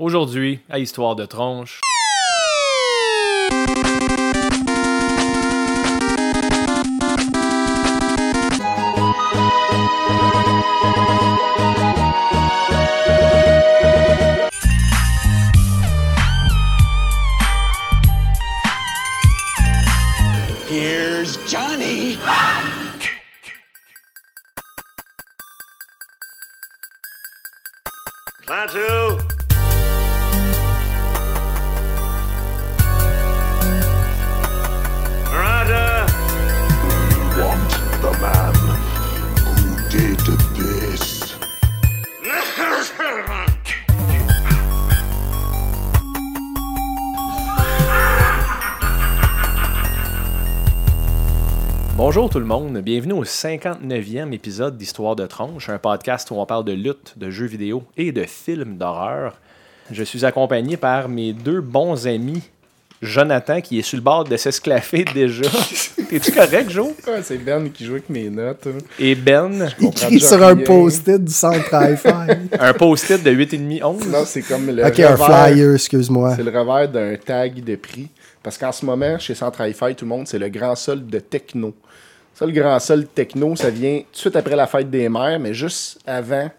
Aujourd'hui, à Histoire de tronche. Tout le monde, bienvenue au 59e épisode d'Histoire de tronche, un podcast où on parle de lutte, de jeux vidéo et de films d'horreur. Je suis accompagné par mes deux bons amis, Jonathan qui est sur le bord de s'esclaffer déjà. T'es-tu correct, Joe? Ouais, c'est Ben qui joue avec mes notes. hein. Et Ben, comprends Écrit déjà sur un post-it du centre hi-fi. un post-it de 8,5 11. Non, c'est comme le ok, un revers- flyer, excuse-moi. C'est le revers d'un tag de prix. Parce qu'en ce moment, chez Centre Hi-Fi, tout le monde, c'est le grand solde de techno. Ça, le grand solde techno, ça vient tout de suite après la fête des mères, mais juste avant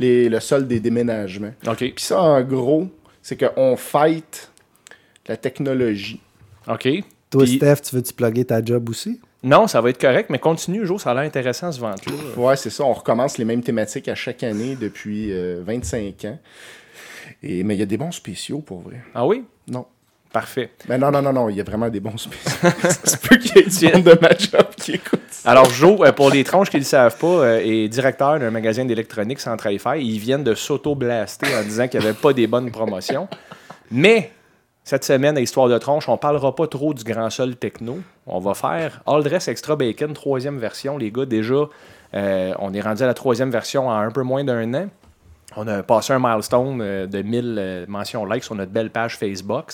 les- le solde des déménagements. OK, Puis ça, en gros, c'est qu'on fête la technologie. OK. Toi, Puis- Steph, tu veux-tu plugger ta job aussi? Non, ça va être correct, mais continue, Joe, ça a l'air intéressant ce vente-là. Ouais, c'est ça. On recommence les mêmes thématiques à chaque année depuis euh, 25 ans. Et, mais il y a des bons spéciaux, pour vrai. Ah oui? Non. Parfait. Mais non, non, non, non, il y a vraiment des bons spéciaux. C'est peu qu'il y ait du monde de ma job qui écoute. Alors, Joe, euh, pour les tronches qui ne le savent pas, euh, est directeur d'un magasin d'électronique Centre Hi-Fi. Ils viennent de s'auto-blaster en disant qu'il n'y avait pas des bonnes promotions. Mais, cette semaine, à Histoire de tronche, on ne parlera pas trop du grand sol techno. On va faire All Dress Extra Bacon, troisième version. Les gars, déjà, euh, on est rendu à la troisième version en un peu moins d'un an. On a passé un milestone de 1000 euh, mentions likes sur notre belle page Facebook.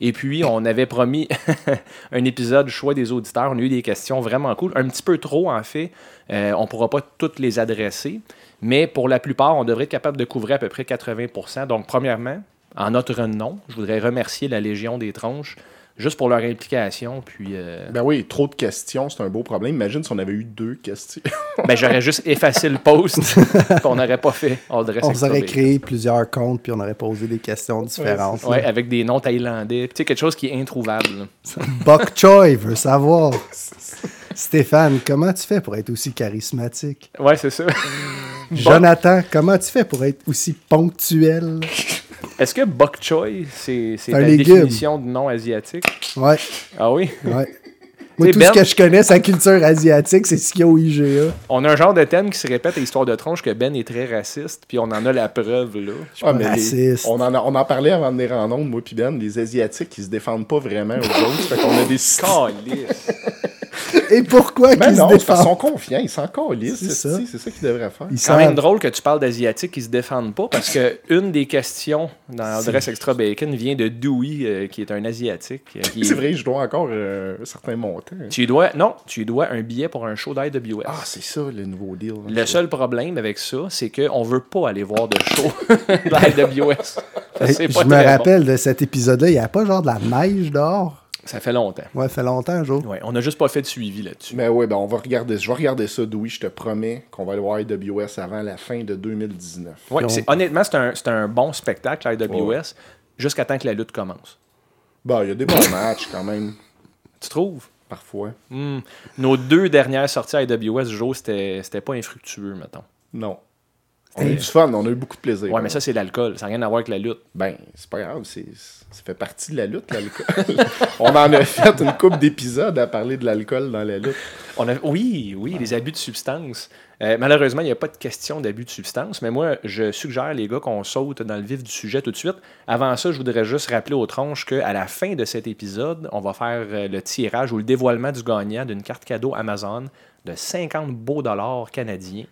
Et puis, on avait promis un épisode choix des auditeurs. On a eu des questions vraiment cool. Un petit peu trop, en fait. Euh, on ne pourra pas toutes les adresser. Mais pour la plupart, on devrait être capable de couvrir à peu près 80% Donc, premièrement, en notre nom, je voudrais remercier la Légion des Tronches juste pour leur implication. Puis, euh, Ben oui, trop de questions, c'est un beau problème. Imagine si on avait eu deux questions. ben, j'aurais juste effacé le post. puis on n'aurait pas fait On Extra aurait créé plusieurs comptes puis on aurait posé des questions différentes. Ouais, avec des noms thaïlandais. Tu sais, quelque chose qui est introuvable. Bok Choi veut savoir. Stéphane, comment tu fais pour être aussi charismatique? Ouais, c'est ça. Jonathan, comment tu fais pour être aussi ponctuel? Est-ce que bok choy, c'est la légume. définition du nom asiatique? Ouais, Ah oui? ouais. Moi, tout Ben- ce que je connais, sa culture asiatique, c'est ce qu'il y a au IGA. On a un genre de thème qui se répète à Histoire de tronche que Ben est très raciste, puis on en a la preuve là. Ah, mais les- raciste. on, en a- on en parlait avant de venir en ondes, moi puis Ben, les Asiatiques, ils se défendent pas vraiment aux autres. fait qu'on a des... Et pourquoi Ben qu'ils se non, c'est parce qu'ils défendent? sont confiants, ils s'en calissent. C'est ça. c'est ça qu'ils devraient faire. Ils C'est quand même drôle que tu parles d'Asiatiques qui se défendent pas, parce que une des questions dans l'adresse Extra Bacon vient de Dewey, euh, qui est un Asiatique. euh, qui- C'est vrai, je dois encore euh, un certain montant. Tu lui dois, non, tu dois un billet pour un show d'IWS. Ah, c'est ça, le nouveau deal. Le seul problème avec ça, c'est qu'on veut pas aller voir de show d'IWS. Je me bon. rappelle de cet épisode-là, il n'y a pas genre de la neige dehors? Ça fait longtemps. Ouais, ça fait longtemps, jour. Ouais, on n'a juste pas fait de suivi là-dessus. Mais ouais, ben on va regarder. Je vais regarder ça, Dewey. Je te promets qu'on va aller voir IWS avant la fin de 2019. Ouais, on- honnêtement, c'est un, c'est un bon spectacle, IWS, Ouais. jusqu'à temps que la lutte commence. Bah, il y a des bons matchs quand même, Tu trouves? parfois. Hmm. Nos deux dernières sorties à IWS, Joe, c'était c'était pas infructueux, mettons. Non. On a eu du fun, on a eu beaucoup de plaisir. Ouais, mais ça, c'est l'alcool. Ça n'a rien à voir avec la lutte. Ben, c'est pas grave, c'est, ça fait partie de la lutte, l'alcool. on en a fait une couple d'épisodes à parler de l'alcool dans la lutte. On a, oui, oui, les abus de substance. Euh, malheureusement, il n'y a pas de question d'abus de substance, mais moi, je suggère, les gars, qu'on saute dans le vif du sujet tout de suite. Avant ça, je voudrais juste rappeler aux tronches qu'à la fin de cet épisode, on va faire euh, le tirage ou le dévoilement du gagnant d'une carte cadeau Amazon de 50 beaux dollars canadiens.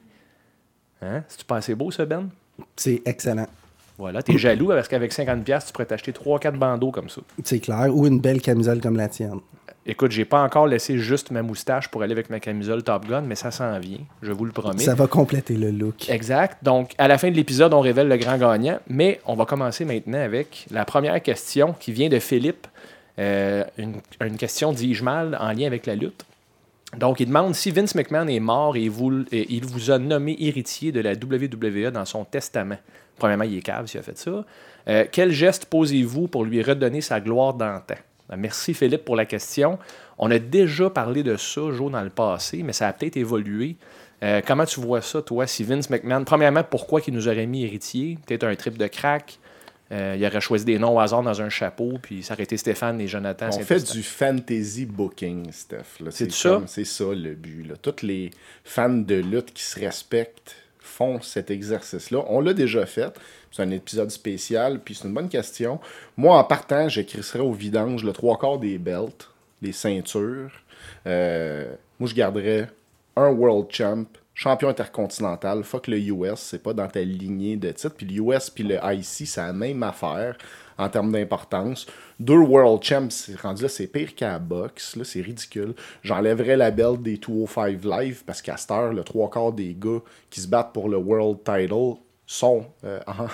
Hein? C'est-tu pas assez beau, ça, Ben? C'est excellent. Voilà, t'es jaloux parce qu'avec 50$, tu pourrais t'acheter 3-4 bandeaux comme ça. C'est clair. Ou une belle camisole comme la tienne. Écoute, j'ai pas encore laissé juste ma moustache pour aller avec ma camisole Top Gun, mais ça s'en vient, je vous le promets. Ça va compléter le look. Exact. Donc, à la fin de l'épisode, on révèle le grand gagnant. Mais on va commencer maintenant avec la première question qui vient de Philippe. Euh, une, une question, dis-je mal, en lien avec la lutte. Donc, il demande si Vince McMahon est mort et, il vous a nommé héritier de la WWE dans son testament. Premièrement, il est cave s'il a fait ça. Euh, quel geste posez-vous pour lui redonner sa gloire d'antan? Ben, Merci Philippe pour la question. On a déjà parlé de ça, Joe, dans le passé, mais ça a peut-être évolué. Euh, comment tu vois ça, toi, si Vince McMahon, premièrement, pourquoi il nous aurait mis héritier? Peut-être un trip de crack? Euh, il aurait choisi des noms au hasard dans un chapeau, puis ça aurait été Stéphane et Jonathan. On fait du fantasy booking, Steph. C'est ça? C'est ça le but. Là. Tous les fans de lutte qui se respectent font cet exercice-là. On l'a déjà fait. C'est un épisode spécial, puis c'est une bonne question. Moi, en partant, j'écrirais au vidange le trois quarts des belts, les ceintures. Euh, moi, je garderais un World Champ, champion intercontinental. Fuck le US, c'est pas dans ta lignée de titres. Puis le US puis le IC, c'est la même affaire en termes d'importance. Deux World Champs, c'est rendu là, c'est pire qu'à la. Là, c'est ridicule. J'enlèverais la belt des 205 Live parce qu'à cette heure, le trois quarts des gars qui se battent pour le World Title sont euh, en,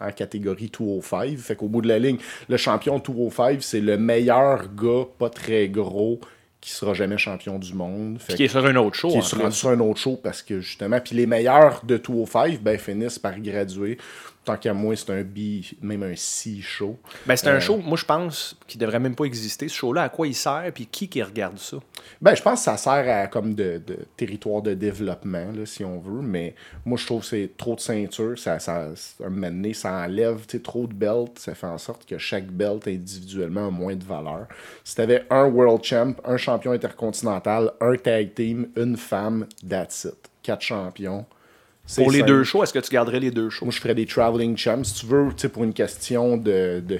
en catégorie 205. Fait qu'au bout de la ligne, le champion 205, c'est le meilleur gars, pas très gros, qui sera jamais champion du monde. Fait Qui est sur un autre show. qui est sur, plus. sur un autre show parce que justement, puis les meilleurs de 205 ben, finissent par graduer. Tant qu'à moi, c'est un B, même un C show. Ben, c'est Euh. un show, moi je pense, qui devrait même pas exister. Ce show-là, à quoi il sert, puis qui qui regarde ça? Ben, je pense que ça sert à comme de, de territoire de développement, là, si on veut, mais moi, je trouve que c'est trop de ceintures, ça, ça, un moment donné, ça enlève trop de belts, ça fait en sorte que chaque belt individuellement a moins de valeur. Si tu avais un World Champ, un champion intercontinental, un tag team, une femme, that's it. Quatre champions. Pour les simple. deux shows, est-ce que tu garderais les deux shows? Moi, je ferais des traveling champs. Si tu veux, tu sais, pour une question de, de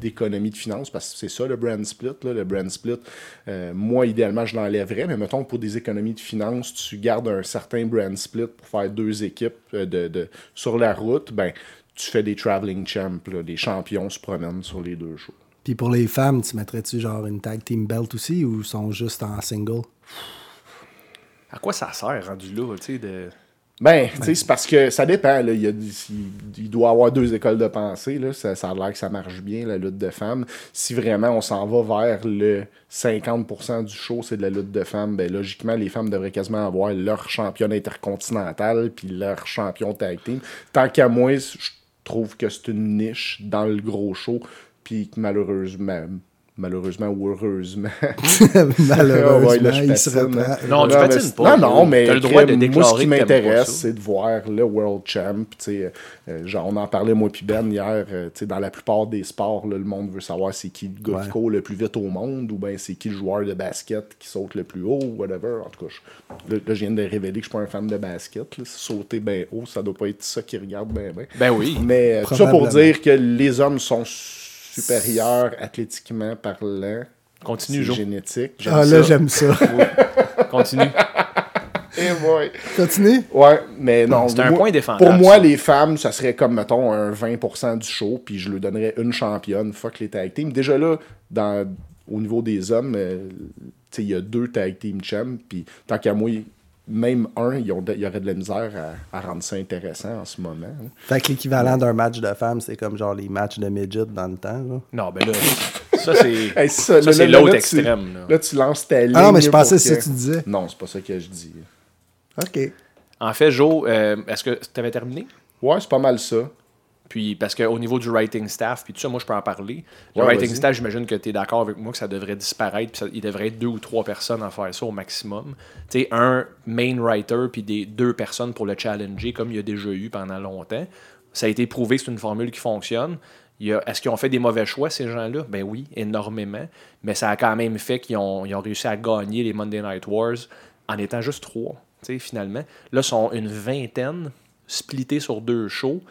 d'économie de finances, parce que c'est ça le brand split. Là, le brand split, euh, moi, idéalement, je l'enlèverais, mais mettons que pour des économies de finances, tu gardes un certain brand split pour faire deux équipes euh, de, de- sur la route, ben, tu fais des traveling champs. Là, les champions se promènent sur les deux shows. Puis pour les femmes, tu mettrais-tu genre une tag team belt aussi ou sont juste en single? À quoi ça sert, rendu là, tu sais, de... Ben, tu sais, c'est parce que ça dépend. Là. Il, y a, il, doit y avoir deux écoles de pensée. Là. Ça, ça a l'air que ça marche bien, la lutte de femmes. Si vraiment on s'en va vers le 50% du show, c'est de la lutte de femmes, ben logiquement, les femmes devraient quasiment avoir leur championne intercontinentale puis leur champion tag team. Tant qu'à moi, je trouve que c'est une niche dans le gros show. Puis que malheureusement, malheureusement ou heureusement, Malheureusement, Ouais, là, je il se reprend. Non, tu patines pas. Non, non, mais le droit de moi, ce qui m'intéresse, c'est de voir le World Champ. tu sais, euh, genre, on en parlait, moi puis Ben, hier. euh, tu sais, dans la plupart des sports, là, le monde veut savoir c'est qui le gars qui Ouais. court le plus vite au monde ou bien c'est qui le joueur de basket qui saute le plus haut ou whatever. En tout cas, je, là, je viens de révéler que je suis pas un fan de basket. là. Sauter bien haut, ça doit pas être ça qui regarde bien, bien. Ben oui. Mais euh, tout ça pour dire que les hommes sont supérieurs athlétiquement parlant. Continue, génétique. Ah là, j'aime ça. Continue. Eh boy. Continue? Ouais, mais non. C'est un moi- point défendable, Pour moi, ça. les femmes, ça serait comme, mettons, un 20% du show, puis je leur donnerais une championne. Fuck les tag teams. Déjà là, dans, au niveau des hommes, euh, tu sais, il y a deux tag team champs, puis tant qu'à moi, même un, il y aurait de la misère à, à rendre ça intéressant en ce moment. hein. Fait que l'équivalent d'un match de femmes, c'est comme genre les matchs de midget dans le temps. là. Non, ben là, ça c'est... Hey, ça, l'autre tu- extrême, là. Là, tu lances ta ligne. Ah non, mais je pensais que c'est ça que tu disais. Non, c'est pas ça que je dis. OK. En fait, Joe, euh, est-ce que tu avais terminé? Ouais, c'est pas mal ça. Puis, parce qu'au niveau du writing staff, puis tout ça, moi, je peux en parler. Le Ouais, writing staff, j'imagine que tu es d'accord avec moi que ça devrait disparaître, puis ça- il devrait être deux ou trois personnes à faire ça au maximum. Tu sais, un main writer, puis des deux personnes pour le challenger, comme il y a déjà eu pendant longtemps. Ça a été prouvé que c'est une formule qui fonctionne. Est-ce qu'ils ont fait des mauvais choix, ces gens-là? Ben oui, énormément. Mais ça a quand même fait qu'ils ont, ils ont réussi à gagner les Monday Night Wars en étant juste trois, tu sais, finalement. Là, ils sont une vingtaine, splittés sur deux shows.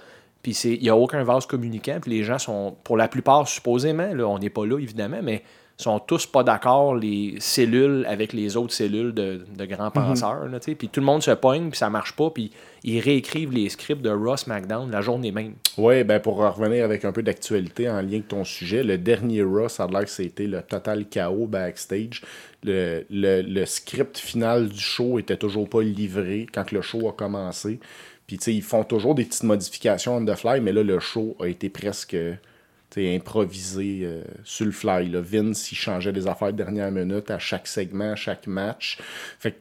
Puis il n'y a aucun vase communicant. Puis les gens sont, pour la plupart, supposément, là, on n'est pas là, évidemment, mais sont tous pas d'accord, les cellules avec les autres cellules de, de grands penseurs. sais. Puis tout le monde se pogne, puis ça marche pas, puis ils réécrivent les scripts de Ross McDown la journée même. Oui, ben pour revenir avec un peu d'actualité en lien avec ton sujet, le dernier Raw, ça a l'air que c'était le total chaos backstage. Le, le- le script final du show était toujours pas livré quand le show a commencé. Puis, tu sais, ils font toujours des petites modifications on the fly, mais là, le show a été presque sais, improvisé euh, sur le fly. Là. Vince, il changeait des affaires de dernière minute à chaque segment, à chaque match. Fait que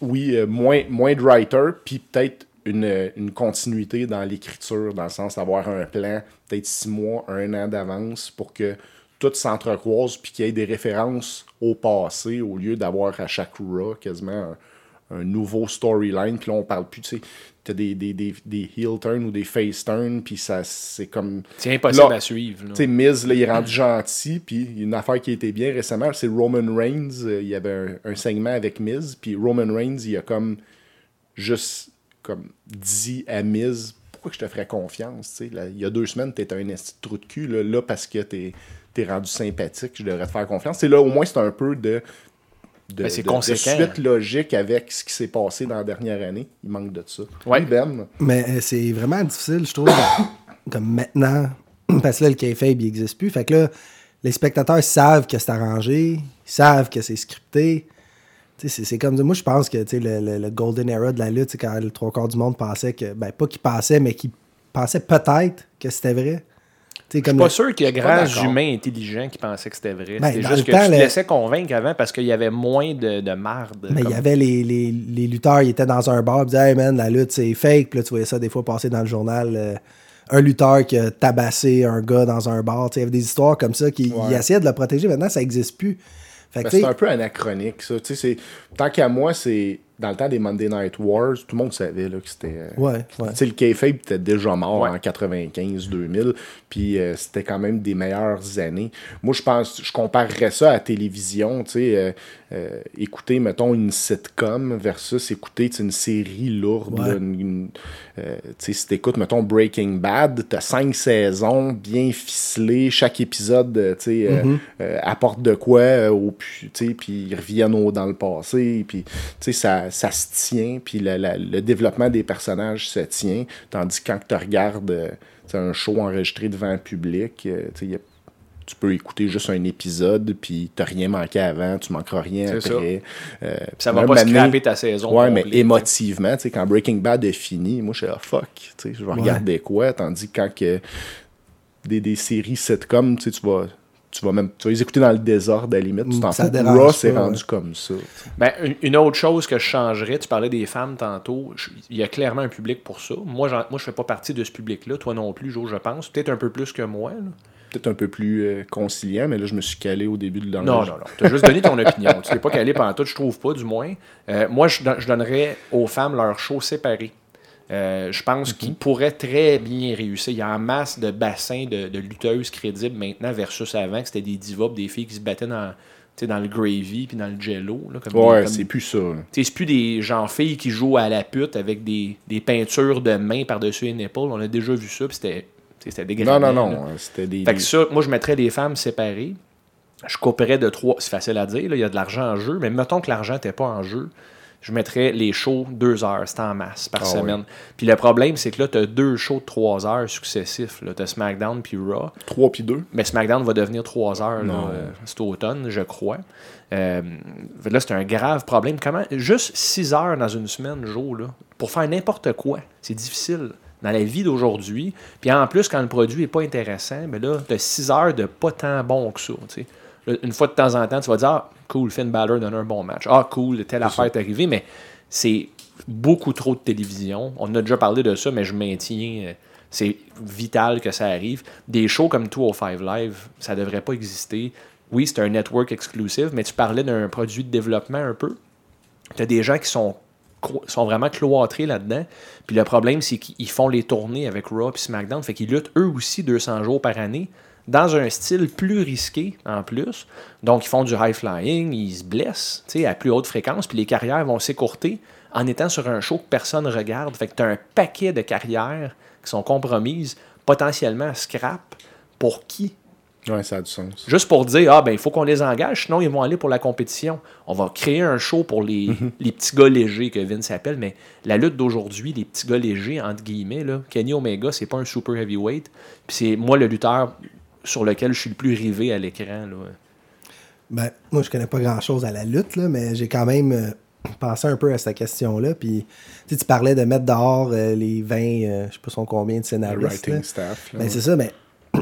oui, euh, moins, moins de writer, puis peut-être une, continuité dans l'écriture, dans le sens d'avoir un plan, peut-être six mois, un an d'avance, pour que tout s'entrecroise, puis qu'il y ait des références au passé, au lieu d'avoir à chaque Raw quasiment un, un nouveau storyline. Puis là, on parle plus, tu sais, t'as des, des, des, des heel turns ou des face turns, puis ça, c'est comme... C'est impossible Là, à suivre. Tu sais, Miz, là, il est rendu gentil, puis une affaire qui a été bien récemment, c'est Roman Reigns. euh, il y avait un, un segment avec Miz, puis Roman Reigns, il a comme juste comme dit à Miz pourquoi que je te ferais confiance, tu sais. là, Il y a deux semaines, t'étais un esti de trou de cul, là, là, parce que t'es es rendu sympathique, je devrais te faire confiance. C'est là, au moins, c'est un peu de... De, Ben, c'est de- de suite logique avec ce qui s'est passé dans la dernière année. Il manque de ça. Ouais. Oui, Ben. Mais euh, c'est vraiment difficile, je trouve, comme maintenant, parce que là, le kayfabe, il n'existe plus. Fait que là, les spectateurs savent que c'est arrangé, ils savent que c'est scripté. Tu sais, C'est c'est comme, moi, je pense que tu sais, le, le- le golden era de la lutte, c'est quand le trois quarts du monde pensait que, ben, pas qu'il pensait, mais qu'il pensait peut-être que c'était vrai. Tu sais, Je comme suis pas le- sûr qu'il y a d'accord. humains intelligents qui pensaient que c'était vrai. Ben, C'était juste que temps, tu te le- laissais convaincre avant parce qu'il y avait moins de, de marde. Mais il comme- y avait les, les, les lutteurs, ils étaient dans un bar, ils disaient Hey man, la lutte c'est fake. Puis là, tu voyais ça des fois passer dans le journal. euh, un lutteur qui a tabassé un gars dans un bar. Tu sais, Il y avait des histoires comme ça qui Ouais. essayaient de le protéger. Maintenant, ça n'existe plus. Ben, c'est un peu anachronique, ça. Tu sais, c'est- tant qu'à moi, c'est dans le temps des Monday Night Wars, tout le monde savait là, que c'était. euh, Ouais, ouais. Tu sais, le kayfabe était déjà mort Ouais. en 95-2000, puis euh, c'était quand même des meilleures années. Moi, je pense, je comparerais ça à la télévision, tu sais, euh, euh, écouter, mettons, une sitcom versus écouter une série lourde. Ouais. là, une- une- euh, tu sais, si t'écoutes, mettons, Breaking Bad, t'as cinq saisons bien ficelées, chaque épisode, tu sais, Mm-hmm. euh, apporte de quoi euh, au tu sais, puis ils reviennent au- dans le passé, puis tu sais, ça, ça se tient, puis la- la- le développement des personnages se tient, tandis que quand tu regardes euh, un show enregistré devant un public, euh, tu sais, y a- tu peux écouter juste un épisode, puis t'as rien manqué avant, tu manqueras rien après. Euh, Ça va même pas scraper ta saison. Ouais, mais complète. émotivement, tu sais, quand Breaking Bad est fini, moi, je suis ah, fuck, tu sais, je vais regarder quoi, tandis que quand que des, des séries sitcom, tu sais, tu vas, tu vas même, tu vas les écouter dans le désordre à la limite, tu Mm, t'en ça fous. Raw, c'est rendu ouais. comme ça. Ben, une- autre chose que je changerais, tu parlais des femmes tantôt, je- il y a clairement un public pour ça. Moi, moi je fais pas partie de ce public-là, toi non plus, Jo, je pense. Peut-être un peu plus que moi. là. Peut-être un peu plus euh, conciliant, mais là, je me suis calé au début de Non, l'enregistrement. non, non. Tu as juste donné ton opinion. Tu t'es pas calé pendant tout, je trouve pas, du moins. Euh, moi, je, don- je donnerais aux femmes leur show séparé. Euh, je pense qu'ils pourraient très bien réussir. Il y a en masse de bassins de, de lutteuses crédibles maintenant versus avant, que c'était des divas, des filles qui se battaient dans, dans le gravy puis dans le jello. Là, comme des- Ouais, c'est plus ça. c'est plus des gens filles qui jouent à la pute avec des, des peintures de mains par-dessus les épaules. On a déjà vu ça, puis c'était c'était Non, non, non. euh, C'était des. Fait que ça, moi, je mettrais les femmes séparées. Je couperais de trois. C'est facile à dire, là, il y a de l'argent en jeu, mais mettons que l'argent n'était pas en jeu. Je mettrais les shows deux heures, c'est en masse par Ah semaine. Puis le problème, c'est que là, tu as deux shows de trois heures successifs. Tu as SmackDown puis Raw. 3 puis 2. Mais SmackDown va devenir 3 heures euh, cet automne, je crois. Euh, là, c'est un grave problème. Comment Juste 6 heures dans une semaine, Joe, là, pour faire n'importe quoi, c'est difficile dans la vie d'aujourd'hui. Puis en plus, quand le produit n'est pas intéressant, ben là, tu as 6 heures de pas tant bon que ça. tu sais. Là, Une fois de temps en temps, tu vas dire Ah, cool, Finn Balor donne un bon match. Ah, cool, telle affaire est arrivée, mais c'est beaucoup trop de télévision. On a déjà parlé de ça, mais je maintiens. euh, C'est vital que ça arrive. Des shows comme 205 Live, ça devrait pas exister. Oui, c'est un network exclusive, mais tu parlais d'un produit de développement un peu. Tu as des gens qui sont, sont vraiment cloîtrés là-dedans. Puis le problème, c'est qu'ils font les tournées avec Raw et SmackDown. Fait qu'ils luttent eux aussi 200 jours par année dans un style plus risqué en plus. Donc, ils font du high flying, ils se blessent tu sais, à plus haute fréquence, puis les carrières vont s'écourter en étant sur un show que personne regarde. Fait que tu as un paquet de carrières qui sont compromises, potentiellement scrap, pour qui? Ouais, ça a du sens. Juste pour dire, ah ben il faut qu'on les engage, sinon ils vont aller pour la compétition. On va créer un show pour les, Mhm. les petits gars légers que Vince appelle, mais la lutte d'aujourd'hui, les petits gars légers, entre guillemets, là, Kenny Omega, c'est pas un super heavyweight. Puis c'est moi le lutteur sur lequel je suis le plus rivé à l'écran. là. Ben, moi, je connais pas grand-chose à la lutte, là, mais j'ai quand même euh, pensé un peu à cette question-là. Puis, tu parlais de mettre dehors euh, les 20, euh, je sais pas son combien de Le scénaristes. writing là. staff. là, Ben, ouais. c'est ça, mais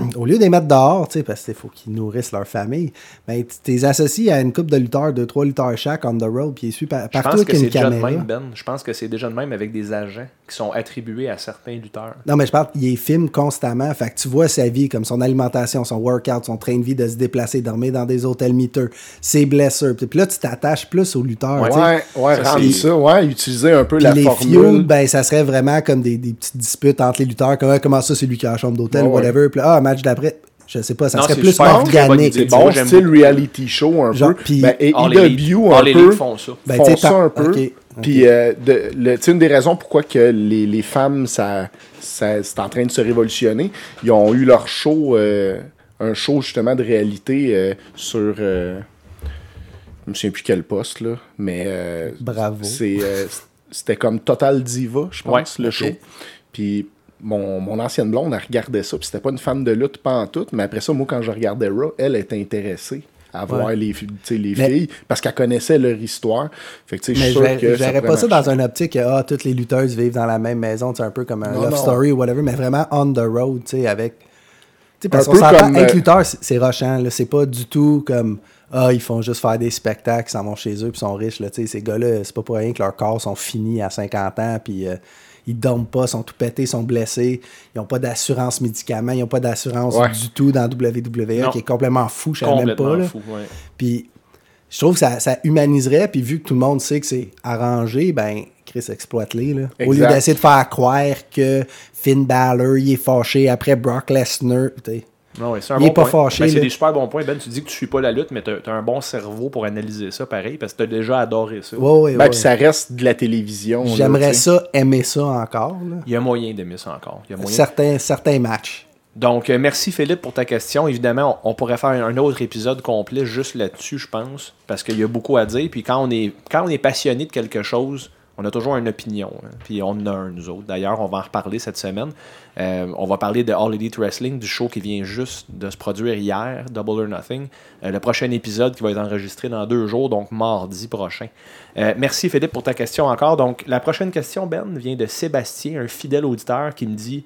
au lieu de les mettre dehors, tu sais, parce qu'il faut qu'ils nourrissent leur famille, ben, tu les associes à une coupe de lutteurs, deux, trois lutteurs chaque on the road, puis ils suivent par- Je partout pense avec que c'est une déjà de caméra. même, Ben. Je pense que c'est déjà de même avec des agents qui sont attribués à certains lutteurs. Non, mais je parle, il les filme constamment. Fait que tu vois sa vie, comme son alimentation, son workout, son train de vie de se déplacer, dormir dans des hôtels miteux, ses blessures. Puis là, tu t'attaches plus aux lutteurs. Ouais. Ouais, ouais, Ça, rendre c'est- ça, ouais, utiliser un peu Puis la les formule. feuds, ben, ça serait vraiment comme des, des petites disputes entre les lutteurs. Comment, comment ça, c'est lui qui a la chambre d'hôtel, Ouais, ouais. whatever. Puis là, ah, match d'après, je sais pas, ça Non, serait plus organique. C'est bon style reality show un Genre, peu. puis- Ben, et Elite. EW un All peu. Elite font ça. Ben, font ça un peu. Puis, euh, de- une des raisons pourquoi que les, les femmes, ça, ça, c'est en train de se révolutionner, ils ont eu leur show, euh, un show justement de réalité euh, sur. euh, je me souviens plus quel poste, là, mais. euh, Bravo. c'est, euh, C'était comme Total Diva, je pense, Ouais, le show. Puis. Mon, mon ancienne blonde, elle regardait ça, puis c'était pas une fan de lutte, pas en tout, mais après ça, moi, quand je regardais Raw, elle était intéressée à voir les, les Mais- filles, parce qu'elle connaissait leur histoire. Fait que, tu sais, je Mais suis je pourrait pas ça dans une optique que ah, toutes les lutteuses vivent dans la même maison, c'est un peu comme un Non, love non. story ou whatever, mais vraiment on the road, tu sais, avec. Tu sais, parce qu'on s'entend, comme, être euh, lutteur, c'est rochant. C'est pas du tout comme ah, ils font juste faire des spectacles, ils s'en vont chez eux puis sont riches, là. Tu sais, ces gars-là, c'est pas pour rien que leurs corps sont finis à 50 ans puis. euh, ils dorment pas, sont tout pétés, sont blessés. Ils n'ont pas d'assurance médicaments, ils n'ont pas d'assurance Ouais. du tout dans WWE, Non. qui est complètement fou, je savais même pas. là. fou. ouais. Puis je trouve que ça, ça humaniserait, puis vu que tout le monde sait que c'est arrangé, ben Chris exploite-les. Là. Au lieu d'essayer de faire croire que Finn Balor il est fâché après Brock Lesnar. Non, ouais, c'est un Il est bon pas point. fâché, Ben, c'est des super bons points. Ben, tu dis que tu suis pas la lutte, mais tu as, un bon cerveau pour analyser ça pareil, parce que tu as déjà adoré ça. Ouais, ouais, Ben, puis ça reste de la télévision. J'aimerais ça, aimer ça encore. là. Il y a moyen d'aimer ça encore. Il y a moyen. Certains, certains matchs. Donc, euh, merci Philippe pour ta question. Évidemment, on, on pourrait faire un autre épisode complet juste là-dessus, je pense, parce qu'il y a beaucoup à dire. Puis quand on est, quand on est passionné de quelque chose, on a toujours une opinion. hein. Puis on en a un, nous autres. D'ailleurs, on va en reparler cette semaine. Euh, on va parler de All Elite Wrestling, du show qui vient juste de se produire hier, Double or Nothing. Euh, le prochain épisode qui va être enregistré dans deux jours, donc mardi prochain. Euh, merci Philippe pour ta question encore. Donc, la prochaine question, Ben, vient de Sébastien, un fidèle auditeur qui me dit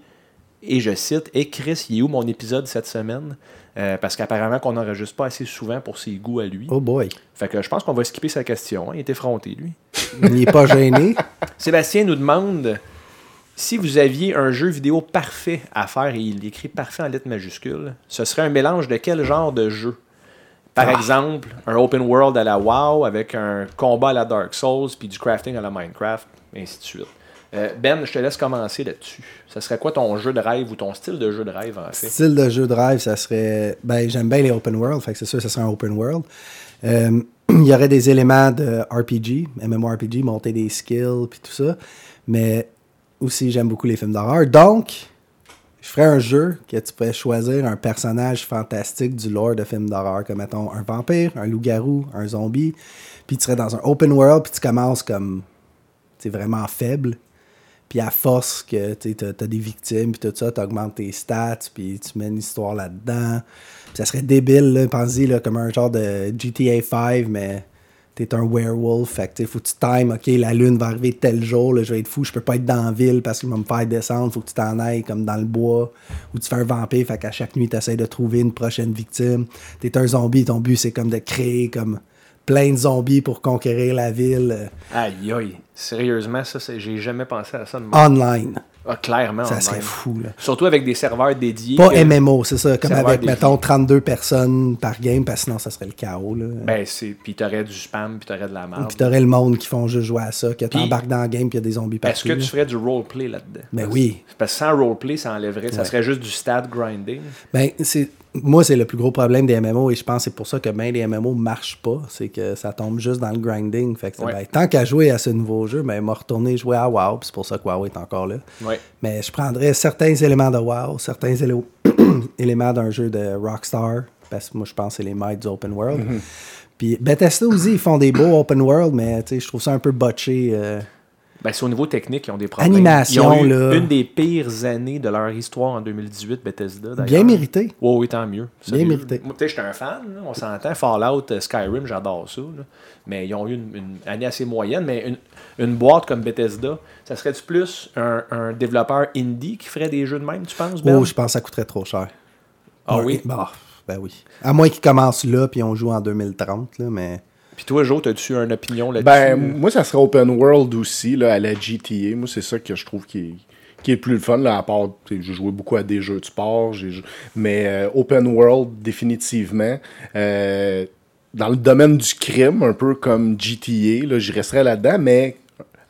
et je cite, Et Chris, il est où mon épisode cette semaine? Euh, Parce qu'apparemment qu'on n'enregistre pas assez souvent pour ses goûts à lui. Oh boy. Fait que je pense qu'on va skipper sa question. hein. Il est effronté, lui. Il est pas gêné. Sébastien nous demande si vous aviez un jeu vidéo parfait à faire, et il écrit parfait en lettres majuscules, ce serait un mélange de quel genre de jeu? Par exemple, un open world à la WoW avec un combat à la Dark Souls puis du crafting à la Minecraft, et ainsi de suite. Euh, ben, je te laisse commencer là-dessus. Ce serait quoi ton jeu de rêve ou ton style de jeu de rêve en fait? Style de jeu de rêve, ça serait. Ben, j'aime bien les open world, fait que c'est sûr, ça serait un open world. Euh, il y aurait des éléments de RPG, MMORPG, monter des skills, puis tout ça. Mais aussi, j'aime beaucoup les films d'horreur. Donc, je ferais un jeu que tu pourrais choisir un personnage fantastique du lore de films d'horreur, comme mettons un vampire, un loup-garou, un zombie. Puis tu serais dans un open world, puis tu commences comme. Tu vraiment faible. Puis à force que tu as, des victimes, puis tout ça, tu augmentes tes stats, puis tu mets une histoire là-dedans. Ça serait débile, là, pensez là, comme un genre de GTA 5, mais t'es un werewolf. Fait que faut que tu times, ok, la lune va arriver tel jour, là, je vais être fou, je peux pas être dans la ville parce qu'il va me faire descendre, faut que tu t'en ailles comme dans le bois. Ou tu fais un vampire, fait qu'à chaque nuit, tu essaies de trouver une prochaine victime. T'es un zombie, ton but c'est comme de créer comme plein de zombies pour conquérir la ville euh, Aïe aïe. Sérieusement, ça, j'ai jamais pensé à ça de online. Ah, clairement. Ça en serait fou, là. Surtout avec des serveurs dédiés. Pas que- MMO, c'est ça. Comme avec, mettons, 32 personnes par game, parce que sinon, ça serait le chaos. Là. Ben, c'est. Puis t'aurais du spam, puis t'aurais de la merde. Puis t'aurais le monde qui font juste jouer à ça, que t'embarques dans le game, puis il y a des zombies partout. Est-ce que tu ferais du roleplay là-dedans? Ben Parce- oui. Parce que sans roleplay, ça enlèverait. Ça serait juste du stat grinding. Ben, c'est. Moi, c'est le plus gros problème des MMO et je pense que c'est pour ça que bien les MMO marchent pas. C'est que ça tombe juste dans le grinding. Fait que Ouais. ben, tant qu'à jouer à ce nouveau jeu, ben, m'a retourné jouer à WoW. C'est pour ça que WoW est encore là. Ouais. Mais je prendrais certains éléments de WoW, certains éléments d'un jeu de Rockstar. Parce que moi, je pense que c'est les du open world. Mhm. Puis Bethesda aussi, ils font des beaux open world, mais je trouve ça un peu botché. euh, Ben, c'est au niveau technique qu'ils ont des problèmes. Animation, Ils ont eu là. une des pires années de leur histoire en 2018, Bethesda. bien mérité. Oui, oui, tant mieux. Bien mérité. Moi, peut-être, j'étais un fan, là, on s'entend. Fallout, euh, Skyrim, j'adore ça. là. Mais ils ont eu une, une année assez moyenne. Mais une, une boîte comme Bethesda, ça serait-tu plus un, un développeur indie qui ferait des jeux de même, tu penses, Ben? Oh, je pense que ça coûterait trop cher. Ah oui? bah, ben oui. À moins qu'ils commencent là, puis on joue en 2030, là, mais... Puis toi, Joe, as-tu une opinion là-dessus? Ben, moi, ça serait open world aussi, là, à la GTA. Moi, c'est ça que je trouve qui est, qui est le plus le fun, là, à part, tu sais, j'ai joué beaucoup à des jeux de sport, mais euh, open world, définitivement. Euh, dans le domaine du crime, un peu comme GTA, là, j'y resterais là-dedans, mais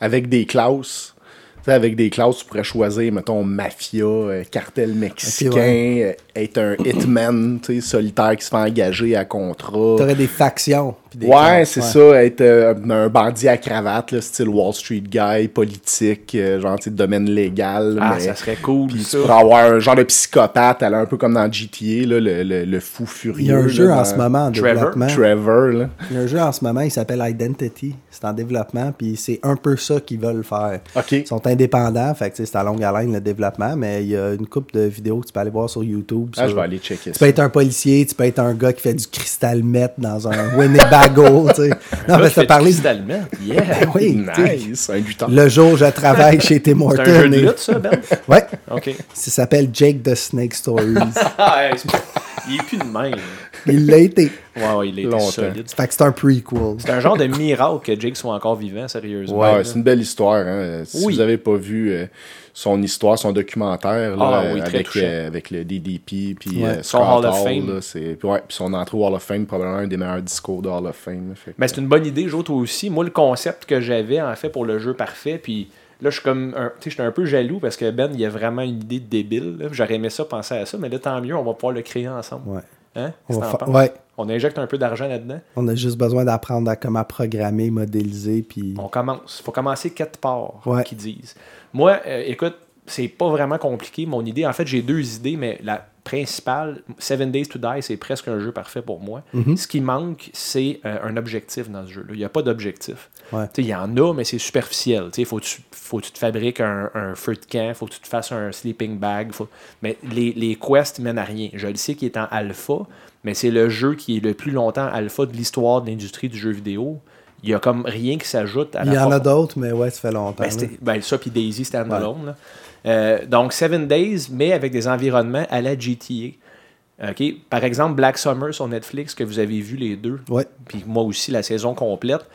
avec des classes. Tu sais, avec des classes, tu pourrais choisir, mettons, mafia, euh, cartel mexicain, ouais. Être un hitman, tu sais, solitaire qui se fait engager à contrat. T'aurais des factions. des Ouais, c'est ouais. ça, être euh, un bandit à cravate, là, style Wall Street guy, politique, euh, genre, tu sais, domaine légal. ah, mais- ça serait cool, Puis ça. tu pourrais avoir un genre de psychopathe, aller un peu comme dans GTA, là, le, le, le fou furieux. Il y a un là, jeu en ce moment en Trevor? développement. Trevor, là. Il y a un jeu en ce moment, il s'appelle Identity. C'est en développement, puis c'est un peu ça qu'ils veulent faire. OK. Ils sont indépendants, fait que c'est à longue haleine le développement, mais il y a une couple de vidéos que tu peux aller voir sur YouTube. Ah, sur- je vais aller checker Tu ça. peux être un policier, tu peux être un gars qui fait du cristal meth dans un Winnebago, tu sais. Non, mais cristal Yeah! Ben oui. Nice, un lutteur. Le jour où je travaille chez Tim C'est Hortons. un jeu de lutte, ça, Ben? Ouais. OK. Ça s'appelle Jake the Snake Stories. Ah, c'est- il est plus de même. il l'a été. Ouais, ouais, il est Longtemps. solide. Fait que c'est un prequel. C'est un genre de miracle que Jake soit encore vivant, sérieusement. Ouais, c'est une belle histoire. Hein. Si Oui. vous n'avez pas vu euh, son histoire, son documentaire là, Ah oui, avec, euh, avec le DDP puis Ouais. euh, Son Hall of Fame. là, c'est- puis ouais, puis son entrée au Hall of Fame, probablement un des meilleurs discours de Hall of Fame. fait que- Ben, c'est une bonne idée, Jo, toi aussi. Moi, le concept que j'avais, en fait, pour le jeu parfait, puis là, je suis comme. un- Tu sais, j'étais un peu jaloux parce que Ben, il a vraiment une idée débile. là. J'aurais aimé ça, penser à ça, mais là, tant mieux, on va pouvoir le créer ensemble. Ouais. Hein? On, va ouais. On injecte un peu d'argent là-dedans? On a juste besoin d'apprendre à comment programmer, modéliser, puis... On commence. faut commencer quatre parts, Ouais. qu'ils disent. Moi, euh, écoute, c'est pas vraiment compliqué, mon idée. En fait, j'ai deux idées, mais la principale, Seven Days to Die, c'est presque un jeu parfait pour moi. Mhm. Ce qui manque, c'est euh, un objectif dans ce jeu-là. Il n'y a pas d'objectif. Ouais. Il y en a, mais c'est superficiel. Il faut que tu faut que tu te fabriques un, un feu de camp, faut que tu te fasses un sleeping bag. faut- Mais les, les quests mènent à rien. Je le sais qu'il est en alpha, mais c'est le jeu qui est le plus longtemps alpha de l'histoire de l'industrie du jeu vidéo. Il y a comme rien qui s'ajoute à Il y la en a d'autres, mais ouais, ça fait longtemps. ben, ben, ça, puis Daisy Standalone. Euh, donc, Seven Days, mais avec des environnements à la GTA. Par exemple, Black Summer sur Netflix, que vous avez vu les deux, puis moi aussi la saison complète.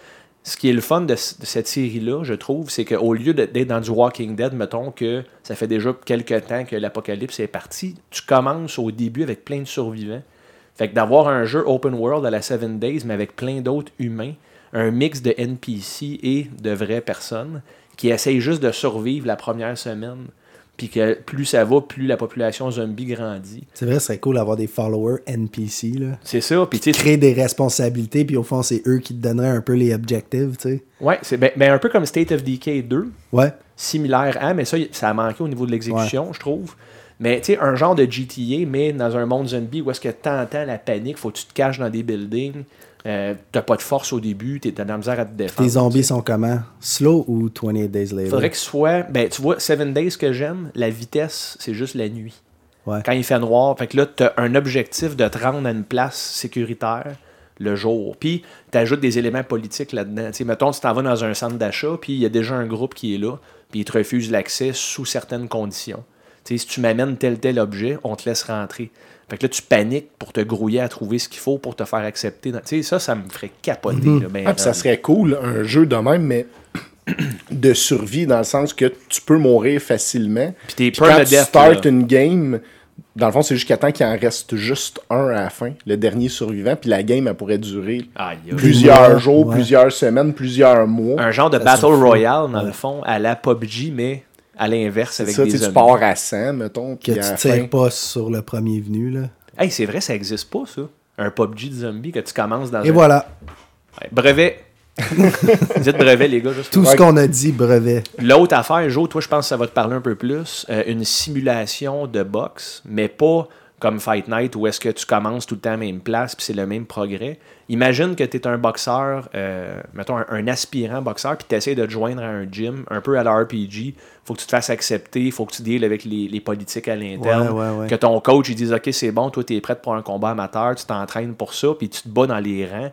Ce qui est le fun de, de cette série-là, je trouve, c'est qu'au lieu d'être dans du Walking Dead, mettons que ça fait déjà quelques temps que l'apocalypse est parti, tu commences au début avec plein de survivants. Fait que d'avoir un jeu open world à la Seven Days, mais avec plein d'autres humains, un mix de NPC et de vraies personnes qui essayent juste de survivre la première semaine. Puis que plus ça va, plus la population zombie grandit. C'est vrai, ce serait cool d'avoir des followers NPC, là. C'est ça. Puis tu Créer des responsabilités, puis au fond, c'est eux qui te donneraient un peu les objectifs, tu sais. ouais, c'est ben, ben un peu comme State of Decay 2. Ouais. similaire à, mais ça, ça a manqué au niveau de l'exécution, je trouve. Mais tu sais, un genre de GTA, mais dans un monde zombie où est-ce que t'entends la panique, faut que tu te caches dans des buildings, euh, t'as pas de force au début, t'es- de la misère à te défendre. Tes zombies sont comment? Slow ou 28 Days Later? Faudrait que ce soit. Ben, tu vois, Seven Days que j'aime, la vitesse, c'est juste la nuit. Ouais. Quand il fait noir, fait que là, t'as un objectif de te rendre à une place sécuritaire le jour. Puis, t'ajoutes des éléments politiques là-dedans. Tu sais, mettons, tu t'en vas dans un centre d'achat, puis il y a déjà un groupe qui est là, puis il te refuse l'accès sous certaines conditions. Tu sais, si tu m'amènes tel tel objet, on te laisse rentrer. Fait que là, tu paniques pour te grouiller à trouver ce qu'il faut pour te faire accepter. dans- Tu sais, ça, ça me ferait capoter. là, ben, Ah, ça serait cool, un jeu de même, mais de survie, dans le sens que tu peux mourir facilement. Puis quand tu permadeath, startes là. une game, dans le fond, c'est jusqu'à temps qu'il en reste juste un à la fin, le dernier survivant, puis la game, elle pourrait durer plusieurs jours, ouais. plusieurs semaines, plusieurs mois. un genre de Ça Battle. Royale, dans le fond, à la PUBG, mais à l'inverse avec ça, des sais, tu pars à 100, mettons, Que tu tires fin... pas sur le premier venu, là. Hey, c'est vrai, ça existe pas, ça. Un PUBG de zombie que tu commences dans Et un... voilà. Ouais, brevet. Dites brevet, les gars. juste Tout ce qu'on a dit, brevet. L'autre affaire, Jo, toi, je pense que ça va te parler un peu plus. Euh, une simulation de boxe, mais pas comme Fight Night où est-ce que tu commences tout le temps à la même place puis c'est le même progrès. Imagine que tu es un boxeur, euh, mettons un, un aspirant boxeur, puis tu essaies de te joindre à un gym, un peu à la RPG. faut que tu te fasses accepter, faut que tu deals avec les, les politiques à l'interne. Ouais, ouais, ouais. Que ton coach il dise Ok, c'est bon, toi, tu es prêt pour un combat amateur, tu t'entraînes pour ça, puis tu te bats dans les rangs.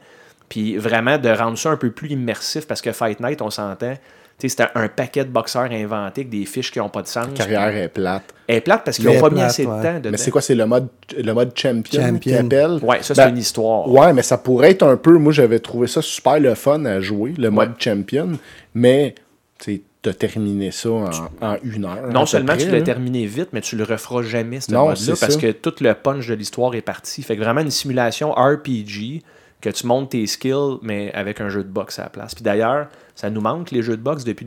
Puis vraiment de rendre ça un peu plus immersif parce que Fight Night, on s'entend. Tu sais, C'était un paquet de boxeurs inventés avec des fiches qui n'ont pas de sens. La carrière est plate. Elle est plate parce qu'ils Mais n'ont pas mis assez de temps dedans. Mais c'est quoi, c'est le mode, le mode champion, Champion. qu'ils appellent? Ouais, ça, c'est Ben, une histoire. Ouais, mais ça pourrait être un peu. Moi, j'avais trouvé ça super le fun à jouer, le mode Ouais. champion. Mais, tu as terminé ça en, en une heure. Non seulement près, tu l'as terminé vite, mais tu le referas jamais, ce Non, mode-là, c'est parce que tout le punch de l'histoire est parti. Fait que vraiment une simulation RPG, que tu montes tes skills, mais avec un jeu de boxe à la place. Puis d'ailleurs, ça nous manque les jeux de boxe depuis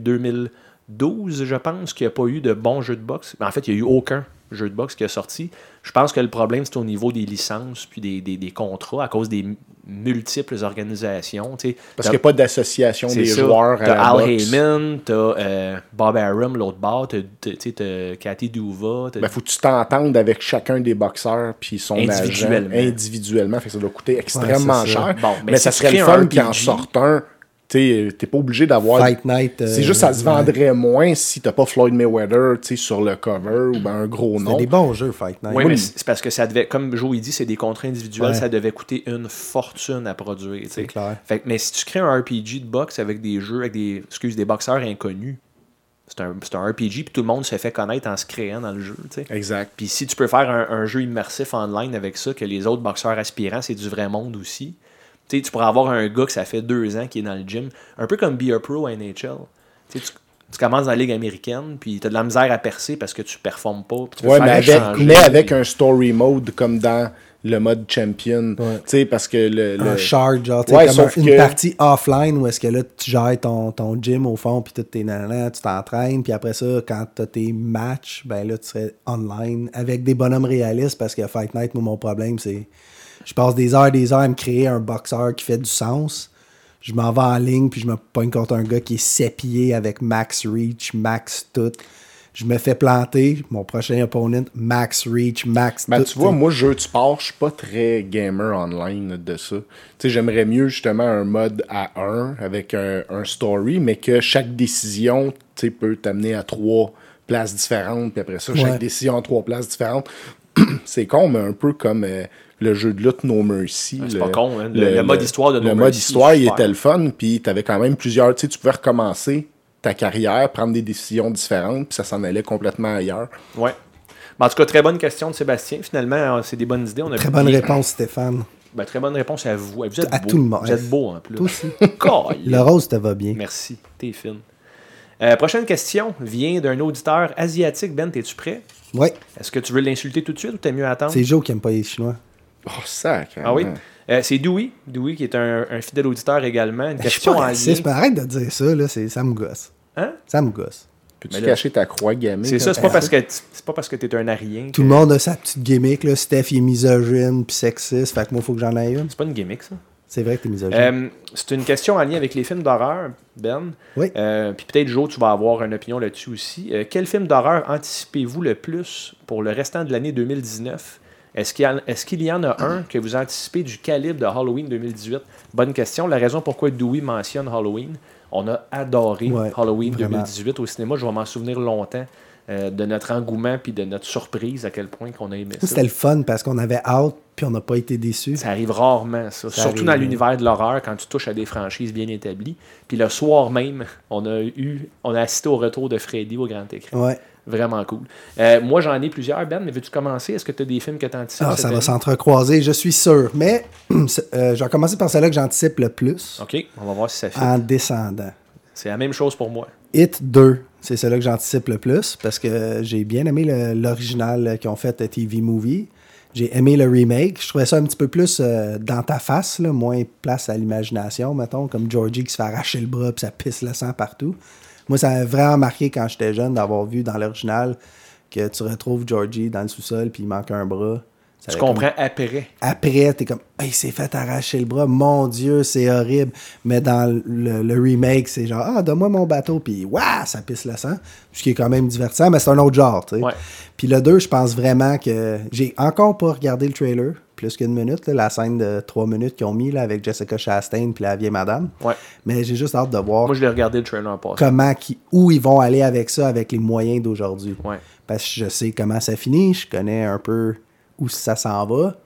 2012, je pense, qu'il n'y a pas eu de bons jeux de boxe. En fait, il n'y a eu aucun jeu de boxe qui a sorti. Je pense que le problème, c'est au niveau des licences puis des, des- des contrats, à cause des multiples organisations. Parce qu'il n'y a pas d'association des ça. joueurs à T'as la Al boxe. Heyman, t'as euh, Bob Arum, l'autre bord, t'as t'as Cathy Duva. t'as- Ben, faut que tu t'entendes avec chacun des boxeurs puis son agent Individuellement. individuellement. Fait que ça doit coûter extrêmement Ouais, cher. Bon, mais mais ça serait le un fun qu'il en sorte un. Tu T'es pas obligé d'avoir. Fight Night. euh, C'est juste ça se ouais. vendrait moins si t'as pas Floyd Mayweather tu sais, sur le cover ou ben un gros C'est nom. des bons jeux, Fight Night. Oui, mais c'est c'est parce que ça devait, comme Joe il dit, c'est des contrats individuels, Ouais. ça devait coûter une fortune à produire. tu sais. C'est clair. Fait mais si tu crées un RPG de boxe avec des jeux, avec des, excuse, des boxeurs inconnus, c'est un, c'est un RPG, puis tout le monde se fait connaître en se créant dans le jeu. tu sais. Exact. Puis si tu peux faire un, un jeu immersif online avec ça, que les autres boxeurs aspirants, c'est du vrai monde aussi. Tu sais, tu pourrais avoir un gars que ça fait deux ans qui est dans le gym, un peu comme Be a Pro à NHL. Tu, tu, tu commences dans la Ligue américaine, puis tu as de la misère à percer parce que tu performes pas. tu Ouais, mais avec, mais avec puis- un story mode comme dans le mode champion. Ouais. Tu sais, parce que le. un le- charge, genre, tu sais, Ouais, comme un- une que- partie offline où est-ce que là, tu gères ton, ton gym au fond, puis tes nanana, tu t'entraînes, puis après ça, quand tu as tes matchs, ben là, tu serais online avec des bonhommes réalistes, parce que Fight Night, moi, mon problème, c'est je passe des heures et des heures à me créer un boxeur qui fait du sens. Je m'en vais en ligne, puis je me pogne contre un gars qui est sépié avec max reach, max tout. Je me fais planter, mon prochain opponent, max reach, max Ben, tout. tu vois, moi, jeu de sport, je suis pas très gamer online de ça. Tu sais, j'aimerais mieux justement un mode à 1 avec un, un story, mais que chaque décision, tu peut t'amener à trois places différentes, puis après ça, chaque Ouais. décision à trois places différentes. c'est con, mais un peu comme euh, le jeu de lutte No Mercy. c'est le- pas con, hein. Le- le mode histoire de No Le mode Mercy, histoire, il était le fun, puis t'avais quand même plusieurs, tu sais, tu pouvais recommencer ta carrière, prendre des décisions différentes, puis ça s'en allait complètement ailleurs. Ouais. En tout cas, très bonne question de Sébastien. Finalement, euh, c'est des bonnes idées. On a Très bonne réponse, Stéphane. Ben, très bonne réponse à vous. Vous êtes À beau. tout le monde. Vous êtes beau en plus. Toi aussi. Le rose te va bien. Merci, t'es fine. Euh, prochaine question vient d'un auditeur asiatique. Ben, es-tu prêt? Oui, Est-ce que tu veux l'insulter tout de suite ou t'es mieux attendre? c'est Joe qui aime pas les Chinois. Oh, sac. Ah oui? Euh, c'est Dewey. Dewey qui est un, un fidèle auditeur également. Une Je suis question pas en raciste, lien. mais arrête de dire ça, là, c'est- ça me gosse. Hein? Ça me gosse. Peux-tu cacher ta croix gammée? C'est ça, c'est pas parce que c'est pas parce que t'es un arien. Tout le monde a sa petite gimmick, là. Steph, il est misogyne puis sexiste, fait que moi, il faut que j'en aie une. C'est pas une gimmick, ça. C'est vrai que t'es misogyne. Euh, c'est une question en lien avec les films d'horreur, Ben. Oui. Euh, Puis peut-être, Joe, tu vas avoir une opinion là-dessus aussi. Euh, quel film d'horreur anticipez-vous le plus pour le restant de l'année 2019 Est-ce qu'il y, en- y a un que vous anticipez du calibre de Halloween 2018 Bonne question. La raison pourquoi Dewey mentionne Halloween, on a adoré Ouais, Halloween vraiment. 2018 au cinéma. Je vais m'en souvenir longtemps euh, de notre engouement puis de notre surprise à quel point qu'on a aimé ça. C'était le fun parce qu'on avait hâte puis on n'a pas été déçus. Ça arrive rarement, ça. Ça Surtout arrive, dans l'univers de l'horreur, quand tu touches à des franchises bien établies. Puis le soir même, on a eu, on a assisté au retour de Freddy au grand écran. Ouais. Vraiment cool. Euh, moi, j'en ai plusieurs, Ben, mais veux-tu commencer? Est-ce que tu as des films que tu anticipes? Ah, ça va s'entrecroiser, je suis sûr. Mais euh, je vais commencer par celle-là que j'anticipe le plus OK, on va voir si ça fait. en descendant. C'est la même chose pour moi. Hit 2, c'est celle-là que j'anticipe le plus parce que j'ai bien aimé le- l'original qu'ils ont fait, euh, TV Movie. J'ai aimé le remake. Je trouvais ça un petit peu plus euh, dans ta face, là, moins place à l'imagination, mettons, comme Georgie qui se fait arracher le bras puis ça pisse le sang partout. Moi, ça m'a vraiment marqué quand j'étais jeune d'avoir vu dans l'original que tu retrouves Georgie dans le sous-sol puis il manque un bras. Ça Tu avait comme- comprends après. Après, t'es comme, il s'est fait arracher le bras, mon Dieu, c'est horrible. Mais dans le, le remake, c'est genre, ah, donne-moi mon bateau, puis waouh, ça pisse le sang. Ce qui est quand même divertissant, mais c'est un autre genre, tu sais. Puis le 2, je pense vraiment que. J'ai encore pas regardé le trailer, plus qu'une minute, là, la scène de 3 minutes qu'ils ont mis là, avec Jessica Chastain puis la vieille madame. Ouais. Mais j'ai juste hâte de voir Moi, je l'ai regardé le trailer en passant. comment, qui, où ils vont aller avec ça, avec les moyens d'aujourd'hui. Ouais. Parce que je sais comment ça finit, je connais un peu où ça s'en va.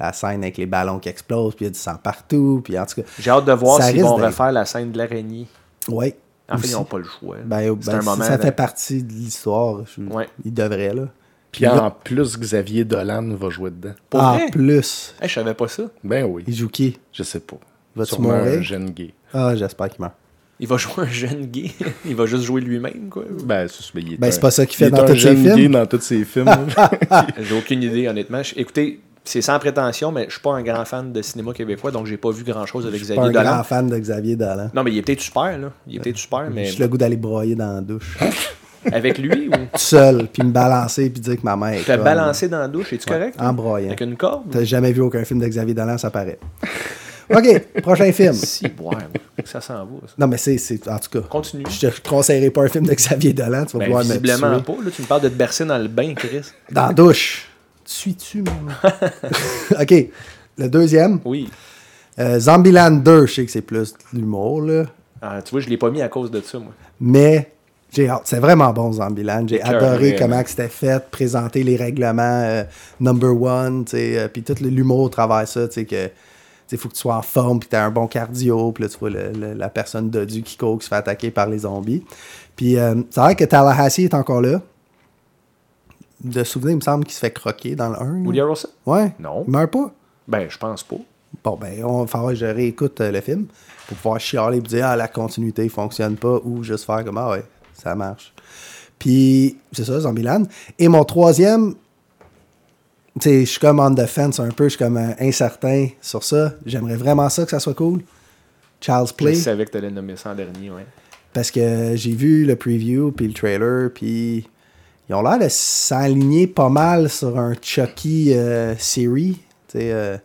La scène avec les ballons qui explosent, puis il y a du sang partout, puis en tout cas. J'ai hâte de voir s'ils vont refaire la scène de l'araignée. Ouais. En fait, ils n'ont pas le choix. Ben, c'est ben, un si moment. ça fait partie de l'histoire. je- Ouais. Ils devraient, là. Puis en plus, Xavier Dolan va jouer dedans. Pour en vrai? plus, Hey, je savais pas ça. Ben oui. il joue qui? Je sais pas. Sûrement mourir? un jeune gay. Ah, j'espère qu'il meurt. Il va jouer un jeune gay. il va juste jouer lui-même, quoi. Ben, c'est il est Ben, un- c'est pas ça qu'il fait il est dans un tous ses jeune films. gay dans tous ses films. J'ai aucune idée, honnêtement. Écoutez, c'est sans prétention, mais je suis pas un grand fan de cinéma québécois, donc j'ai pas vu grand-chose avec Je suis pas Xavier un Dolan. grand fan de Xavier Dolan. Non, mais il est peut-être super, là. Il est peut-être super, mais J'ai le goût d'aller broyer dans la douche. avec lui ou? Tout seul, puis me balancer, puis dire que ma mère est te conne. balancer dans la douche, es-tu correct? En broyant. Avec une corde? T'as jamais vu aucun film de Xavier Dolan, ça paraît. OK, prochain film. Si, ouais, ça s'en va. ça. Non, mais c'est, c'est- en tout cas, Continue. je te conseillerais pas un film de Xavier Dolan, tu vas Ben, vouloir me tuer. pas. Là, tu me parles de te bercer dans le bain, Chris. Dans la douche. Suis-tu, mon OK, le deuxième. Oui. Euh, Zombieland 2, je sais que c'est plus de l'humour, là. Ah, tu vois, je l'ai pas mis à cause de ça, moi. Mais j'ai hâte. C'est vraiment bon, Zombieland. J'ai adoré comment que c'était fait, présenter les règlements euh, number one, euh, puis tout l'humour au travers de ça, tu sais, que il faut que tu sois en forme, puis tu as un bon cardio, puis là, tu vois le- le- la personne dodue qui court, qui se fait attaquer par les zombies. Puis euh, c'est vrai que Tallahassee est encore là. De souvenir, il me semble qu'il se fait croquer dans le 1. là. Woody Harrelson? Ouais. Non. Il meurt pas? Ben, je pense pas. Bon, ben, on va falloir que je réécoute euh, le film pour pouvoir chialer et dire ah, la continuité fonctionne pas ou juste faire comme ah ouais, ça marche. Puis, c'est ça, Zombieland. Et mon troisième, tu sais, je suis comme on the fence un peu, je suis comme euh, incertain sur ça. J'aimerais vraiment ça que ça soit cool. Child's Je Play. savais que tu allais nommer ça en dernier, ouais. Parce que j'ai vu le preview puis le trailer, puis ils ont l'air de s'aligner pas mal sur un Chucky euh, Siri, tu sais, euh,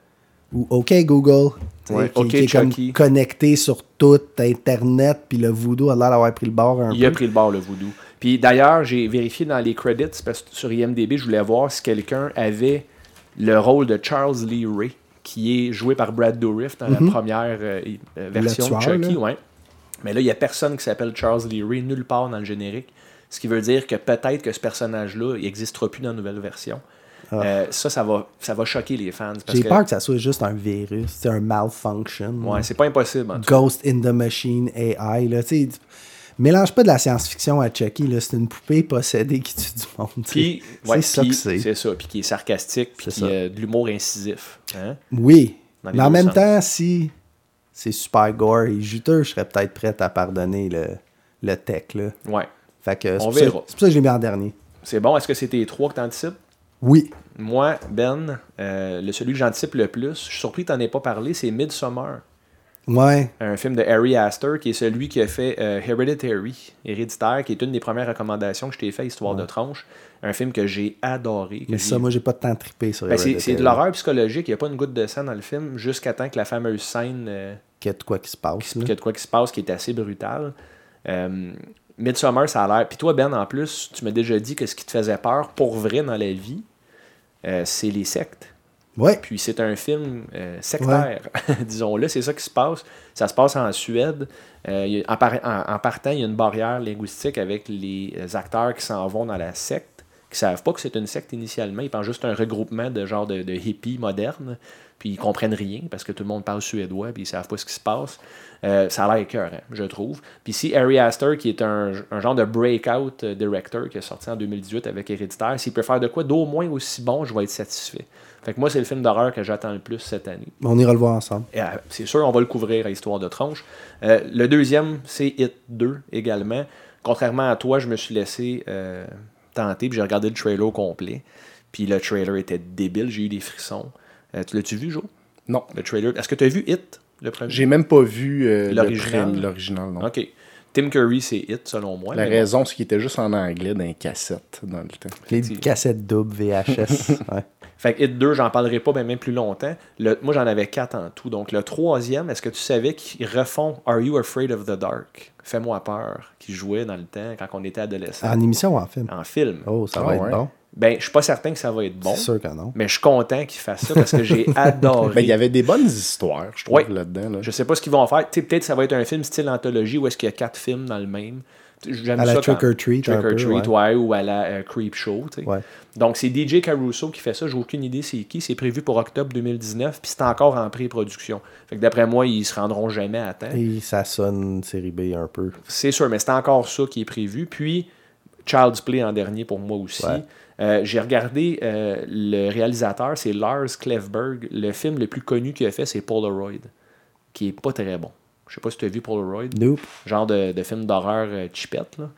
ou OK Google, Ouais, qui, OK qui est comme Chucky. connecté sur tout Internet, puis le voodoo a l'air d'avoir pris le bord un Il peu. a pris le bord, le voodoo. Puis d'ailleurs, j'ai vérifié dans les credits, parce que sur IMDB, je voulais voir si quelqu'un avait le rôle de Charles Lee Ray, qui est joué par Brad Dourif dans la première euh, euh, version de Chucky. là. Ouais. Mais là, il n'y a personne qui s'appelle Charles Lee Ray nulle part dans le générique. Ce qui veut dire que peut-être que ce personnage-là n'existera plus dans la nouvelle version. Euh, ça, ça va, ça va choquer les fans. Ah. J'ai que- peur que ça soit juste un virus, c'est un malfunction. Ouais, c'est pas impossible. en tout cas. Ghost in the Machine AI. Là, tu sais, mélange pas de la science-fiction à Chucky. C'est une poupée possédée qui tue du monde. tu sais. Puis, ouais, c'est ça que c'est. C'est ça. Puis qui est sarcastique, puis C'est qui a de l'humour incisif. Hein? Oui. Mais en même sens. temps, si c'est super gore et juteux, je serais peut-être prête à pardonner le, le tech. Là. Ouais. Fait que c'est On pour, ça- verra. c'est pour ça que je l'ai mis en dernier. C'est bon. Est-ce que c'était les trois que t'anticipes? Oui. Moi, Ben, euh, le celui que j'anticipe le plus, je suis surpris que t'en aies pas parlé, c'est Midsommar. Ouais. Un film de Harry Astor, qui est celui qui a fait euh, Hereditary, Héréditaire, qui est une des premières recommandations que je t'ai fait, Histoire de tranche. Un film que j'ai adoré. Mais ça, moi, j'ai pas de temps trippé sur Ben, c'est, de l'horreur psychologique, il n'y a pas une goutte de sang dans le film, jusqu'à temps que la fameuse scène euh, Qu'il y a de quoi qui se passe. qu'il y a de quoi qui se passe qui est assez brutal. Euh, Midsommar, ça a l'air. Puis toi, Ben, en plus, tu m'as déjà dit que ce qui te faisait peur pour vrai dans la vie, euh, c'est les sectes. Ouais. Puis c'est un film euh, sectaire, disons-le, c'est ça qui se passe. Ça se passe en Suède. Euh, en, par- en- en partant, il y a une barrière linguistique avec les acteurs qui s'en vont dans la secte, qui savent pas que c'est une secte initialement. Ils pensent juste un regroupement de genre de, de hippies modernes. Puis ils comprennent rien parce que tout le monde parle suédois puis ils savent pas ce qui se passe. Euh, ça a l'air écœurant, je trouve. Puis si Harry Astor, qui est un, un genre de breakout euh, director qui est sorti en 2018 avec Héréditaire, s'il peut faire de quoi d'au moins aussi bon, je vais être satisfait. Fait que moi, c'est le film d'horreur que j'attends le plus cette année. On ira le voir ensemble. Euh, c'est sûr, on va le couvrir à Histoire de tronche. Euh, le deuxième, c'est Hit 2 également. Contrairement à toi, je me suis laissé euh, tenter, puis j'ai regardé le trailer au complet. Puis le trailer était débile, j'ai eu des frissons. Euh, tu l'as-tu vu, Jo? Non. Le trailer. Est-ce que tu as vu Hit, le premier? J'ai même pas vu euh, le L'original? l'original, non. OK. Tim Curry, c'est Hit, selon moi. La mais bon. raison, c'est qu'il était juste en anglais dans les cassettes dans le temps. Les cassettes doubles VHS. ouais. Fait que Hit 2, j'en parlerai pas ben, même plus longtemps. Le- moi, j'en avais quatre en tout. Donc, le troisième, est-ce que tu savais qu'ils refont Are You Afraid of the Dark? Fais-moi peur, qui jouait dans le temps quand on était adolescent. En émission ou en film? En film. Oh, ça Ah va ouais. être bon. Ben, je suis pas certain que ça va être bon. C'est sûr que non. Mais je suis content qu'ils fassent ça parce que j'ai adoré. Mais Ben, il y avait des bonnes histoires, je trouve, Ouais. là-dedans. Là. Je sais pas ce qu'ils vont faire. Tu sais, peut-être que ça va être un film style anthologie où est-ce qu'il y a quatre films dans le même. J'aime À la ça Trick quand- or Treat, Trick or Treat, ouais. ouais, ou à la euh, Creep Show. tu sais. Ouais. Donc, c'est DJ Caruso qui fait ça. J'ai aucune idée c'est qui. C'est prévu pour octobre 2019, puis c'est encore en pré-production. Fait que d'après moi, ils se rendront jamais à temps. Et ça sonne série B un peu. C'est sûr, mais c'est encore ça qui est prévu. Puis, Child's Play en dernier pour moi aussi. Ouais. Euh, J'ai regardé euh, le réalisateur, c'est Lars Klevberg. Le film le plus connu qu'il a fait, c'est Polaroid, qui est pas très bon. Je sais pas si tu as vu Polaroid. Nope. Genre de, de film d'horreur euh, chipette. Là.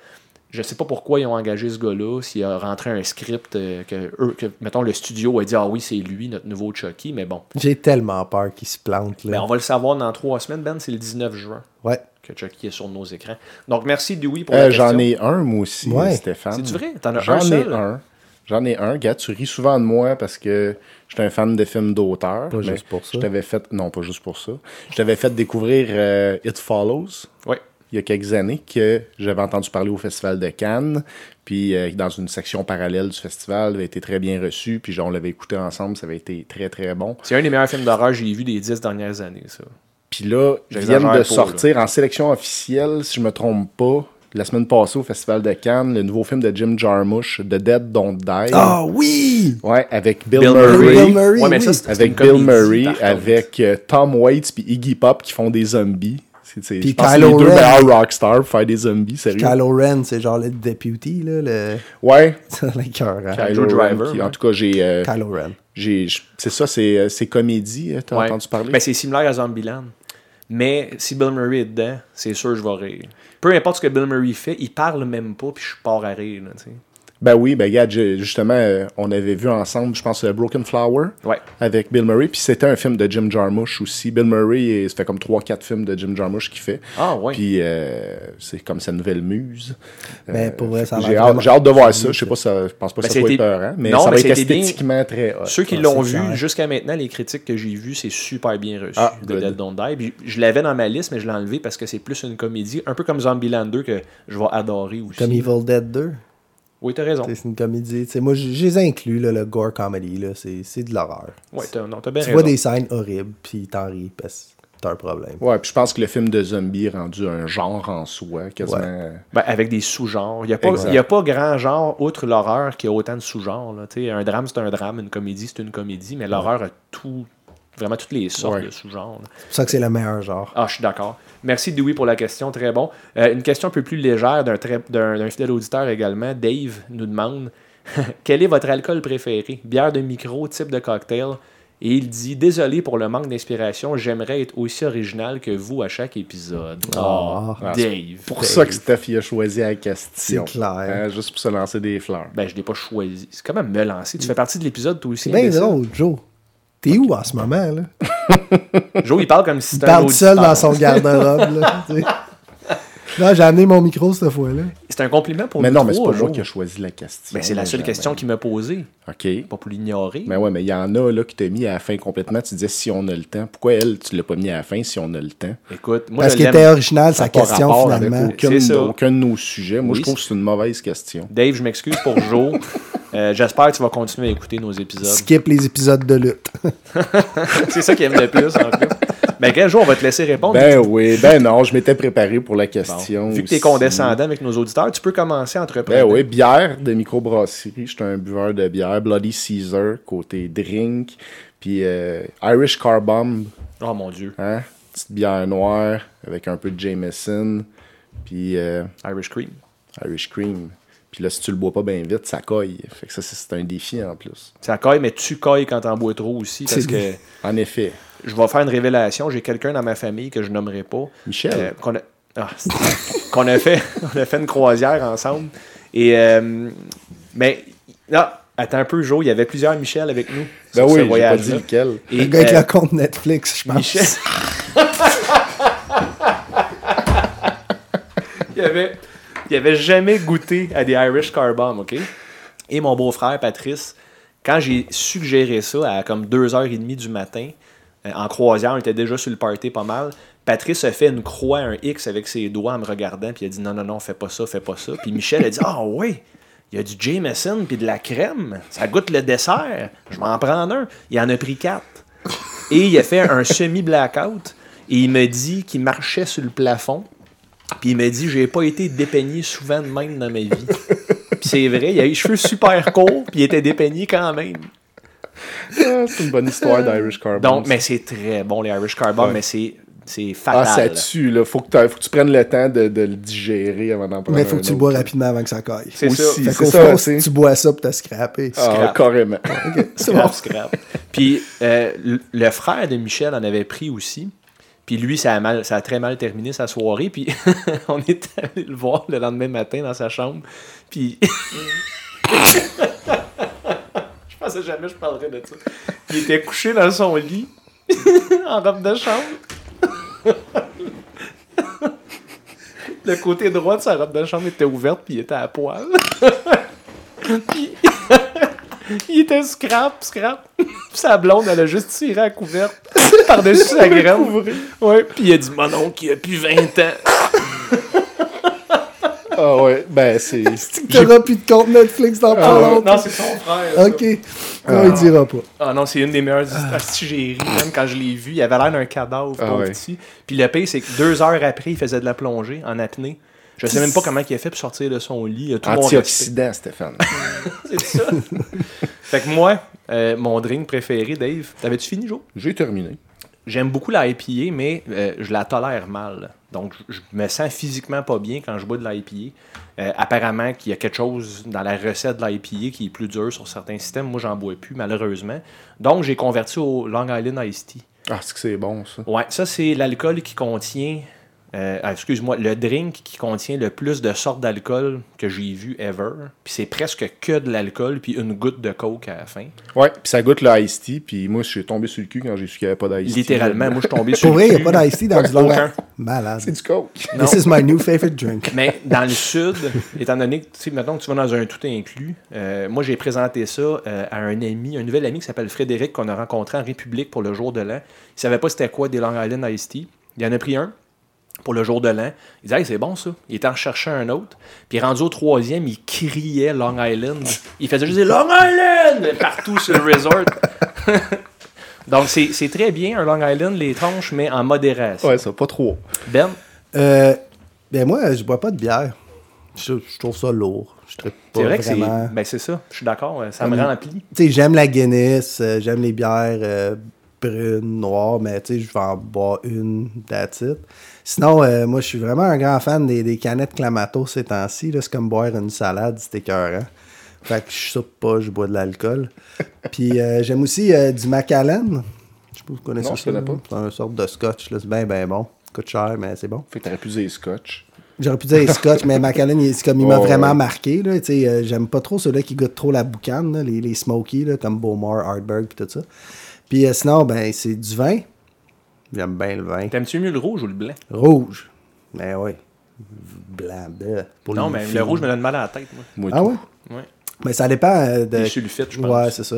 Je sais pas pourquoi ils ont engagé ce gars-là, s'il a rentré un script euh, que, eux- que, mettons, le studio a dit Ah oui, c'est lui, notre nouveau Chucky, mais bon. J'ai tellement peur qu'il se plante. Là. Mais on va le savoir dans trois semaines, Ben, c'est le 19 juin Ouais. que Chucky est sur nos écrans. Donc merci Dewey pour Euh, la question. J'en ai un, moi aussi, Ouais. Stéphane. C'est-tu vrai? T'en as un J'en ai seul? un. J'en ai un. Gars, tu ris souvent de moi parce que j'étais un fan de films d'auteur. Pas mais juste pour ça. Je t'avais fait... Non, pas juste pour ça. Je t'avais fait découvrir euh, It Follows Oui. il y a quelques années que j'avais entendu parler au Festival de Cannes. Puis euh, dans une section parallèle du festival, il avait été très bien reçu. Puis genre, on l'avait écouté ensemble, ça avait été très très bon. C'est un des meilleurs films d'horreur que j'ai vu des dix dernières années, ça. Puis là, ils viennent de sortir en sélection officielle, si je me trompe pas, la semaine passée au Festival de Cannes, le nouveau film de Jim Jarmusch, The Dead Don't Die. Ah oui! Ouais, avec Bill, Bill Murray. Bill Murray, Ouais, mais oui. ça, Avec Bill comédie, Murray, avec euh, Tom Waits puis Iggy Pop qui font des zombies. C'est, c'est, Puis je pense que c'est Kylo les deux Ren. meilleurs rockstars pour faire des zombies, sérieux. Kylo Ren, c'est genre le deputy, là. Le... Ouais, C'est le cœur, hein? Kylo Ren, Driver, qui- ouais. En tout cas, j'ai, euh, Kylo Ren. c'est ça, c'est, euh, c'est comédie. euh, T'as Ouais. entendu parler? Ben, c'est similaire à Zombieland. Mais si Bill Murray est dedans, c'est sûr que je vais rire. Peu importe ce que Bill Murray fait, il parle même pas, puis je pars à rire. Là. Ben oui, ben regarde, justement, euh, on avait vu ensemble, je pense, euh, Broken Flower Ouais. avec Bill Murray, puis c'était un film de Jim Jarmusch aussi. Bill Murray, ça fait comme 3-4 films de Jim Jarmusch qu'il fait. Ah, ouais. Puis euh, c'est comme sa nouvelle muse. Ben, pour vrai, ça J'ai hâte, hâte de voir ça. Je sais pas, ça, je pense pas Ben, que ça soit été- épeurant, mais Non, ça mais va être bien- esthétiquement très hot. Ceux qui Ah, l'ont vu jusqu'à maintenant, les critiques que j'ai vues, c'est super bien reçu Ah, de. Dead Don't Die. Puis je l'avais dans ma liste, mais je l'ai enlevé parce que c'est plus une comédie, un peu comme Zombieland 2 que je vais adorer aussi. Comme Evil Dead 2. Oui, t'as raison. C'est une comédie. Tu sais, moi, les inclus, là, le gore comedy. là. C'est c'est de l'horreur. Ouais, non, bien Tu raison. vois des scènes horribles, puis t'en ris parce que t'as un problème. Ouais, puis je pense que le film de zombie est rendu un genre en soi, quasiment. Ben, avec des sous-genres. Il n'y a, pas- y a pas grand genre, outre l'horreur, qui a autant de sous-genres. là. Tu sais, Un drame, c'est un drame. Une comédie, c'est une comédie. Mais l'horreur a tout, vraiment toutes les sortes Ouais. de sous-genres. C'est pour ça que c'est le meilleur genre. Ah, je suis d'accord. Merci Dewey pour la question, très bon. Euh, une question un peu plus légère d'un, très- d'un, d'un fidèle auditeur également. Dave nous demande quel est votre alcool préféré? Bière de micro, type de cocktail? Et il dit Désolé pour le manque d'inspiration, j'aimerais être aussi original que vous à chaque épisode. Ah. Ah, Dave. pour ça que Steph a choisi la question. C'est clair. Hein, juste pour se lancer des fleurs. Ben, je ne l'ai pas choisi. C'est quand même me lancer. Tu fais partie de l'épisode, toi aussi. Bien imbécile. drôle, Joe. T'es où en ce moment, là? Joe, il parle comme si Il c'était un parle seul dans son garde-robe, là. j'ai amené mon micro cette fois-là. C'est un compliment pour Mais non, mais c'est pas moi Joe. qui ai choisi la question. Ben, c'est la seule question qu'il m'a posée. OK. Pas pour l'ignorer. Mais ouais, mais il y en a là qui t'a mis à la fin complètement. Tu disais si on a le temps. Pourquoi elle, tu l'as pas mis à la fin si on a le temps? Écoute, moi, Parce l'aime. était original, Ça sa question, finalement. aucun, C'est ça. aucun de nos sujets. Moi, Oui, je trouve que c'est une mauvaise question. Dave, je m'excuse pour Joe. Euh, J'espère que tu vas continuer à écouter nos épisodes. Skip les épisodes de lutte. C'est ça qu'il aime le plus, en plus. Ben, quel jour on va te laisser répondre? Ben oui, ben non, je m'étais préparé pour la Bon. question. Vu que tu es condescendant avec nos auditeurs, tu peux commencer entre Ben oui, bière de microbrasserie. J'étais un buveur de bière. Bloody Caesar, côté drink. Puis euh, Irish Car Bomb, Oh mon Dieu. hein? Petite bière noire avec un peu de Jameson. Puis euh, Irish Cream. Irish Cream. Puis là, si tu le bois pas bien vite, ça coille. Fait que ça, c'est un défi en plus. Ça caille, mais tu cailles quand t'en bois trop aussi. Parce que En effet. je vais faire une révélation. J'ai quelqu'un dans ma famille que je nommerai pas. Michel. Euh, qu'on a, ah, qu'on a fait, on a fait une croisière ensemble. Et euh, mais ah, attends un peu, Joe, il y avait plusieurs Michel avec nous. Ben oui, j'ai pas dit lequel. Et, Le gars avec euh, le compte Netflix, je pense. Michel. il avait, il avait jamais goûté à des Irish Car OK? Et mon beau-frère, Patrice, quand j'ai suggéré ça à comme 2h30 du matin, euh, en croisière, on était déjà sur le party pas mal. Patrice a fait une croix, un X avec ses doigts en me regardant, puis il a dit non, non, non, fais pas ça, fais pas ça. Puis Michel a dit ah oui, il y a du Jameson puis de la crème, ça goûte le dessert, je m'en prends un. Il en a pris quatre. Et il a fait un semi-blackout, et il me dit qu'il marchait sur le plafond, puis il m'a dit j'ai pas été dépeigné souvent de même dans ma vie. Puis c'est vrai, il a eu les cheveux super courts, puis il était dépeigné quand même. Ah, c'est une bonne histoire d'Irish Car Bombs. Donc, mais c'est très bon, les Irish Car Bombs, Ouais. mais c'est, c'est Ah, ça fatal. tue, là. Faut que, faut que tu prennes le temps de, de le digérer avant d'en prendre Mais faut un que tu le bois rapidement avant que ça caille. c'est ça. Fait c'est qu'au ça, fond, c'est- tu bois ça pour te scraper. Ah, Scrap. carrément. Scrap, scrap. Puis euh, le- le frère de Michel en avait pris aussi. Puis lui, ça a, mal, ça a très mal terminé sa soirée. Puis on est allé le voir le lendemain matin dans sa chambre. Puis. je pensais jamais que je parlerais de ça. Il était couché dans son lit, en robe de chambre. le côté droit de sa robe de chambre était ouverte, puis il était à poil. puis. Il était scrap, scrap. Puis sa blonde, elle a juste tiré à couverte par-dessus sa graine. Ouais, puis il a dit Mon oncle, il a plus 20 ans. Ah ouais, ben c'est... T'auras plus de compte Netflix dans pas longtemps. Non, c'est son frère. ça. Ok. Non, il dira pas. Ah non, c'est une des meilleures histoires. Si j'ai ri, même quand je l'ai vu, il avait l'air d'un cadavre, Ah pauvre ouais. petit. Puis le pire, c'est que deux heures après, il faisait de la plongée en apnée. Je sais même pas comment il a fait pour sortir de son lit. Tout. Antioxydant, Stéphane. C'est ça. fait que moi, euh, mon drink préféré, Dave, t'avais-tu fini, Joe? J'ai terminé. J'aime beaucoup la IPA, mais euh, je la tolère mal. Donc, je je me sens physiquement pas bien quand je bois de la IPA. Euh, apparemment, qu'il y a quelque chose dans la recette de l'IPA qui est plus dur sur certains systèmes. Moi, j'en bois plus, malheureusement. Donc, j'ai converti au Long Island Iced Tea. Ah, c'est que c'est bon, ça. Ouais, ça, c'est l'alcool qui contient. Euh, ah, excuse-moi, le drink qui contient le plus de sortes d'alcool que j'ai vu ever. Puis c'est presque que de l'alcool, puis une goutte de coke à la fin. Ouais, puis ça goûte le iced tea, puis moi, je suis tombé sur le cul quand j'ai su qu'il n'y avait pas d'iced tea. Littéralement, moi, je suis tombé sur Pour le vrai, il cul. n'y a pas d'ice tea dans du Aucun. Malade. C'est du coke. Non. This is my new favorite drink. Mais dans le sud, étant donné que, tu sais, mettons que tu vas dans un tout inclus, euh, moi j'ai présenté ça euh, à un ami, un nouvel ami qui s'appelle Frédéric, qu'on a rencontré en République pour le jour de l'an. Il savait pas c'était quoi des Long Island Iced Tea. Il en a pris un pour le jour de l'an. Il disait, hey, c'est bon ça. Il était en cherchant un autre. Puis rendu au troisième, il criait Long Island. Il faisait juste Long Island partout sur le resort. Donc c'est c'est très bien un Long Island, les tranches, mais en modération. Ouais, ça, pas trop. Ben, Euh, ben moi, je bois pas de bière. Je, je trouve ça lourd. Je trippe pas c'est vrai que c'est. Ben c'est ça. Je suis d'accord. Ça me Hum. remplit. Tu sais, j'aime la Guinness, euh, j'aime les bières euh, brunes, noires, mais tu sais, je vais en boire une, that's it. Sinon, euh, moi, je suis vraiment un grand fan des, des canettes Clamato ces temps-ci. là. C'est comme boire une salade, c'est écœurant. Fait que je soupe pas, je bois de l'alcool. Puis euh, j'aime aussi euh, du Macallan. Je sais pas si vous connaissez Non, je ça. connais là. pas. C'est une sorte de scotch, c'est bien, bien bon. Coûte cher, mais c'est bon. Fait que t'aurais pu dire scotch. J'aurais pu dire Scotch, mais Macallan, il- c'est comme il m'a Oh, vraiment ouais. marqué. Là, euh, J'aime pas trop ceux-là qui goûtent trop la boucane, là, les, les smoky, là, comme Beaumont, Hardberg et tout ça. Puis euh, sinon, ben, c'est du vin. J'aime bien le vin. T'aimes-tu mieux le rouge ou le blanc? Rouge. Ben oui. Blanc, bleu. Pour Non, mais filles. le rouge me donne mal à la tête, moi. Moi, Ah tout. ouais? Ouais. Mais ça dépend euh, de. Les sulfites, je pense. Ouais, c'est ça.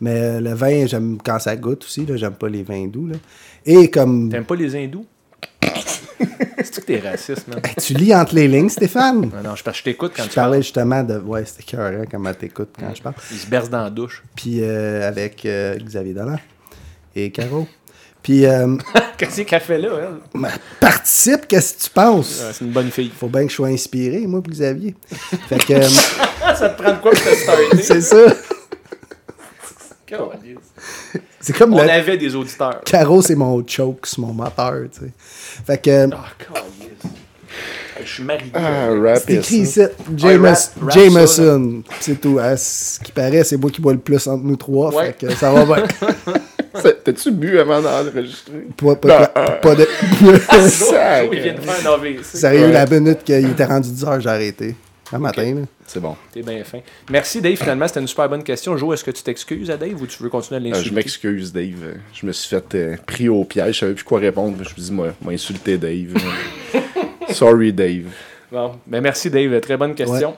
Mais euh, le vin, j'aime quand ça goûte aussi. là, J'aime pas les vins doux. Là. Et comme. T'aimes pas les hindous? C'est que t'es raciste, man? Ben, tu lis entre les lignes, Stéphane? Non, non, je, je t'écoute quand Je tu parlais parles. justement de. Ouais, c'était cœur, comment t'écoutes quand je parle. Il se berce dans la douche. Puis euh, avec euh, Xavier Dolan et Caro. Puis, euh, Qu'est-ce qu'elle fait là, elle? ben, participe, qu'est-ce que tu penses? Ouais, c'est une bonne fille. Faut bien que je sois inspiré, moi, pour Xavier. Fait que, euh, ça te prend de quoi pour te starter? c'est ça. C'est comme On avait des auditeurs. Caro, c'est mon choke, c'est mon moteur, tu sais. Fait que, calisse. Je suis marié. Ah, rap c'est écrit ici, James- Jameson. C'est tout. À ce qui paraît, c'est moi qui bois le plus entre nous trois. Ouais. Fait que ça va bien. T'as-tu bu avant d'enregistrer? pas, pas, pas, pas de. Il vient de faire un AVC. Sérieux, Ouais. la minute qu'il était rendu 10 heures, j'ai arrêté. Un matin, là. C'est bon. T'es bien fin. Merci, Dave. Finalement, c'était une super bonne question. Jo, est-ce que tu t'excuses à Dave ou tu veux continuer à Euh, l'insulter? je m'excuse, Dave. Je me suis fait euh, pris au piège. Je savais plus quoi répondre. Je me suis dit, moi, moi insulter Dave. Sorry, Dave. Bon, ben merci Dave, très bonne question.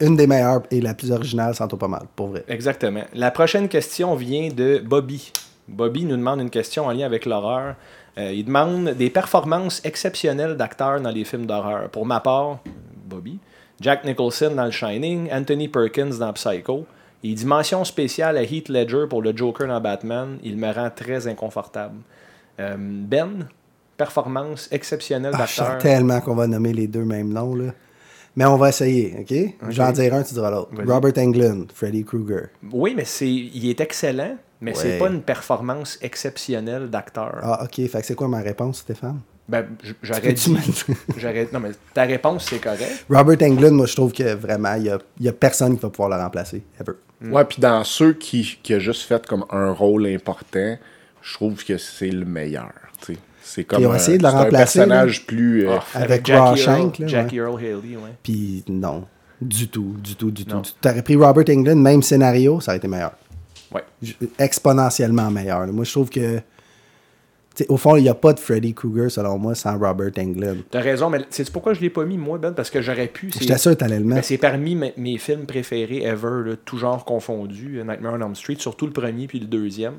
Une des meilleures et la plus originale, sans pas mal, pour vrai. Exactement. La prochaine question vient de Bobby. Bobby nous demande une question en lien avec l'horreur. Euh, il demande des performances exceptionnelles d'acteurs dans les films d'horreur. Pour ma part, Bobby, Jack Nicholson dans The Shining, Anthony Perkins dans Psycho. Il dit mention spéciale à Heath Ledger pour le Joker dans Batman. Il me rend très inconfortable. Euh, ben, performance exceptionnelle Ah, je d'acteur. tellement qu'on va nommer les deux mêmes noms, là. Mais on va essayer, OK? Je vais en dire un, tu diras l'autre. Robert Englund, Freddy Krueger. Oui, mais c'est, il est excellent, mais c'est Ouais. pas une performance exceptionnelle d'acteur. Ah, OK. Fait que c'est quoi ma réponse, Stéphane? Ben, j'aurais dit. me- j'aurais- Non, mais ta réponse, c'est correct. Robert Englund, moi, je trouve que vraiment, il n'y a, il y a personne qui va pouvoir le remplacer. Ever. Ouais, puis dans ceux qui, qui a juste fait comme un rôle important, je trouve que c'est le meilleur. C'est comme ils ont un, essayé de le c'est un remplacer, personnage plus. euh, Ah, Avec Jackie Rawshank, Earl, là, Jackie Earl Haley, ouais. Puis non, du tout, du tout, du Non. tout. Tu aurais pris Robert Englund, même scénario, ça aurait été meilleur. Ouais. J- Exponentiellement meilleur. là. Moi, je trouve que. au fond, il n'y a pas de Freddy Krueger, selon moi, sans Robert Englund. T'as raison, mais c'est pourquoi je l'ai pas mis, moi, Ben, parce que j'aurais pu. c'est- J'étais sûr que tu allais le Ben, mettre. c'est parmi mes, mes films préférés ever, là, tout genre confondu, euh, Nightmare on Elm Street, surtout le premier puis le deuxième.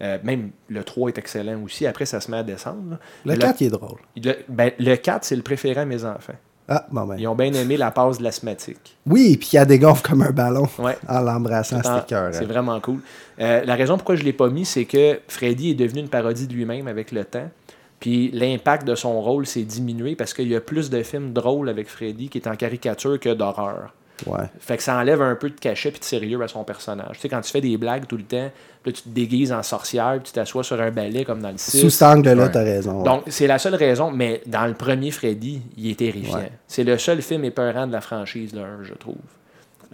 Euh, même le 3 est excellent aussi. Après, ça se met à descendre. là. Le Mais 4, il est drôle. le, ben, le 4, c'est le préféré à mes enfants. Ah, bon, ben. Ils ont bien aimé la passe de l'asthmatique. Oui, puis il y a des gonfles comme un ballon Ouais. en l'embrassant, c'était cœur. C'est vraiment cool. Euh, la raison pourquoi je ne l'ai pas mis, c'est que Freddy est devenu une parodie de lui-même avec le temps. Puis l'impact de son rôle s'est diminué parce qu'il y a plus de films drôles avec Freddy qui est en caricature que d'horreur. Ouais. Fait que ça enlève un peu de cachet et de sérieux à son personnage. Tu sais, quand tu fais des blagues tout le temps, là, tu te déguises en sorcière puis tu t'assois sur un balai comme dans le 6. Sous cet angle-là, Ouais. t'as raison. Donc, c'est la seule raison, mais dans le premier Freddy, il est terrifiant. Ouais. C'est le seul film épeurant de la franchise, là, je trouve.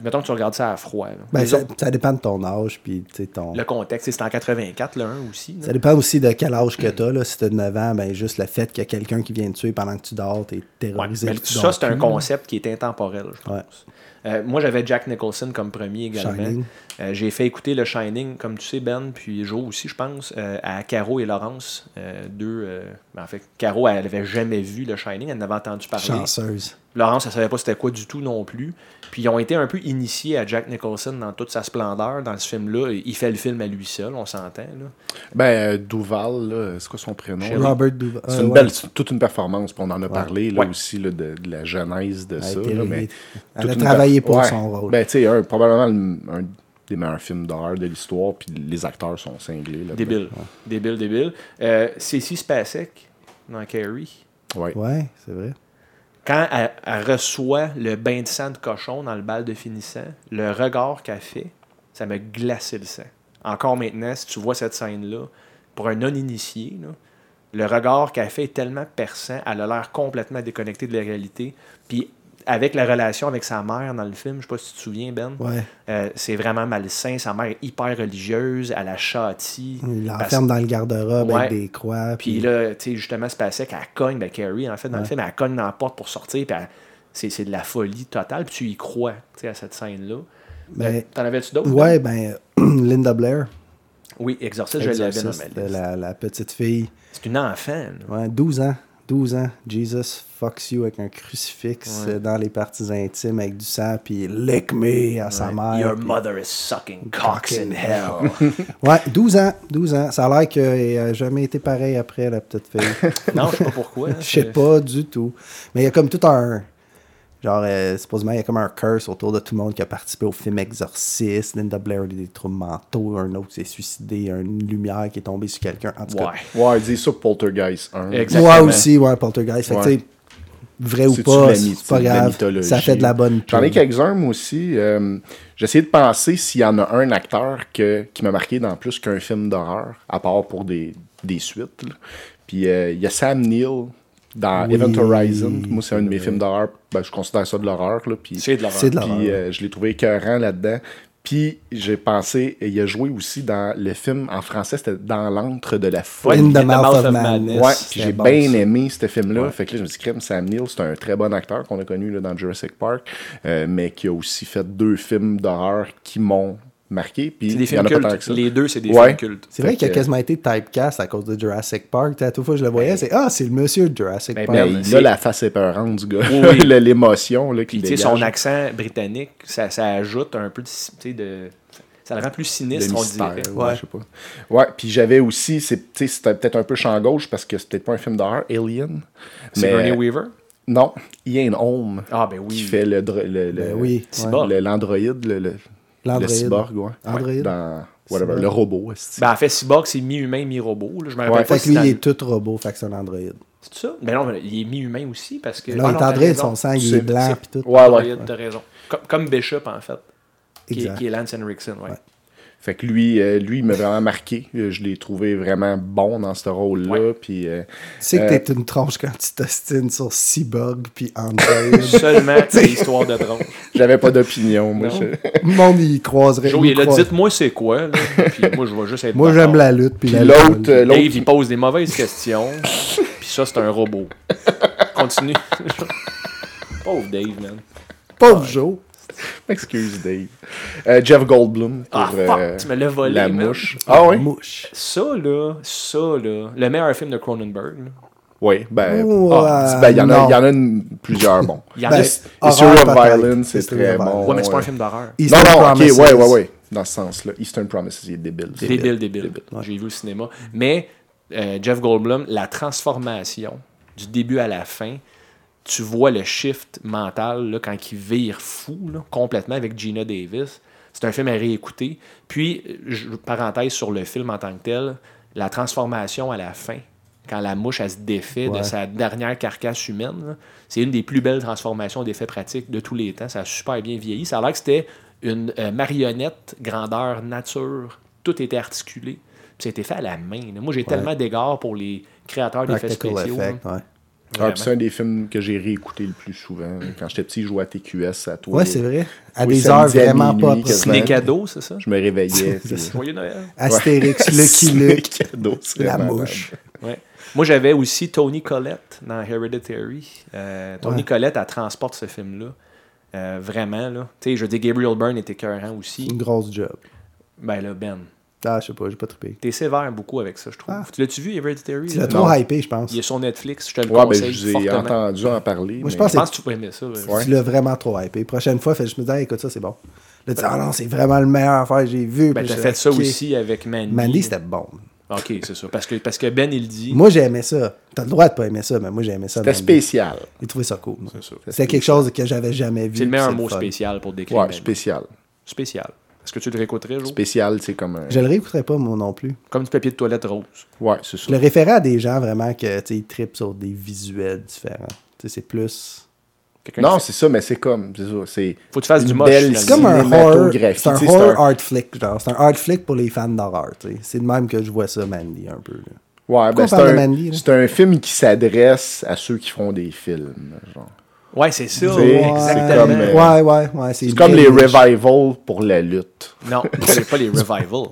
Mettons que tu regardes ça à froid. Ben, ça, autres, ça dépend de ton âge, puis tu sais, ton... le contexte, c'est en 84, le 1 aussi. là. Ça dépend aussi de quel âge que t'as. Là. Si t'as 9 ans, ben juste le fait qu'il y a quelqu'un qui vient te tuer pendant que tu dors, t'es Ouais, terrorisé. mais puis tu ça, c'est un concept qui est intemporel, je pense. Ouais. Euh, moi, j'avais Jack Nicholson comme premier également. Euh, J'ai fait écouter le Shining, comme tu sais, Ben, puis Joe aussi, je pense, euh, à Caro et Laurence. deux. ben, en fait, Caro, elle avait jamais vu le Shining, elle en avait entendu parler. Chanceuse. Laurence, elle savait pas c'était quoi du tout non plus. Puis ils ont été un peu initiés à Jack Nicholson dans toute sa splendeur dans ce film-là. Il fait le film à lui seul, on s'entend. là. Ben, euh, Duval, là, c'est quoi son prénom? Robert Duval. C'est euh, une belle, c'est toute une performance, puis on en a parlé là, Ouais. aussi là, de, de la genèse de Elle ça. été- là, mais elle a travaillé pour Ouais. son rôle. Ben, tu sais, un- probablement le- un des meilleurs films d'horreur de l'histoire, puis les acteurs sont cinglés. là-dedans. Débile. Débile, débile. Euh, Spacek, dans Carrie, Ouais. Ouais, c'est vrai. Quand elle, reçoit le bain de sang de cochon dans le bal de finissant, le regard qu'elle fait, ça me glacé le sang. Encore maintenant, si tu vois cette scène-là, pour un non-initié, le regard qu'elle fait est tellement perçant, elle a l'air complètement déconnectée de la réalité. Puis avec la relation avec sa mère dans le film, je sais pas si tu te souviens, Ben, Ouais. euh, c'est vraiment malsain. Sa mère est hyper religieuse, elle la châtie. Il l'enferme dans le garde-robe Ouais. avec des croix. puis là, tu sais, justement, c'est passé qu'elle cogne, ben Carrie, en fait, dans le film, elle cogne dans la porte pour sortir, puis c'est de la folie totale, puis tu y crois, tu sais, à cette scène-là. Ben, Euh, T'en avais-tu d'autres? Ouais, Ben? ben, Linda Blair. Oui, Exorcist, je l'avais Exorciste, liste. la, la petite fille. C'est une enfant. Ouais, 12 ans. 12 ans. Jesus fucks you avec un crucifix Ouais. euh, dans les parties intimes avec du sang, puis lick me à sa mère. Your mother is sucking cocks in hell. Ouais, 12 ans. 12 ans. Ça a l'air qu'elle n'a jamais été pareil après, la petite fille. non, je sais pas pourquoi. hein, Je sais pas du tout. Mais il y a comme tout un. Genre, euh, supposément, il y a comme un curse autour de tout le monde qui a participé au film Exorcist. Linda Blair a des troubles mentaux. Un autre s'est suicidé. Une lumière qui est tombée sur quelqu'un. En tout cas, Ouais. Ouais, dis ça Poltergeist 1. Exactement. moi aussi, ouais, Poltergeist. Fait que, Ouais. tu sais, vrai ou pas, c'est pas grave. Ça fait de la bonne J'en ai quelques-uns, moi aussi. Euh, essayé de penser s'il y en a un acteur que, qui m'a marqué dans plus qu'un film d'horreur, à part pour des, des suites. là. Puis euh, il y a Sam Neill dans Oui, Event Horizon. Moi, c'est un de mes films d'horreur. Ben, je considère ça de l'horreur. là, Puis C'est de l'horreur. C'est de l'horreur. puis euh, je l'ai trouvé écœurant là-dedans. Puis j'ai pensé, il a joué aussi dans le film en français, c'était Dans l'antre de la folie. In the Mouth of Madness. Ouais, puis j'ai bon, bien ça. aimé ce film-là. Ouais. Fait que là, je me suis dit, crème, Sam Neill, c'est un très bon acteur qu'on a connu là, dans Jurassic Park, euh, mais qui a aussi fait deux films d'horreur qui m'ont marqué. Puis C'est des films cultes. Les deux, c'est des Ouais. films cultes. C'est vrai qu'il a quasiment été typecast à cause de Jurassic Park. À toute fois que je le voyais, c'est Ah, c'est le monsieur de Jurassic Ben, Park. Ben, Ben, il a la face épeurante du gars. Oui, L'émotion Puis, dégage. son accent britannique, ça, ça ajoute un peu de. ça le rend plus sinistre, on dirait. Ouais, Ouais. je sais pas. Ouais, puis j'avais aussi, c'est, tu sais, c'était peut-être un peu champ gauche parce que peut-être pas un film d'horreur, Alien. C'est Bernie Weaver? Non, Ian Holm. Ah, ben oui. Qui fait le, le, le- Ben oui, le- l'androïde, le, le, cyborg, ouais. Androïde. Dans whatever, le robot. est-ce que- Ben, en fait, Cyborg, c'est mi-humain, mi-robot. Je me rappelle Ouais, pas Fait que lui, il est tout robot, fait que c'est un androïde. C'est ça? Mais non, mais il est mi-humain aussi parce que. Non, Ah il est androïde, son sang, il est blanc, pis tout. Ouais, ouais. T'as raison. Comme, Bishop, en fait. Qui, est- Exact. qui est Lance Henriksen, ouais. Fait que lui, euh, lui il m'a vraiment marqué. Euh, Je l'ai trouvé vraiment bon dans ce rôle-là. Ouais. Puis, euh, Tu sais que Euh, t'es une tronche quand tu t'ostines sur Cyborg puis Android. Seulement l'histoire de tronche. j'avais pas d'opinion. Moi, je- Le monde, il croiserait. Joe, il croise- dites-moi c'est quoi, là. Puis moi, je vais juste être. Moi, j'aime la lutte. Puis la euh, l'autre, Dave, il pose des mauvaises questions. Puis ça, c'est un robot. Continue. Pauvre Dave, man. Pauvre Joe. excuse Dave. Euh, Jeff Goldblum pour Ah, fuck, euh, tu me l'as volé, La man. Mouche. Ah oui? Mouche. Ça, là, ça, là, le meilleur film de Cronenberg, là. Oui, ben, ah, euh, ben, il y en a, y en a une- plusieurs bons. Il y en Ben, a. History of. Violence, c'est très bon. Ouais, mais c'est pas un film d'horreur. Eastern Non, non, ok, Promises. ouais, ouais, ouais. Dans ce sens-là. Eastern Promises, il est débile. Débile, débile. J'ai vu au cinéma. Mais euh, Jeff Goldblum, la transformation du début à la fin, tu vois le shift mental là, quand il vire fou là, complètement avec Gina Davis. C'est un film à réécouter. Puis, je- parenthèse sur le film en tant que tel, la transformation à la fin, quand la mouche elle se défait de sa dernière carcasse humaine, c'est une des plus belles transformations d'effets pratiques de tous les temps. Ça a super bien vieilli. Ça a l'air que c'était une euh, marionnette grandeur nature. Tout était articulé. Puis ça a été fait à la main. là. Moi, j'ai tellement d'égards pour les créateurs d'effets spéciaux. effect, là. ouais. Ah, c'est un des films que j'ai réécouté le plus souvent. Quand j'étais petit, je jouais à TQS à toi. Ouais, c'est vrai. À Oui, des heures vraiment pas minuit, appropriées. quasiment. Les cadeaux, c'est ça? Je me réveillais. Joyeux Noël. Astérix, Lucky Luke, cadeaux, la mouche. Ouais. Moi, j'avais aussi Tony Collette dans Hereditary. Euh, Tony Ouais. Collette, elle transporte ce film-là. Euh, vraiment, là. Tu sais, je dis Gabriel Byrne était écœurant aussi. Une grosse job. Ben là, Ben, Ah, je sais pas, j'ai pas trippé. t'es sévère beaucoup avec ça, je trouve. Ah. Tu l'as-tu vu, Hereditary? Tu l'as trop hypé, je pense. Il est sur Netflix, je te le Ouais, ben, conseille je vous ai fortement. entendu en parler. Moi, je pense Je pense que tu pourrais aimer ça. Ouais. Tu l'as vraiment trop hypé. Prochaine fois, fait, je me dis, Ah, écoute, ça, c'est bon. Là, tu dis, ah non, c'est vraiment le meilleur affaire que j'ai vu. Ben, t'as fait ça aussi avec Mandy. Mandy, c'était bon. Ok, c'est ça. Parce que, parce que Ben, il dit. Moi, j'ai aimé ça. T'as le droit de pas aimer ça, mais moi, j'ai aimé ça. C'était spécial. J'ai trouvé ça cool. moi. ça. C'était quelque chose que j'avais jamais vu. c'est le meilleur mot spécial pour décrire Ouais, Mandy. spécial. Spécial. Est-ce que tu le réécouterais, Jo? Spécial, c'est comme un. Je le réécouterai pas, moi non plus. Comme du papier de toilette rose. Ouais, c'est ça. Je le référais à des gens vraiment que, tu sais, ils trippent sur des visuels différents. Tu sais, c'est plus. Quelqu'un Non, c'est ça, mais c'est comme. C'est ça. C'est. Faut que tu fasses du moche. C'est comme un horror. C'est un horror un- art flick, genre. C'est un art flick pour les fans d'horreur, tu sais. C'est de même que je vois ça, Mandy, un peu. là. Ouais, ben, c'est un, Mandy, c'est un film qui s'adresse à ceux qui font des films. Genre. Ouais, c'est ça. Ouais, c'est comme, euh, Ouais, ouais, ouais. C'est C'est comme les revivals pour la lutte. Non, c'est pas les revivals.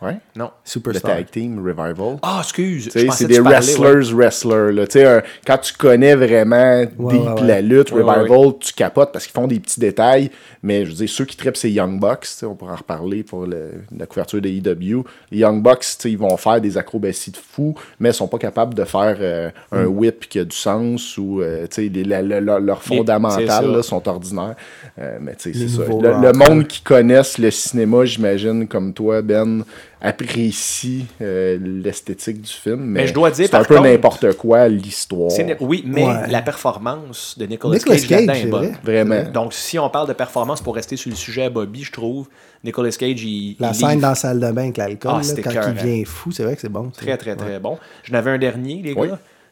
Ouais. Non. Le Superstar. tag team revival. Ah, excuse. C'est des tu parlais, ouais. wrestlers, wrestlers. Là. Tu sais, un- quand tu connais vraiment deep ouais, ouais. la lutte, Revival, ouais, tu capotes parce qu'ils font des petits détails. Mais je veux dire, ceux qui trippent, c'est Young Bucks. On pourra en reparler pour le- la couverture de EW. Les Young Bucks, ils vont faire des acrobaties de fou, mais ils sont pas capables de faire euh, un Mm. whip qui a du sens ou euh, tu sais, les- la- la- la- leurs fondamentales sont ordinaires. Euh, mais c'est ça. Le, le monde qui connaissent le cinéma, j'imagine, comme toi, Ben, apprécie euh, l'esthétique du film. Mais, Mais je dois dire, c'est un peu n'importe quoi l'histoire. Oui, mais Ouais. la performance de Nicolas, Nicolas Cage, Cage, est bonne. vrai. Vraiment. Donc, si on parle de performance, pour rester sur le sujet à Bobby, je trouve, Nicolas Cage, il, La il scène livre dans la salle de bain avec l'alcool, Ah, quand il devient fou, c'est vrai que c'est bon. très, très, très bon. J'en avais un dernier, les Oui.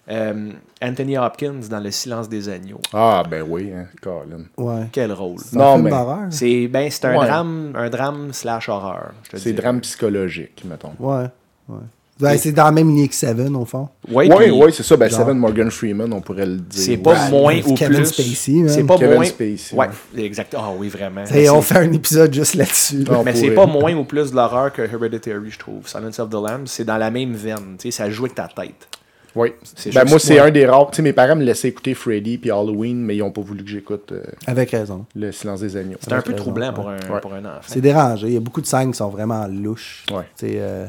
Euh, Anthony Hopkins dans Le silence des agneaux. Ah, ben oui, hein, Colin. Ouais. Quel rôle. C'est un Non, film mais-. C'est ben, c'est un Ouais. drame, un drame slash horreur. C'est drame psychologique, mettons. Ouais. ouais. Ben, c'est dans la même ligne que Seven, au fond. Ouais, Oui, oui, c'est ça. Ben, genre- Seven Morgan Freeman, on pourrait le dire. C'est pas Ouais. moins ou Kevin plus. Spacey, man. C'est pas Kevin moins. Spacey, Ouais, ouais. exact. Ah oui, vraiment. Et Mais on c'est- fait un épisode juste là-dessus. là. Mais c'est pas moins ou plus de l'horreur que Hereditary, je trouve. Silence of the Lambs, c'est dans la même veine. Tu sais, ça joue avec ta tête. Oui. C'est Ben, moi, c'est un des rares. Tu sais, mes parents me laissaient écouter Freddy puis Halloween, mais ils n'ont pas voulu que j'écoute euh, Avec raison. Le Silence des Agneaux. C'est un peu raison, troublant ouais. pour un, Ouais. pour un enfant. C'est dérangé. Il y a beaucoup de scènes qui sont vraiment louches. Ouais. Tu sais, euh,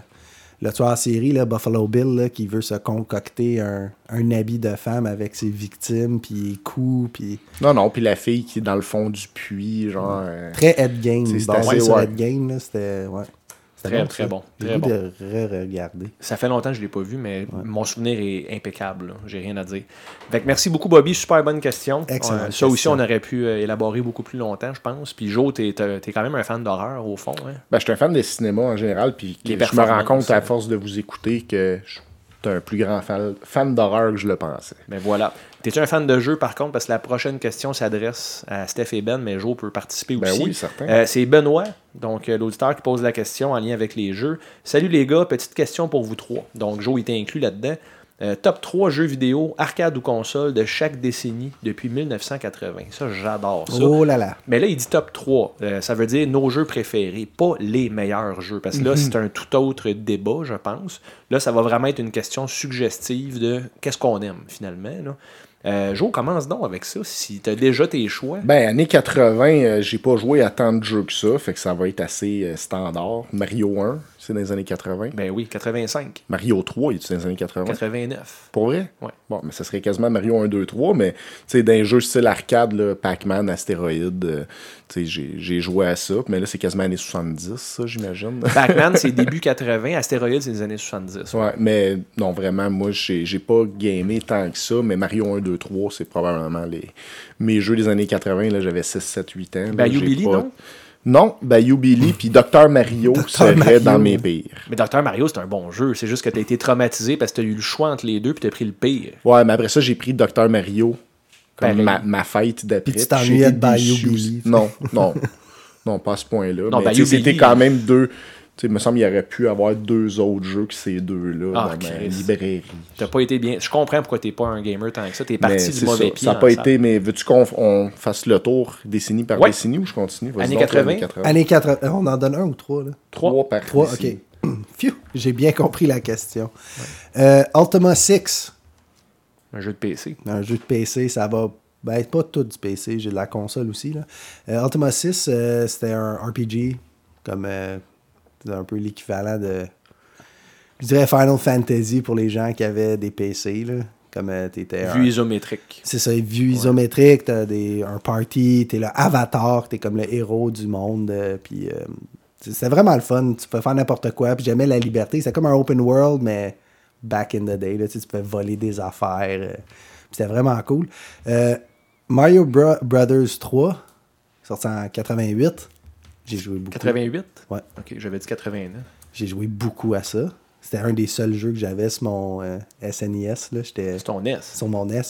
le tueur en série, là, Buffalo Bill, là, qui veut se concocter un, un habit de femme avec ses victimes, puis il coud, puis Non, non, puis la fille qui est dans le fond du puits, genre. euh, très head game. Assez, sur ouais. head game, là, c'était... Ouais. Très, bon, très ça. bon, J'ai très bon. de re-regarder. Ça fait longtemps que je ne l'ai pas vu, mais mon souvenir est impeccable. J'ai rien à dire. Fait que merci beaucoup, Bobby. Super bonne question. Excellente Euh, ça aussi, on aurait pu euh, élaborer beaucoup plus longtemps, je pense. Puis Joe, tu es, quand même un fan d'horreur, au fond. Hein? Ben, je suis un fan de cinéma en général, puis Les je me rends compte à force de vous écouter que je suis un plus grand fan, fan d'horreur que je le pensais. Mais voilà. T'es-tu un fan de jeu, par contre? Parce que la prochaine question s'adresse à Steph et Ben, mais Joe peut participer Ben aussi. oui, certain. Euh, c'est Benoît, donc euh, l'auditeur qui pose la question en lien avec les jeux. Salut les gars, petite question pour vous trois. Donc Joe était inclus là-dedans. Euh, top 3 jeux vidéo, arcade ou console de chaque décennie depuis 1980. Ça, j'adore ça. Oh là là. Mais là, il dit top 3. Euh, ça veut dire nos jeux préférés, pas les meilleurs jeux. Parce que là, c'est un tout autre débat, je pense. Là, ça va vraiment être une question suggestive de qu'est-ce qu'on aime, finalement. Là. Euh, Joe, commence donc avec ça. Si tu as déjà tes choix. Ben, années 80, euh, j'ai pas joué à tant de jeux que ça, fait que ça va être assez euh, standard. Mario 1, c'est dans les années 80. Ben oui, 85, Mario 3, il est dans les années 80. 89. Pour vrai? Ouais. Bon, mais ça serait quasiment Mario 1, 2, 3, mais tu sais, dans les jeux style arcade, Pac-Man, Astéroïde, euh, tu sais, j'ai- j'ai joué à ça, mais là, c'est quasiment années 70, ça, j'imagine. Pac-Man, c'est début 80. Astéroïde, c'est les années 70. ouais, mais non, vraiment, moi, j'ai j'ai pas gamé tant que ça, mais Mario 1, 2, 3, c'est probablement les, mes jeux des années 80, là, j'avais 6, 7, 8 ans. là, j'ai Billy, pas- non? Non, Bayou Billy, puis Dr. Mario serait Mario. dans mes pires. Mais Dr. Mario, c'est un bon jeu. C'est juste que tu as été traumatisé parce que tu as eu le choix entre les deux puis tu as pris le pire. Ouais, mais après ça, j'ai pris Dr. Mario comme ma, ma fête d'après. Puis tu t'ennuyais de Bayou déçu Billy. aussi. Non, non. non, pas à ce point-là. Non, mais sais, c'était quand même deux. Il me semble qu'il aurait pu avoir deux autres jeux que ces deux-là Ah, dans ma librairie. T'as pas été bien. Je comprends pourquoi t'es pas un gamer tant que ça. T'es parti du mauvais ça. pied. Ça n'a pas été, mais veux-tu qu'on on fasse le tour décennie par Ouais. décennie ou je continue? Années donc, 80. années 80. Années 80. On en donne un ou trois, là? Trois par Trois, ok. décennie. Phew, j'ai bien compris la question. Euh, Ultima 6, Un jeu de PC. un jeu de PC, ça va. Ben, pas tout du PC, j'ai de la console aussi. Là. Euh, Ultima 6, euh, c'était un RPG, comme euh, c'est un peu l'équivalent de. Je dirais Final Fantasy pour les gens qui avaient des PC, là. Comme euh, t'étais. un- Vue isométrique. C'est ça, vue isométrique, t'as des, un party, t'es le avatar, t'es comme le héros du monde, euh, puis euh, c'est- c'était vraiment le fun, tu peux faire n'importe quoi, puis j'aimais la liberté, c'était comme un open world, mais back in the day, là, tu pouvais voler des affaires, euh, c'était vraiment cool. Euh, Mario Bro- Brothers 3, sorti en 88, j'ai joué beaucoup. 88 Ouais, Ok, j'avais dit 89. j'ai joué beaucoup à ça. C'était un des seuls jeux que j'avais sur mon euh, SNES, j'étais C'est ton NES. sur mon NES.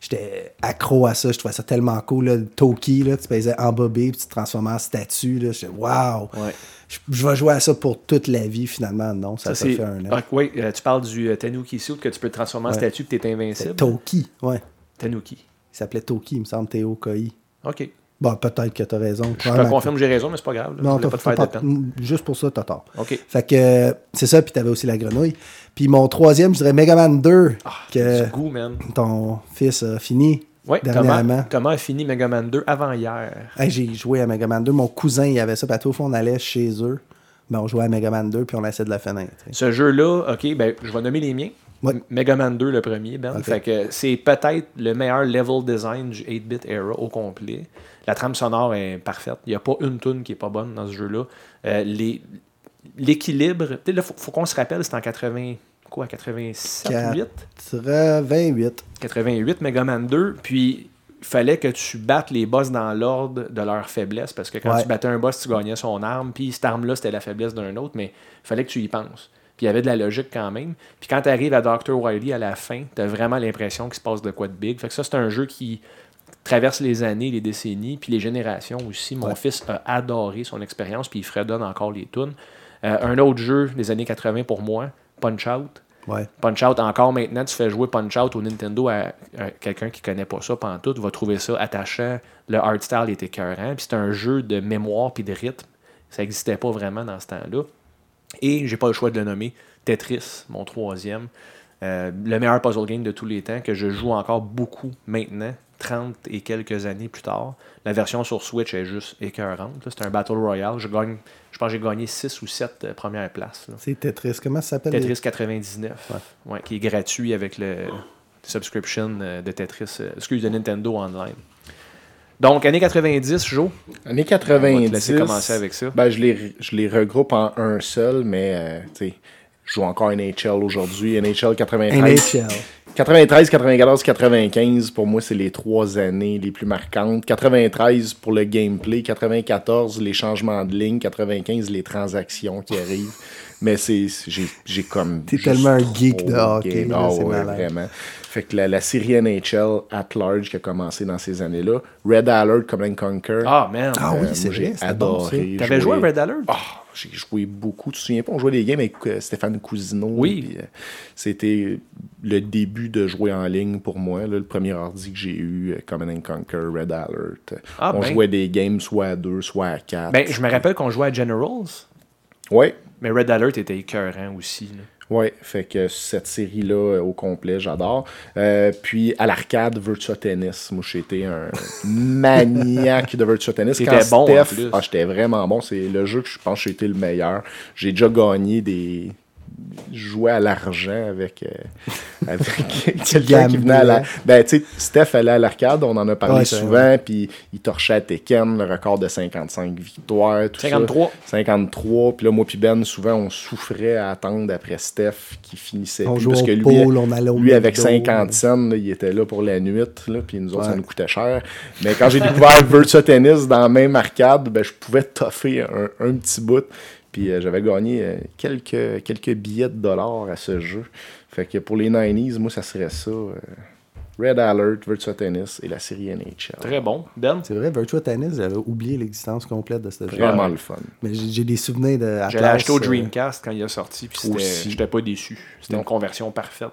J'étais accro à ça. Je trouvais ça tellement cool. Là. Le Toki, là, tu faisais embobé puis tu te transformais en statue. là. J'étais waouh! Ouais. Je, je vais jouer à ça pour toute la vie finalement. Non, ça, Ça, fait un an. Ah, oui, euh, tu parles du euh, Tanuki Suit que tu peux te transformer en Ouais. statue et t'es invincible. C'était Toki, ouais. Tanuki. Il s'appelait Toki, il me semble, Théo Koi. Ok. Bon, peut-être que tu as raison. Je te confirme que j'ai raison, mais c'est pas grave. là. Non, t'as pas te faire de peine. Juste pour ça, t'as tort. Ok. Fait que c'est ça, puis t'avais aussi la grenouille. Puis mon troisième, je dirais Mega Man 2, Ah, que du goût, man. ton fils a fini Ouais, dernièrement. comment, comment a fini Mega Man 2 avant hier? Hey, j'ai joué à Mega Man 2. Mon cousin, il avait ça. Puis à tout, on allait chez eux. Mais on jouait à Mega Man 2, puis on essayait de la sais. Ce jeu-là, ok, ben, je vais nommer les miens. Ouais. M- Mega Man 2, le premier, Ben. Fait que c'est peut-être le meilleur level design du 8-bit era au complet. La trame sonore est parfaite. Il n'y a pas une tune qui est pas bonne dans ce jeu-là. Euh, L'équilibre, là, faut, faut qu'on se rappelle, c'est en 80, quoi, 87, Quatre. 8? 28. 88 Mega Man 2, puis il fallait que tu battes les boss dans l'ordre de leur faiblesse, parce que quand Ouais. tu battais un boss, tu gagnais son arme, puis cette arme-là, c'était la faiblesse d'un autre, mais il fallait que tu y penses. Puis il y avait de la logique quand même. Puis quand tu arrives à Dr. Wily à la fin, tu as vraiment l'impression qu'il se passe de quoi de big. Fait que ça, c'est un jeu qui traverse les années, les décennies, puis les générations aussi. Mon Ouais. fils a adoré son expérience, puis il fredonne encore les tunes. Euh, un autre jeu des années 80 pour moi, Punch Out. Ouais. Punch Out, encore maintenant, tu fais jouer Punch Out au Nintendo à, à quelqu'un qui connaît pas ça pantoute, va trouver ça attachant. Le art style est écœurant. Puis c'est un jeu de mémoire puis de rythme. Ça n'existait pas vraiment dans ce temps-là. Et j'ai pas le choix de le nommer. Tetris, mon troisième. Euh, le meilleur puzzle game de tous les temps, que je joue encore beaucoup maintenant, 30 et quelques années plus tard. La version sur Switch est juste écœurante. C'est un Battle Royale. Je gagne, je pense que j'ai gagné 6 ou 7 premières places. C'est Tetris. Comment ça s'appelle? Tetris 99, ouais, qui est gratuit avec le subscription euh, de Tetris, euh, excuse, de Nintendo Online. Donc, années 90, Joe, on va te 90. laisser commencer avec ça. Ben, je, les, je les regroupe en un seul, mais euh, tu sais, je joue encore NHL aujourd'hui. NHL 93. NHL. 93, 94, 95, pour moi, c'est les trois années les plus marquantes. 93 pour le gameplay, 94 les changements de ligne, 95 les transactions qui arrivent. Mais c'est j'ai j'ai comme T'es tellement un geek de hockey, là, Ah c'est ouais, vraiment. Fait que la, la série NHL at large qui a commencé dans ces années-là, Red Alert Command Conquer. Ah, man. Ah oui, euh, c'est j'ai vrai, bon, ça. adoré. T'avais joué à Red Alert? Ah, j'ai joué beaucoup. Tu te souviens pas, on jouait des games avec euh, Stéphane Cousineau. Oui. euh, C'était le début de jouer en ligne pour moi. là, le premier ordi que j'ai eu, euh, Command and Conquer, Red Alert. Ah, on ben. jouait des games soit à deux, soit à quatre. Ben, je me rappelle qu'on jouait à Generals, Ouais. Mais Red Alert était écœurant aussi. là. Ouais, fait que cette série-là euh, au complet, j'adore. Euh, puis à l'arcade, Virtua Tennis. Moi, j'étais un maniaque de Virtua Tennis. Quand bon, Steph, ah, j'étais vraiment bon. C'est le jeu que je pense que j'ai été le meilleur. J'ai déjà gagné des. Jouer à l'argent avec, euh, avec quelqu'un qui venait à la. Ben, tu sais, Steph allait à l'arcade, on en a parlé Ouais, souvent, puis il torchait à Tekken, le record de 55 victoires, tout 53. ça. 53. Puis là, moi puis Ben, souvent, on souffrait à attendre après Steph qui finissait. On plus, jouait parce au que lui, on allait au lui avec McDo. 50 cents, là, il était là pour la nuit, là, puis nous autres, ça nous coûtait cher. Mais quand j'ai découvert Virtua Tennis dans la même arcade, ben, je pouvais toffer un, un petit bout. Puis euh, j'avais gagné euh, quelques, quelques billets de dollars à ce jeu. Fait que pour les 90s, moi, ça serait ça. euh, Red Alert, Virtua Tennis et la série NHL. Très bon. Ben, C'est vrai, Virtua Tennis, j'avais oublié l'existence complète de ce jeu. Vraiment le fun. Mais j'ai des souvenirs de. je l'ai acheté au Dreamcast quand il est sorti, puis j'étais pas déçu. C'était une conversion parfaite.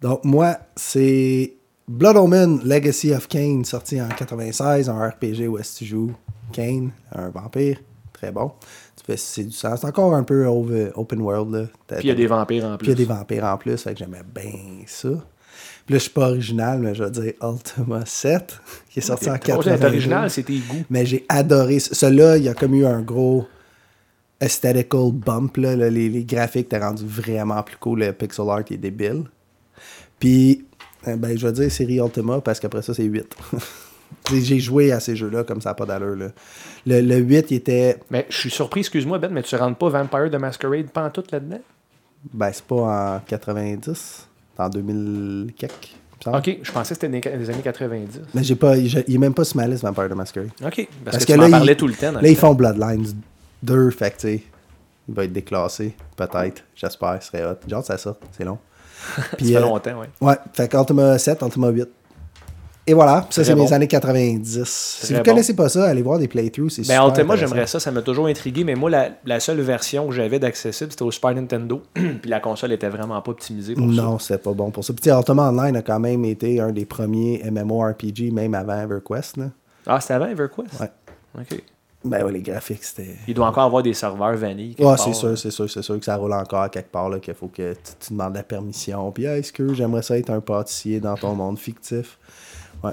Donc, moi, c'est Blood Omen Legacy of Kane, sorti en 96, un RPG où est-ce que tu joues Kane, un vampire. Très bon. C'est du sang. C'est encore un peu open world. Là. T'as- Puis il y a des vampires en Puis il y a plus. des vampires en plus, fait que j'aimais bien ça. Puis là, je suis pas original, mais je vais dire Ultima 7, qui est sorti en Oh, 92. c'est original, c'est tes goûts. Mais j'ai adoré. ce- Celui-là, il y a comme eu un gros aesthetical bump. Là, les, les graphiques étaient rendus vraiment plus cool. Le pixel art est débile. Puis, euh, ben, je vais dire série Ultima parce qu'après ça, c'est 8. J'ai joué à ces jeux-là comme ça n'a pas d'allure. là. Le, le 8, il était. Mais je suis surpris, excuse-moi, Ben, mais tu rentres pas Vampire de Masquerade pantoute là-dedans? Ben, c'est pas en 90, c'est en 2000 quelques. Ok, je pensais que c'était des des années 90. Mais j'ai pas, il il est même pas sur ma liste Vampire de Masquerade. Ok, parce, Parce que, que tu là, parlais tout le temps. Là, le ils temps. font Bloodlines 2, fait que, tu sais, il va être déclassé, peut-être, j'espère, ce serait hot. Que ça c'est long. Puis, Ça fait euh, longtemps, ouais. Ouais, fait que Ultima 7, Ultima 8. Et voilà, ça c'est mes bon. années 90. Si vous bon. connaissez pas ça, allez voir des playthroughs, c'est Ben, super j'aimerais ça, ça m'a toujours intrigué, mais moi, la, la seule version que j'avais d'accessible, c'était au Super Nintendo. Puis la console était vraiment pas optimisée pour Non, c'était pas bon pour ça. Puis, Ultima Online a quand même été un des premiers MMORPG, même avant EverQuest. Là. ça. Ah, c'était avant EverQuest? Ouais. Ok. Ben ouais, les graphiques, c'était. Il doit encore avoir des serveurs vanille. Ouais, c'est sûr, c'est sûr, c'est sûr que ça roule encore quelque part, là, qu'il faut que tu, tu demandes la permission. Puis, est-ce que j'aimerais ça être un pâtissier dans ton monde fictif? Ouais.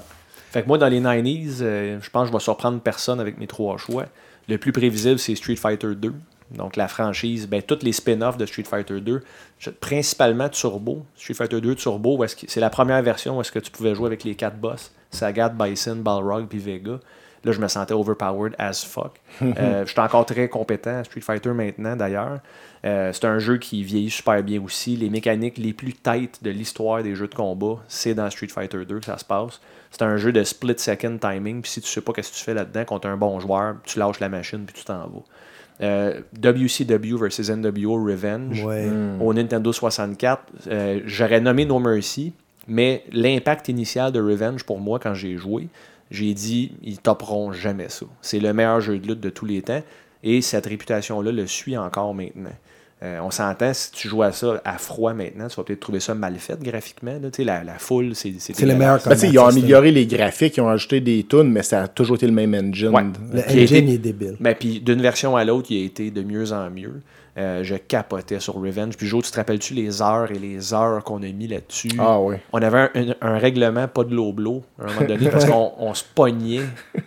Fait que moi, dans les 90s, euh, je pense que je vais surprendre personne avec mes trois choix. Le plus prévisible, c'est Street Fighter 2. Donc la franchise, ben, toutes les spin-offs de Street Fighter 2, je- principalement Turbo. Street Fighter 2 Turbo, c'est la première version où est-ce que tu pouvais jouer avec les quatre boss. Sagat, Bison, Balrog puis Vega. Là, je me sentais overpowered as fuck. Euh, je suis encore très compétent à Street Fighter maintenant, d'ailleurs. Euh, c'est un jeu qui vieillit super bien aussi. Les mécaniques les plus tight de l'histoire des jeux de combat, c'est dans Street Fighter 2 que ça se passe. C'est un jeu de split second timing. Puis si tu sais pas qu'est-ce que tu fais là-dedans contre un bon joueur, tu lâches la machine puis tu t'en vas. Euh, WCW versus NWO Revenge Ouais. au Nintendo 64, euh, j'aurais nommé No Mercy, mais l'impact initial de Revenge pour moi quand j'ai joué, j'ai dit ils topperont jamais ça. C'est le meilleur jeu de lutte de tous les temps et cette réputation-là le suit encore maintenant. Euh, on s'entend, si tu joues à ça à froid maintenant, tu vas peut-être trouver ça mal fait graphiquement. là. Tu sais, La, la foule, c'est C'est le meilleur Ben, ils ont amélioré les graphiques, ils ont ajouté des tunes, mais ça a toujours été le même engine. Ouais. Le engine été- est débile. Ben, puis d'une version à l'autre, il a été de mieux en mieux. Euh, je capotais sur Revenge. Puis Joe, tu te rappelles-tu les heures et les heures qu'on a mis là-dessus? Ah oui. On avait un, un- un règlement pas de l'eau-blow à un moment donné parce qu'on on se pognait.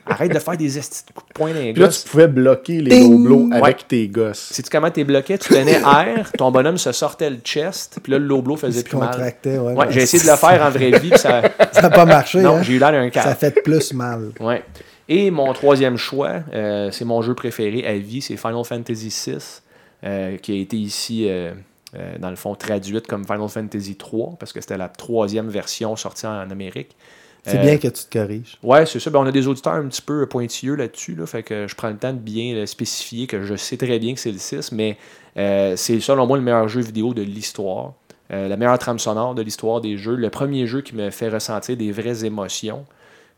Arrête de faire des estis de coups de poing dans les Puis là, gosses. tu pouvais bloquer les loblos avec Ouais. tes gosses. Sais-tu comment t'es bloqué? Tu tenais air, ton bonhomme se sortait le chest, puis là, le low-blow Il faisait plus mal. ouais. Ouais, j'ai essayé de le faire en vraie vie, puis ça... Ça n'a pas marché, Non, hein? j'ai eu l'air d'un Ça cadre. fait plus mal. Ouais. Et mon troisième choix, euh, c'est mon jeu préféré à vie, c'est Final Fantasy VI, euh, qui a été ici, euh, euh, dans le fond, traduite comme Final Fantasy 3, parce que c'était la troisième version sortie en Amérique. C'est bien que tu te corriges. Ouais, c'est ça. Ben, on a des auditeurs un petit peu pointilleux là-dessus. Là, fait que je prends le temps de bien le spécifier que je sais très bien que c'est le 6, mais c'est selon moi le meilleur jeu vidéo de l'histoire. La meilleure trame sonore de l'histoire des jeux. Le premier jeu qui me fait ressentir des vraies émotions,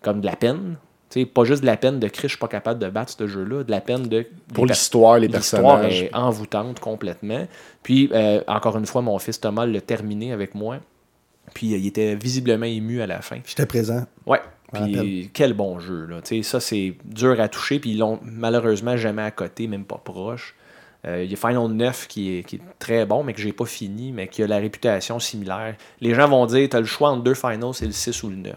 comme de la peine. Tu sais, pas juste de la peine de Chris, je suis pas capable de battre ce jeu-là, de la peine de. Pour l'histoire, les L'histoire personnages. est envoûtante complètement. Puis, euh, encore une fois, mon fils Thomas l'a terminé avec moi. Puis, euh, il était visiblement ému à la fin. J'étais présent. Ouais. Puis quel bon jeu. Là. Tu sais, ça, c'est dur à toucher. Puis ils l'ont malheureusement jamais à côté, même pas proche. Euh, Il y a Final 9 qui est, qui est très bon, mais que j'ai pas fini, mais qui a la réputation similaire. Les gens vont dire tu as le choix entre deux Finals, c'est le 6 ou le 9.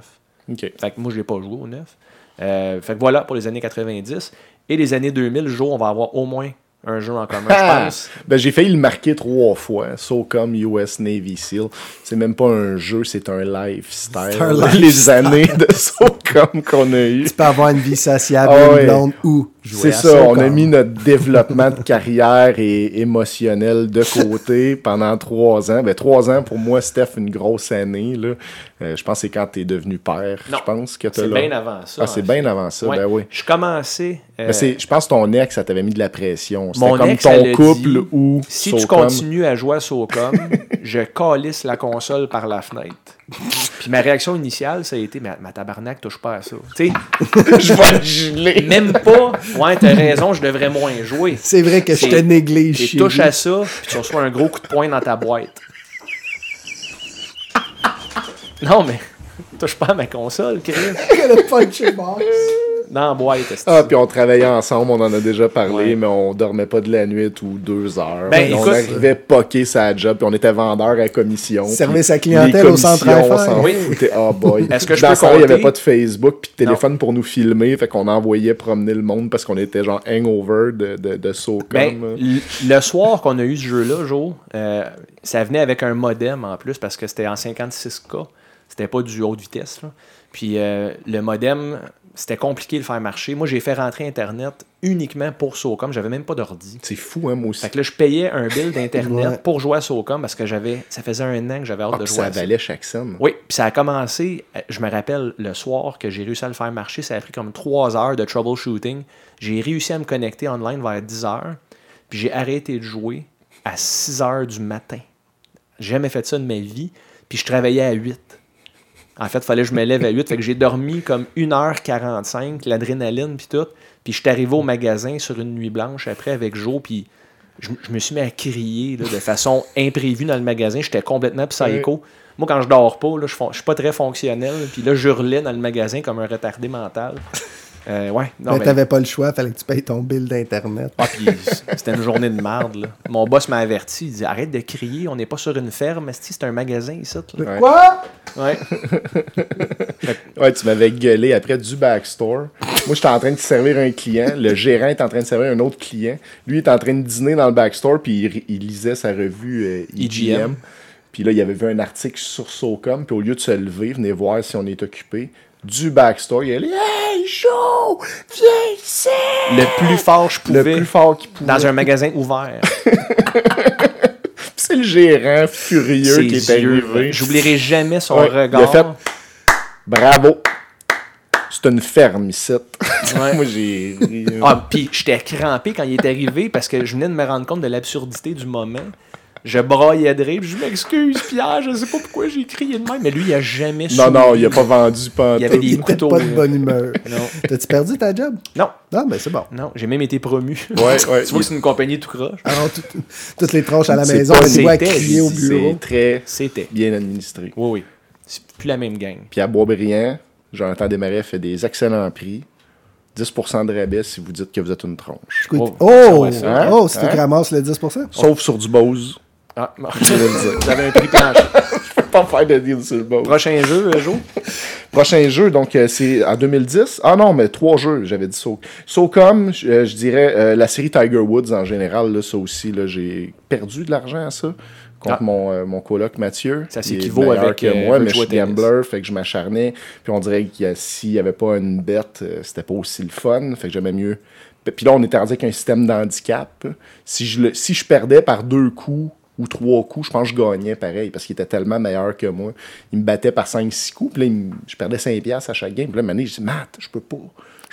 OK. Fait que moi, j'ai pas joué au 9. Euh, fait que voilà pour les années 90. Et les années 2000, jour, on va avoir au moins un jeu en commun, je Ah! pense. Ben, j'ai failli le marquer trois fois. SOCOM US Navy SEAL. C'est même pas un jeu, c'est un lifestyle. C'est un lifestyle. Les années de SOCOM qu'on a eu. Tu peux avoir une vie sociable, Ah une ouais. blonde ou C'est ça, on a mis notre développement de carrière et émotionnel de côté pendant trois ans. Ben, trois ans, pour moi, Steph, une grosse année. Là. Euh, je pense que c'est quand tu es devenu père, Non, je pense que C'est bien avant ça. Ah, c'est en bien avant ça, Ouais. ben oui. Je commençais. euh, Mais c'est, je pense que ton ex, ça t'avait mis de la pression. C'était Mon comme ex, ton couple ou Si tu continues à jouer à Socom, je calisse la console par la fenêtre. Puis ma réaction initiale, ça a été Ma, ma tabarnak, touche pas à ça. Tu sais, je vais le geler. même pas. Ouais, t'as raison, je devrais moins jouer. C'est vrai que je te néglige. Tu touches à ça, puis tu reçois un gros coup de poing dans ta boîte. Non, mais touche pas à ma console, Chris. le punch box. Dans la boîte. Ah, puis on travaillait ensemble, on en a déjà parlé, Ouais. mais on dormait pas de la nuit ou deux heures. Ben, on arrivait poquer sa job, puis on était vendeur à commission. Service à clientèle les au centre on s'en Oui. foutait. Ah, boy. Est-ce que je Dans peux il n'y avait pas de Facebook puis de téléphone pour nous filmer, fait qu'on envoyait promener le monde parce qu'on était genre hangover de, de, de SOCOM. Ben, le soir qu'on a eu ce jeu-là, Joe, euh, ça venait avec un modem en plus parce que c'était en 56K. C'était pas du haute vitesse. là. Puis euh, le modem, c'était compliqué de le faire marcher. Moi, j'ai fait rentrer Internet uniquement pour Socom. J'avais même pas d'ordi. c'est fou, hein, moi aussi. Fait que là, je payais un bill d'Internet Ouais. pour jouer à Socom parce que j'avais, ça faisait un an que j'avais hâte Ah, de puis jouer ça à ça. valait chaque scène. Oui, puis ça a commencé, euh, je me rappelle, le soir que j'ai réussi à le faire marcher, ça a pris comme trois heures de troubleshooting. J'ai réussi à me connecter online vers 10 heures, puis j'ai arrêté de jouer à 6 heures du matin. J'ai jamais fait ça de ma vie, puis je travaillais à 8. En fait, il fallait que je me lève à 8, fait que j'ai dormi comme 1h45, l'adrénaline, puis tout. Puis je suis arrivé au magasin sur une nuit blanche après avec Joe, puis je, je me suis mis à crier là, de façon imprévue dans le magasin. J'étais complètement psycho. Moi, quand je dors pas, là, je, je suis pas très fonctionnel. Puis là, je hurlais dans le magasin comme un retardé mental. Euh, ouais, non, Mais mais- t'avais pas le choix, fallait que tu payes ton bill d'Internet. ah, puis c'était une journée de merde. Là. Mon boss m'a averti. Il dit Arrête de crier, on n'est pas sur une ferme, c'est un magasin ici. là. Ouais. Quoi? Ouais. Ouais, tu m'avais gueulé après du backstore. Moi, j'étais en train de servir un client. Le gérant est en train de servir un autre client. Lui est en train de dîner dans le backstore, puis il, il lisait sa revue euh, EGM. EGM. Puis là, il avait vu un article sur SOCOM, puis au lieu de se lever, venez voir si on est occupé. Du backstore, il a dit Hey, Joe, viens ici! Le plus fort je Le pouvais plus fort qu'il pouvait. dans un magasin ouvert. C'est le gérant furieux Ses qui est yeux. arrivé. J'oublierai jamais son Ouais, regard. Il a fait Bravo! C'est une ferme ici. Ouais. Moi, j'ai. Ah, puis j'étais crampé quand il est arrivé parce que je venais de me rendre compte de l'absurdité du moment. Je braillais de rire, puis je m'excuse, Pierre, je sais pas pourquoi j'ai crié de même, mais lui, il a jamais su. Non, non, il a pas vendu pas Il avait des Il couteaux. pas de bonne humeur. Non, T'as-tu perdu ta job? non, Non, ben c'est bon. non, j'ai même été promu. Ouais, ouais. tu vois que c'est une compagnie tout croche. Alors, tout- toutes les tranches à la maison, pas- on les voit c'était- crier au bureau. C'est très C'était. bien administré. Oui, oui. C'est plus la même gang. Puis à Boisbriand, Jonathan Desmarais fait des excellents prix. 10% de rabais si vous dites que vous êtes une tronche. Oh, Oh, ouais, ça, oh, hein? ramasses le 10%? Sauf sur du Bose. Ah, avez un prix plancher. Je peux pas faire de deal sur le Bose. Prochain jeu, euh, Jo? Prochain jeu, donc euh, c'est en 2010. Ah non, mais trois jeux, j'avais dit So. SOCOM, je euh, je dirais euh, la série Tiger Woods en général, là, ça aussi, là, j'ai perdu de l'argent à ça. Contre Ah. mon, euh, mon coloc Mathieu. Ça s'équivaut avec, que moi, mais je suis gambler, fait que je m'acharnais. Puis on dirait que s'il n'y avait pas une bête, c'était pas aussi le fun. Fait que j'aimais mieux. Puis là, on était rendu avec un système d'handicap. Si je, le- si je perdais par deux coups ou trois coups, je pense que je gagnais pareil parce qu'il était tellement meilleur que moi. Il me battait par 5-6 coups. Puis là, je perdais 5$ piastres à chaque game. Puis là, année, je dis, Matt, je peux pas.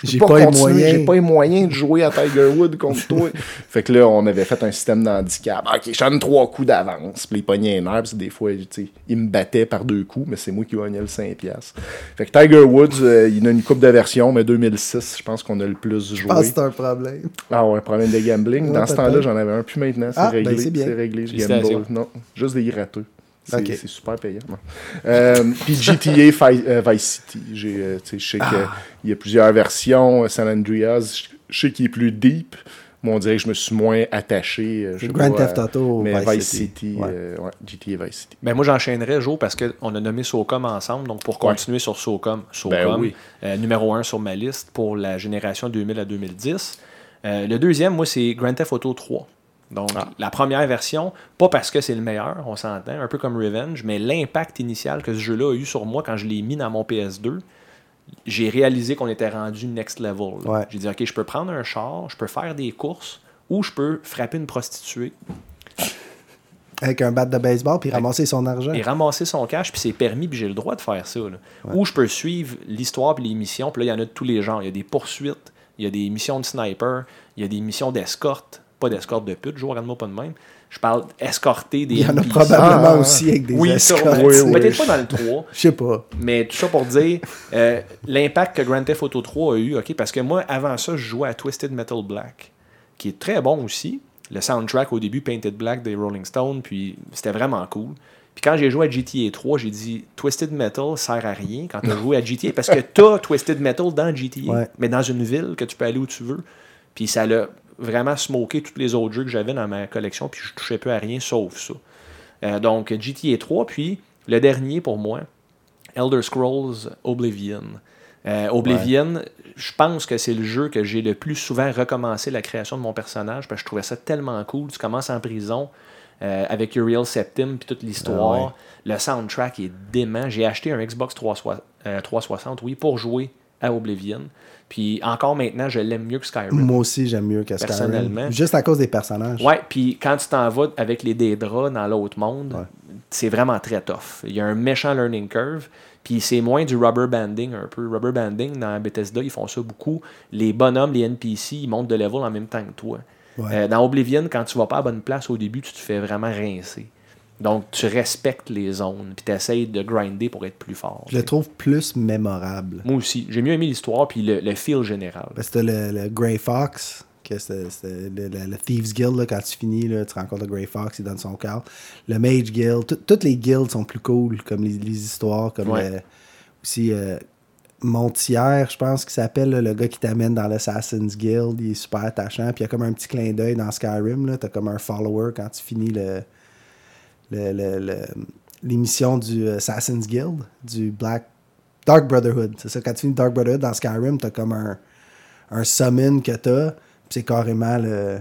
Je J'ai peux pas les continuer. J'ai pas les moyens de jouer à Tiger Wood contre toi. fait que là, on avait fait un système d'handicap. Ok, je donne trois coups d'avance. Puis il pognait un. Puis des fois, tu sais, il me battait par deux coups, mais c'est moi qui gagnais le 5$. piastres. Fait que Tiger Woods, euh, il a une coupe de version, mais 2006, je pense qu'on a le plus joué. Ah, c'est un problème. Ah ouais, problème de gambling. Ouais, Dans ce temps-là, j'en avais un. Plus maintenant, c'est Ah, réglé. ben, c'est bien. c'est réglé, je gamble. Non, juste des gratteux. C'est super payant. Euh, Puis GTA euh, Vice City. J'ai, euh, tu sais, je sais Ah. qu'il y a plusieurs versions. San Andreas, je- sais qu'il est plus deep. Mais on dirait que je me suis moins attaché. je Grand Theft Auto, Mais Vice Vice, City. City, Ouais. euh, ouais, GTA Vice City. Ben moi j'enchaînerais Jo parce qu'on a nommé SOCOM ensemble, donc pour continuer sur SOCOM, SOCOM Ben oui. euh, numéro 1 sur ma liste pour la génération 2000 à 2010. Euh, le deuxième, moi, c'est Grand Theft Auto 3. Donc Ah. la première version, pas parce que c'est le meilleur, on s'entend, un peu comme Revenge, mais l'impact initial que ce jeu-là a eu sur moi quand je l'ai mis dans mon PS2, j'ai réalisé qu'on était rendu next level. Ouais. J'ai dit, OK, je peux prendre un char, je peux faire des courses, ou je peux frapper une prostituée Avec un bat de baseball puis ramasser son argent. et ramasser son cash, puis c'est permis, puis j'ai le droit de faire ça. Ou je peux suivre l'histoire puis les missions, puis là, il y en a de tous les genres. Il y a des poursuites, il y a des missions de sniper, il y a des missions d'escorte. Pas d'escorte de pute, je regarde-moi pas de même. Je parle escorter des Il y en a probablement Ah, aussi avec des Oui, escortes. Oui, oui. Peut-être pas dans le 3. Je sais pas. Mais tout ça pour dire euh, l'impact que Grand Theft Auto 3 a eu, ok, parce que moi, avant ça, je jouais à Twisted Metal Black, qui est très bon aussi. Le soundtrack au début, Painted Black des Rolling Stones, puis c'était vraiment cool. Puis quand j'ai joué à GTA 3, j'ai dit Twisted Metal sert à rien quand tu as joué à GTA, parce que tu as Twisted Metal dans GTA, Ouais. mais dans une ville que tu peux aller où tu veux. Puis ça l'a vraiment smoké tous les autres jeux que j'avais dans ma collection, puis je touchais plus à rien sauf ça. Euh, donc GTA 3, puis le dernier pour moi, Elder Scrolls Oblivion. Euh, Oblivion, je pense que c'est le jeu que j'ai le plus souvent recommencé la création de mon personnage parce que je trouvais ça tellement cool. Tu commences en prison euh, avec Uriel Septim puis toute l'histoire. Ah ouais. Le soundtrack est dément. J'ai acheté un Xbox 360, euh, 360 oui, pour jouer à Oblivion. Puis encore maintenant, je l'aime mieux que Skyrim. Moi aussi, j'aime mieux que Skyrim. Personnellement. Juste à cause des personnages. Ouais, puis quand tu t'en vas avec les Daedras dans l'autre monde, Ouais. c'est vraiment très tough. Il y a un méchant learning curve, puis c'est moins du rubber banding un peu. Rubber banding, dans Bethesda, ils font ça beaucoup. Les bonhommes, les NPC, ils montent de level en même temps que toi. Ouais. Euh, dans Oblivion, quand tu vas pas à bonne place au début, tu te fais vraiment rincer. Donc, tu respectes les zones, puis tu essayes de grinder pour être plus fort. Je le trouve plus mémorable. Moi aussi. J'ai mieux aimé l'histoire, puis le, le feel général. Parce que le, le Grey Fox, que c'est c'est le, Thieves Guild, là, quand tu finis, là, tu rencontres le Grey Fox, il donne son cœur. Le Mage Guild, tout- toutes les guilds sont plus cool, comme les, les histoires, comme Ouais. aussi euh, Montière, je pense qu'il s'appelle, le gars qui t'amène dans l'Assassin's Guild, il est super attachant, puis il y a comme un petit clin d'œil dans Skyrim, là, t'as comme un follower quand tu finis le- l'émission du Assassin's Guild, du Black Dark Brotherhood. C'est ça, quand tu finis Dark Brotherhood dans Skyrim, t'as comme un, un summon que t'as, c'est carrément le.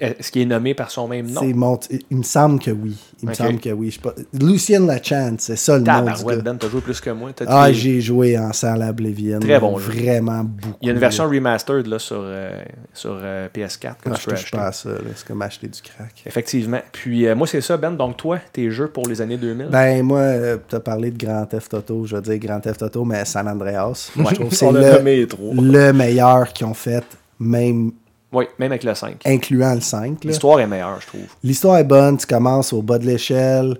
Est-ce qu'il est nommé par son même nom? mon- il me semble que oui. Il me semble que oui. Je sais pas. Lucien Lachance, c'est ça le nom du Tabarouette, gars. Ben, t'as joué plus que moi. Ah, j'ai joué en salle à. Très bon jeu. Vraiment beaucoup. Il y a une version remastered là, sur, euh, sur euh, PS4 que Ah, tu je peux acheter. pas à ça. C'est comme acheter du crack. Effectivement. Puis euh, moi, c'est ça, Ben. Donc, toi, tes jeux pour les années 2000 Ben, moi, t'as parlé de Grand Theft Auto. Je vais dire Grand Theft Auto, mais San Andreas. Moi, je trouve que c'est le, le meilleur qu'ils ont fait, même Oui, même avec le 5. incluant le 5. là. L'histoire est meilleure, je trouve. L'histoire est bonne, tu commences au bas de l'échelle.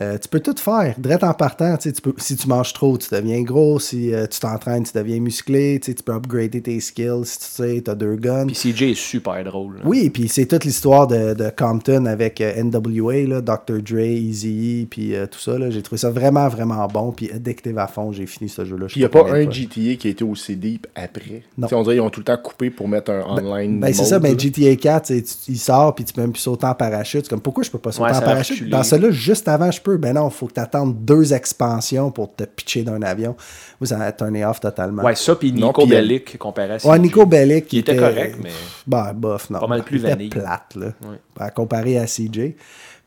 Euh, tu peux tout faire. Direct en partant, tu peux, si tu manges trop, tu deviens gros. Si euh, tu t'entraînes, tu deviens musclé. Tu peux upgrader tes skills si tu sais, tu as deux guns. Puis CJ est super drôle. là. Oui, puis c'est toute l'histoire de, de Compton avec euh, NWA, là, Dr. Dre, Eazy, puis euh, tout ça. J'ai trouvé ça vraiment, vraiment bon. Puis addictive à fond, j'ai fini ce jeu-là. je Puis il n'y a pas un. GTA qui a été aussi deep après. Non. On dirait qu'ils ont tout le temps coupé pour mettre un online. Ben, c'est ça, ben. GTA 4, tu sais, tu- il sort, puis tu peux même plus sauter en parachute. C'est comme, pourquoi je peux pas sauter Ouais, en parachute? Dans celui-là, juste avant, je peux. Ben non, il faut que tu attendes deux expansions pour te pitcher d'un avion. Moi, ça a turné off totalement. Ouais, ça, puis Non, Nico euh, Bellic comparé à CJ. Ouais, Nico Bellic. Qui était correct, mais- Ben, bof, non. Pas mal plus il était vanille. plate, là. Ben, comparé à CJ.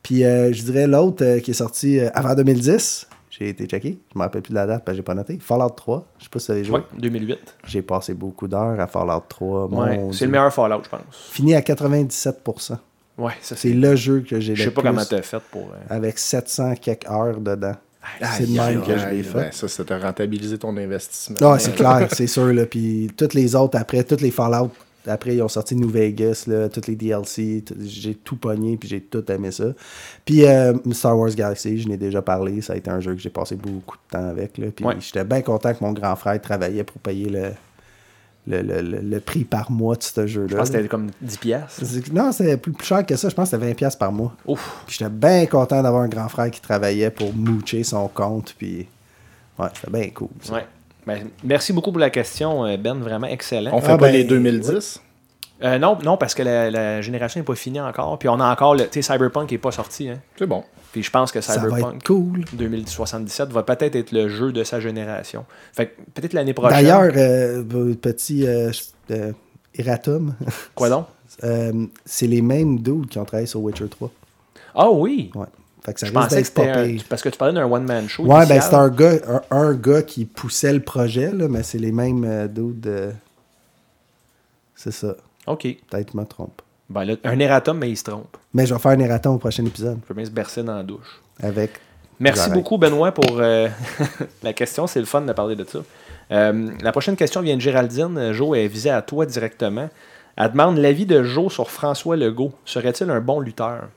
Puis, euh, je dirais l'autre euh, qui est sorti euh, avant 2010. J'ai été checké. Je me rappelle plus de la date parce que j'ai pas noté. Fallout 3. Je sais pas si vous avez joué. Ouais, 2008. J'ai passé beaucoup d'heures à Fallout 3. Ouais, Mon c'est le meilleur Fallout, je pense. Fini à 97%. Ouais, ça C'est c'est. le jeu que j'ai le Je sais pas plus comment t'as fait pour. euh, avec 700 quelques heures dedans. C'est Aïe, même que je l'ai fait. ben, ça, ça t'a rentabilisé ton investissement. Ah, c'est clair, c'est sûr. Là. Puis toutes les autres après, toutes les Fallout, après, ils ont sorti New Vegas, là, toutes les DLC. J'ai tout pogné, puis j'ai tout aimé ça. Puis euh, Star Wars Galaxy, je n'ai déjà parlé. Ça a été un jeu que j'ai passé beaucoup de temps avec. Là. Puis Ouais. j'étais bien content que mon grand frère travaillait pour payer le, le, le- le- le prix par mois de ce jeu-là. Je pense que c'était comme 10 piastres. C'est- Non, c'est plus, plus cher que ça. Je pense que c'était 20$ par mois. Ouf. Puis j'étais bien content d'avoir un grand frère qui travaillait pour moocher son compte. Puis ouais, c'était bien cool. ça. Ouais. Ben, merci beaucoup pour la question, euh, Ben. Vraiment excellent. On fait Ah, pas ben, les 2010. Euh, non, non, parce que la, la génération n'est pas finie encore. Puis on a encore le. Tu sais, Cyberpunk n'est pas sorti. Hein. C'est bon. Puis je pense que Ça va Cyberpunk être cool. 2077 va peut-être être le jeu de sa génération. Fait que peut-être l'année prochaine. D'ailleurs, euh, petit euh, euh, erratum, Quoi donc? Euh, c'est les mêmes dudes qui ont travaillé sur Witcher 3. Ah oui. Ouais. Fait que ça Je pensais que c'était. un-. Parce que tu parlais d'un one-man show. Ouais, ben c'est un gars, un, un gars qui poussait le projet, là, mais c'est les mêmes euh, dudes. euh, C'est ça. Ok. Peut-être que je me trompe. Ben là, un erratum, mais il se trompe. Mais je vais faire un erratum au prochain épisode Je peux bien se bercer dans la douche. avec. Merci beaucoup, Benoît, pour euh, la question. C'est le fun de parler de ça. Euh, la prochaine question vient de Géraldine. Joe est visée à toi directement. Elle demande l'avis de Joe sur François Legault. Serait-il un bon lutteur?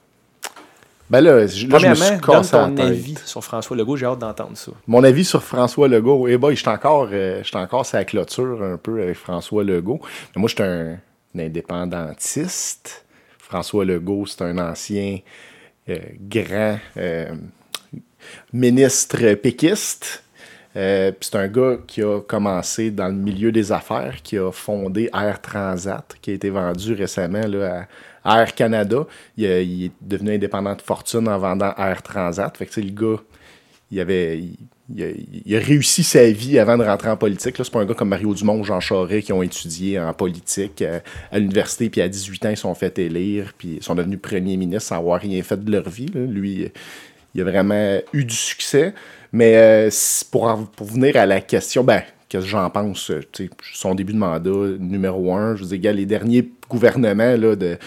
Ben là, je, là, je me suis Premièrement, donne ton avis sur François Legault. J'ai hâte d'entendre ça. Mon avis sur François Legault, eh boy, j'étais encore, euh, encore sur la clôture un peu avec François Legault. Mais moi, j'étais un, un indépendantiste. François Legault, c'est un ancien euh, grand euh, ministre péquiste. Euh, c'est un gars qui a commencé dans le milieu des affaires, qui a fondé Air Transat, qui a été vendu récemment à Air Canada. Il, est devenu indépendant de fortune en vendant Air Transat. Fait que le gars, il avait. Il, a, réussi sa vie avant de rentrer en politique. C'est pas un gars comme Mario Dumont ou Jean Charest qui ont étudié en politique euh, à l'université, puis à 18 ans, ils sont fait élire, puis sont devenus premiers ministres sans avoir rien fait de leur vie. Lui, il a vraiment eu du succès. Mais euh, pour, pour venir à la question, ben, qu'est-ce que j'en pense? euh, Son début de mandat, numéro un, je vous dis, les derniers gouvernements de,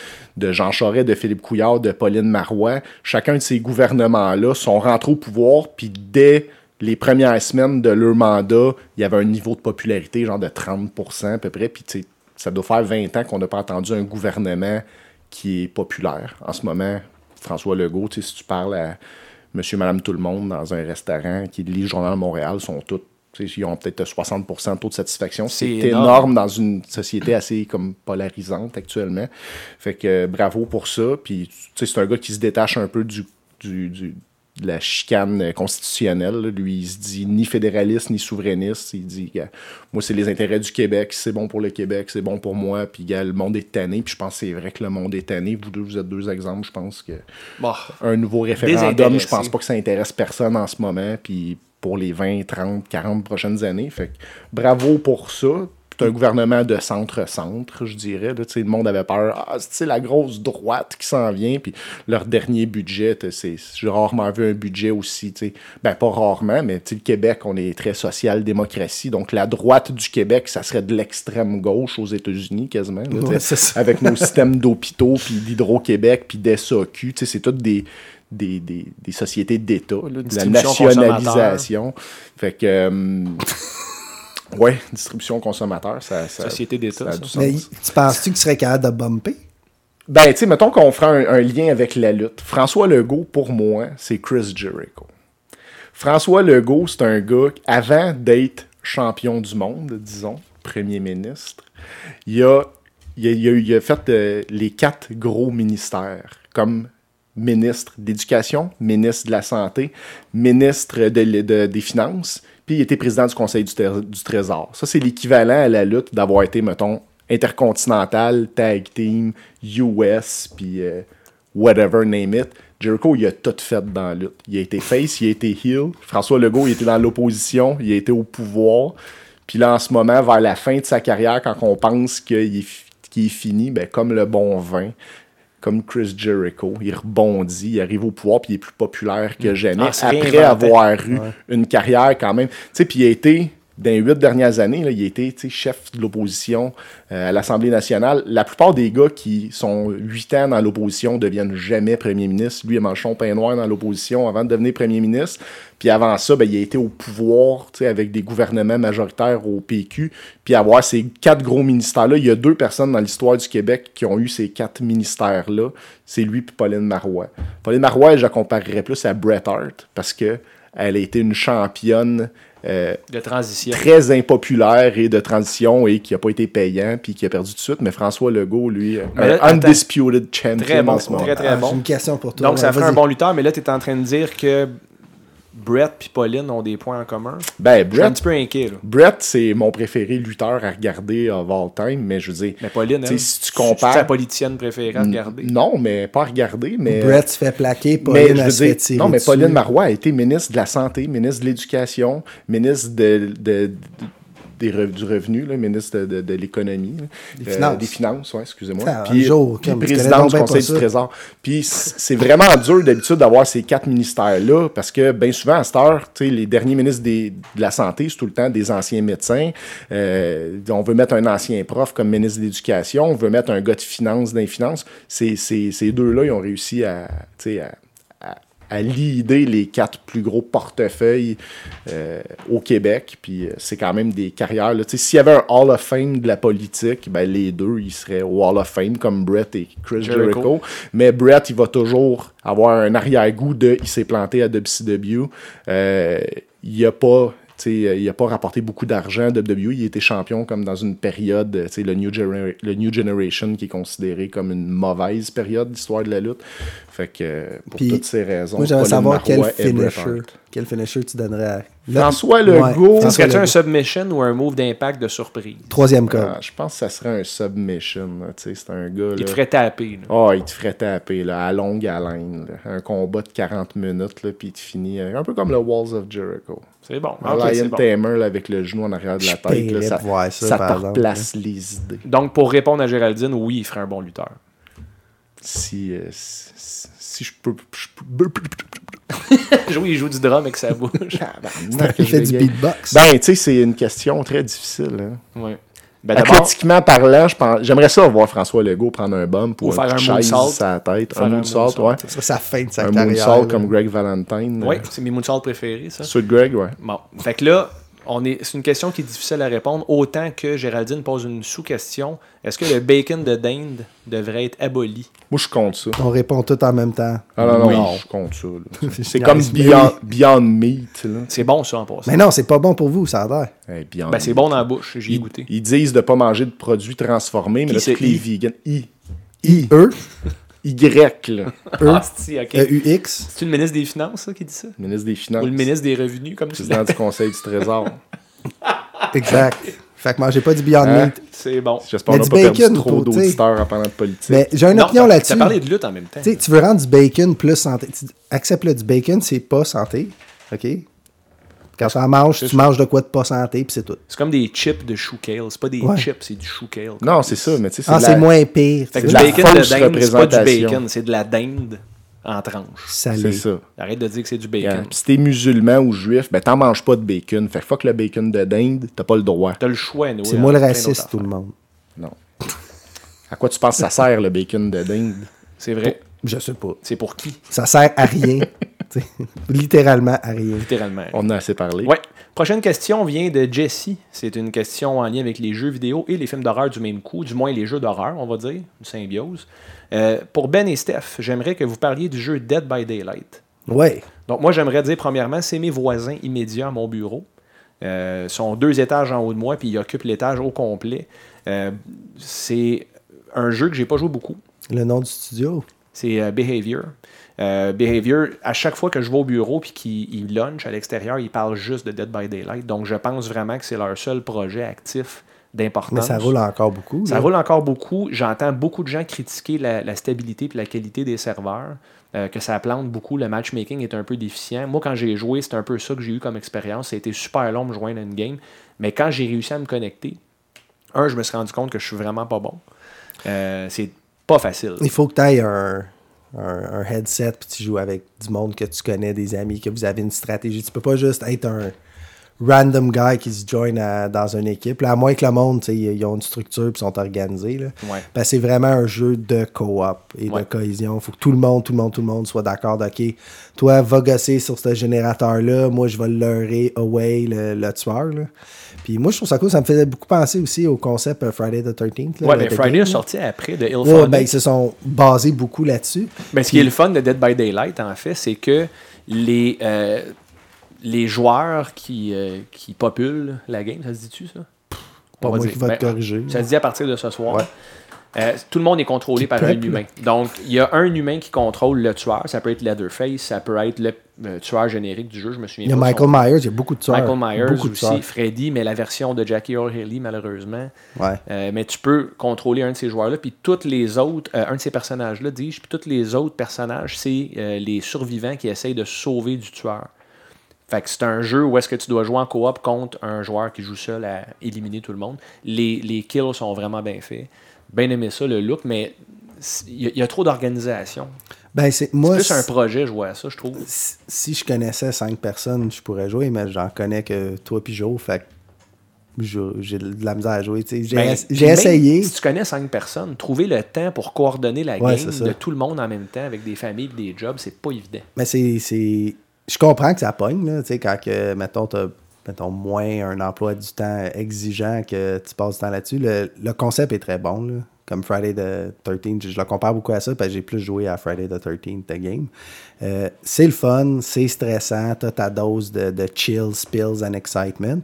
Jean Charest, de Philippe Couillard, de Pauline Marois, chacun de ces gouvernements-là sont rentrés au pouvoir, puis dès les premières semaines de leur mandat, il y avait un niveau de popularité, genre de 30% à peu près, puis ça doit faire 20 ans qu'on n'a pas entendu un gouvernement qui est populaire. En ce moment, François Legault, si tu parles à monsieur, madame, tout le monde dans un restaurant qui lit le Journal de Montréal, sont sais, ils ont peut-être 60% de taux de satisfaction. C'est énorme. énorme. dans une société assez comme polarisante actuellement. Fait que euh, bravo pour ça. Puis, c'est un gars qui se détache un peu du, du, du- de la chicane euh, constitutionnelle. là. Lui, il se dit ni fédéraliste ni souverainiste. Il dit, moi, c'est les intérêts du Québec. C'est bon pour le Québec, c'est bon pour moi. Puis, gars, le monde est tanné. Puis, je pense que c'est vrai que le monde est tanné. Vous deux, vous êtes deux exemples. Je pense que Bon. un nouveau référendum, je pense pas que ça intéresse personne en ce moment. Puis pour les 20, 30, 40 prochaines années. Fait que bravo pour ça. C'est un gouvernement de centre-centre, je dirais. Là, le monde avait peur. Ah, c'est la grosse droite qui s'en vient. Puis leur dernier budget, c'est, j'ai rarement vu un budget aussi. Ben, pas rarement, mais le Québec, on est très social-démocratie. Donc la droite du Québec, ça serait de l'extrême gauche aux États-Unis quasiment. là, Ouais, avec nos systèmes d'hôpitaux, puis d'Hydro-Québec, puis d'SAQ. C'est toutes des, des, des, des sociétés d'État, de la nationalisation. Fait que... euh, ouais, distribution consommateur, ça... ça Société d'État, ça a ça. du Mais tu penses-tu qu'il serait capable de bumper? Ben, tu sais, mettons qu'on fera un, un lien avec la lutte. François Legault, pour moi, c'est Chris Jericho. François Legault, c'est un gars, avant d'être champion du monde, disons, premier ministre, il a, il a, il a- il a fait euh, les quatre gros ministères, comme ministre d'éducation, ministre de la santé, ministre des finances, puis il était président du conseil du, Tré- du trésor. Ça, c'est l'équivalent à la lutte d'avoir été, mettons, intercontinental, tag team, US, puis euh, whatever, name it. Jericho, il a tout fait dans la lutte. Il a été face, il a été heel. François Legault, il était dans l'opposition, il a été au pouvoir. Puis là, en ce moment, vers la fin de sa carrière, quand on pense qu'il est, est fini, ben, comme le bon vin, comme Chris Jericho, il rebondit, il arrive au pouvoir, puis il est plus populaire que jamais, Ah, après avoir eu une carrière quand même. Tu sais, puis il a été, dans les huit dernières années, il a été chef de l'opposition euh, à l'Assemblée nationale. La plupart des gars qui sont huit ans dans l'opposition deviennent jamais premier ministre. Lui, il a mangé son pain noir dans l'opposition avant de devenir premier ministre. Puis avant ça, ben, il a été au pouvoir avec des gouvernements majoritaires au PQ. Puis avoir ces quatre gros ministères-là, il y a deux personnes dans l'histoire du Québec qui ont eu ces quatre ministères-là. C'est lui et Pauline Marois. Pauline Marois, je la comparerais plus à Bret Hart parce que elle a été une championne euh, De transition. très impopulaire et de transition et qui n'a pas été payant puis qui a perdu tout de suite. Mais François Legault, lui, là, un attends. undisputed champion Très bon, en ce moment. très, très Ah, bon. Une question pour toi. Donc, ça ferait un bon lutteur, mais là, tu es en train de dire que Brett et Pauline ont des points en commun. Ben, Je suis un Brett, petit peu inquiet, là. Brett, c'est mon préféré lutteur à regarder of all time, mais je veux dire, Mais Pauline, elle, si tu c'est compares- ta politicienne préférée à regarder. non, mais pas à regarder, mais... Brett se fait plaquer, Mais Pauline je elle veux se fait dire, tirer non, mais dessus. Pauline Marois a été ministre de la Santé, ministre de l'Éducation, ministre de, de- de- des re- du revenu, là, ministre de, de- l'Économie. Des Euh, finances. des Finances, ouais, excusez-moi. Puis, jour, puis président du bien Conseil du. Trésor. Puis c'est vraiment dur d'habitude d'avoir ces quatre ministères-là parce que bien souvent, à cette heure, tu sais, les derniers ministres des- de la Santé, c'est tout le temps des anciens médecins. Euh, on veut mettre un ancien prof comme ministre de l'Éducation. On veut mettre un gars de finances dans les finances. Ces, ces- ces deux-là, ils ont réussi à, tu sais, à, à, leader les quatre plus gros portefeuilles euh, au Québec. Puis euh, c'est quand même des carrières. S'il y avait un Hall of Fame de la politique, ben, les deux, ils seraient au Hall of Fame comme Brett et Chris Jericho. Jericho. Mais Brett, il va toujours avoir un arrière-goût de il s'est planté à WCW. Euh, il a pas. Il n'a pas rapporté beaucoup d'argent à WWE. Il était champion comme dans une période, le New, le New Generation qui est considéré comme une mauvaise période d'histoire de la lutte. Fait que pour Puis, toutes ces raisons, Moi, j'aimerais savoir quel finisher, quel finisher tu donnerais à... Là- François Legault, François Serait-tu un submission ou un move d'impact de surprise? Troisième code. Ah, je pense que ça serait un submission. là, tu sais, C'est un gars. Il te ferait taper. Ah, il te ferait taper là, à longue haleine. là. Un combat de 40 minutes, là, puis il te finit euh, un peu comme le Walls of Jericho. C'est bon. Lion bon. Tamer là, avec le genou en arrière de la tête. ça ça, ça te replace les idées. Donc, pour répondre à Géraldine, oui, il ferait un bon lutteur. Si, euh, si, si je peux. oui, il joue du drum avec sa bouche. Tabarnak, Il je fait du beatbox. Ben, tu sais, c'est une question très difficile. hein. Ouais. Ben, parlant, j'aimerais ça voir François Legault prendre un bump pour Ou faire un un chaise moonsault. sur la tête. Faire Un un moonsault, moonsault. ouais. C'est sa fin de sa Un carrière. moonsault là. comme Greg Valentine. oui, euh, c'est mes moonsaults préférés, ça. Ceux de Greg, ouais. Bon. Fait que là, on est, c'est une question qui est difficile à répondre, autant que Géraldine pose une sous-question. Est-ce que le bacon de dinde devrait être aboli? Moi, je compte ça. On répond tout en même temps. Ah non, non, Oui. je compte ça. là. C'est comme Beyond, Beyond Meat. Là. C'est bon, ça, en passant. Mais non, c'est pas bon pour vous, ça a l'air. Hey, Ben, c'est Meat. bon dans la bouche, j'y ai Ils, goûté. ils disent de ne pas manger de produits transformés, mais Qui là, c'est les I? vegans. I. E, Y, là. E, Ah. E, U, X. C'est le ministre des Finances, ça, qui dit ça? Ministre des Finances. Ou le ministre des Revenus, comme tu dis? Président du Conseil du Trésor. Exact. Fait que mangez pas du Beyond Hein? Meat. C'est bon. J'espère Mais qu'on n'a pas perdu bacon trop tu d'auditeurs en parlant de politique. Mais j'ai une Non, opinion là-dessus. T'as parlé de lutte en même temps. Tu tu veux rendre du bacon plus santé. Tu acceptes le du bacon, c'est pas santé. OK? Quand tu en manges, tu manges de quoi de pas santé, puis c'est tout. C'est comme des chips de chou kale. C'est pas des Ouais. chips, c'est du chou kale. Non, c'est ça, mais tu sais, c'est Ah, c'est la- moins pire. Fait tu que sais. du la bacon de dinde, c'est pas du bacon, c'est de la dinde en tranches. Salé. C'est ça. Arrête de dire que c'est du bacon. Si t'es musulman ou juif, ben t'en manges pas de bacon. Fait que fuck le bacon de dinde, t'as pas le droit. T'as le choix, nous. C'est moi le raciste, tout le monde. Non. À quoi tu penses que ça sert le bacon de dinde? C'est vrai. Je sais pas. C'est pour qui? Ça sert à rien. littéralement à rien. Littéralement. On en a assez parlé. Ouais. Prochaine question vient de Jesse. C'est une question en lien avec les jeux vidéo et les films d'horreur du même coup, du moins les jeux d'horreur, on va dire, une symbiose. Euh, pour Ben et Steph, j'aimerais que vous parliez du jeu Dead by Daylight. Ouais. Donc, moi, j'aimerais dire, premièrement, c'est mes voisins immédiats à mon bureau. Euh, ils sont deux étages en haut de moi, puis ils occupent l'étage au complet. Euh, c'est un jeu que j'ai pas joué beaucoup. Le nom du studio? C'est euh, Behavior. Euh, Behavior, à chaque fois que je vais au bureau puis qu'ils ils lunchent à l'extérieur, ils parlent juste de Dead by Daylight. Donc, je pense vraiment que c'est leur seul projet actif d'importance. Mais ça roule encore beaucoup. Ça roule encore beaucoup. J'entends beaucoup de gens critiquer la, la stabilité et la qualité des serveurs, euh, que ça plante beaucoup. Le matchmaking est un peu déficient. Moi, quand j'ai joué, c'est un peu ça que j'ai eu comme expérience. Ça a été super long de me joindre à une game. Mais quand j'ai réussi à me connecter, un, je me suis rendu compte que je suis vraiment pas bon. Euh, c'est pas facile. Il faut que tu ailles un, un, headset puis tu joues avec du monde que tu connais, des amis, que vous avez une stratégie. Tu peux pas juste être un random guy qui se join à- dans une équipe. Là, à moins que le monde, ils ont une structure puis sont organisés. Là. Ouais. Que c'est vraiment un jeu de co-op et Ouais. de cohésion. Il faut que tout le monde, tout le monde, tout le monde soit d'accord. OK, toi, va gosser sur ce générateur-là. Moi, je vais leurrer away le, le tueur. là. Puis moi, je trouve ça cool. Ça me faisait beaucoup penser aussi au concept euh, Friday the 13th. là, Ouais, mais Friday est sorti après de Ill Ouais, ben, ils se sont basés beaucoup là-dessus. Ben, ce qui est le fun de Dead by Daylight, en fait, c'est que les, euh, les joueurs qui, euh, qui populent la game, ça se dit-tu, ça? Pas va moi dire. qui va te Ben, corriger. Ça se dit à partir de ce soir. Ouais. Euh, tout le monde est contrôlé Qui par un humain. Donc, il y a un humain qui contrôle le tueur. Ça peut être Leatherface, ça peut être le euh, tueur générique du jeu, je me souviens Il y a Michael son- Myers, il y a beaucoup de tueurs. Michael Myers beaucoup aussi. Freddy, mais la version de Jackie Haley, malheureusement. Ouais. Euh, mais tu peux contrôler un de ces joueurs-là, puis tous les autres, euh, un de ces personnages-là, dis-je, puis tous les autres personnages, c'est les survivants qui essayent de sauver du tueur. Fait que c'est un jeu où est-ce que tu dois jouer en coop contre un joueur qui joue seul à éliminer tout le monde. Les, les kills sont vraiment bien faits. Bien aimé ça, le look, mais il y, a- il y a trop d'organisation. Ben, c'est moi. C'est plus un projet, je vois ça, je trouve. si- Si je connaissais cinq personnes, je pourrais jouer, mais j'en connais que toi puis Joe, fait j'ai de la misère à jouer. J'ai Ben, essayé. Si tu connais cinq personnes, trouver le temps pour coordonner la Ouais, game de tout le monde en même temps avec des familles et des jobs, c'est pas évident. Mais c'est. Je comprends que ça pogne, là, tu sais, quand que, mettons, t'as mettons, moins un emploi du temps exigeant que tu passes du temps là-dessus. Le, le concept est très bon, là. Comme Friday the 13 je, je le compare beaucoup à ça parce que j'ai plus joué à Friday the 13 the game. Euh, c'est le fun, c'est stressant, t'as ta dose de, de chill, spills and excitement.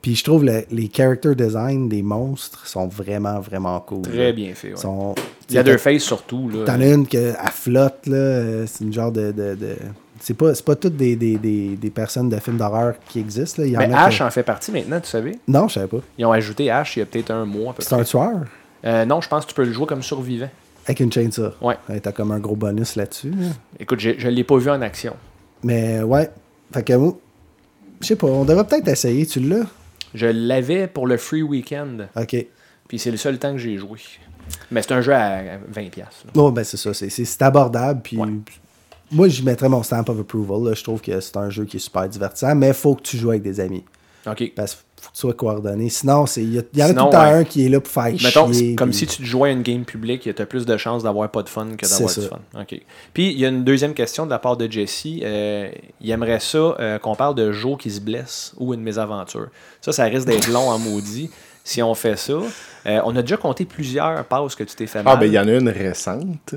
Puis je trouve le- les character design des monstres sont vraiment, vraiment cool. Très là. bien fait. Ouais. Sont, Leatherface surtout. Là. T'en as une elle flotte, là. C'est une genre de. de, de- C'est pas, pas toutes des, des, des, des personnes de films d'horreur qui existent. Là. Il y en Mais a Ash que- en fait partie maintenant, tu savais? Non, je savais pas. Ils ont ajouté Ash il y a peut-être un mois peu C'est un tueur? Euh, non, je pense que tu peux le jouer comme survivant. avec une chainsaw. Ouais. T'as comme un gros bonus là-dessus. là. Écoute, je ne l'ai pas vu en action. Mais ouais. Fait que moi, je sais pas, on devrait peut-être essayer. Tu l'as? Je l'avais pour le free weekend, Ok. puis c'est le seul temps que j'ai joué. Mais c'est un jeu à 20$. piastres, là. Bon, ben c'est ça. C'est, abordable. Puis Ouais. Moi, j'y mettrais mon stamp of approval. là. Je trouve que c'est un jeu qui est super divertissant. Mais faut que tu joues avec des amis. OK. Parce qu'il faut que tu sois coordonné. Sinon, c'est il y, il en a Sinon, tout le temps ouais. un qui est là pour faire Mettons, chier. comme puis- si tu te jouais à une game publique, tu as plus de chances d'avoir pas de fun que d'avoir du fun. OK. Puis, il y a une deuxième question de la part de Jesse. Euh, il aimerait ça euh, qu'on parle de Joe qui se blesse ou une mésaventure. Ça, ça risque d'être long en maudit si on fait ça. Euh, on a déjà compté plusieurs passes que tu t'es fait mal. Ah, ben il y en a une récente.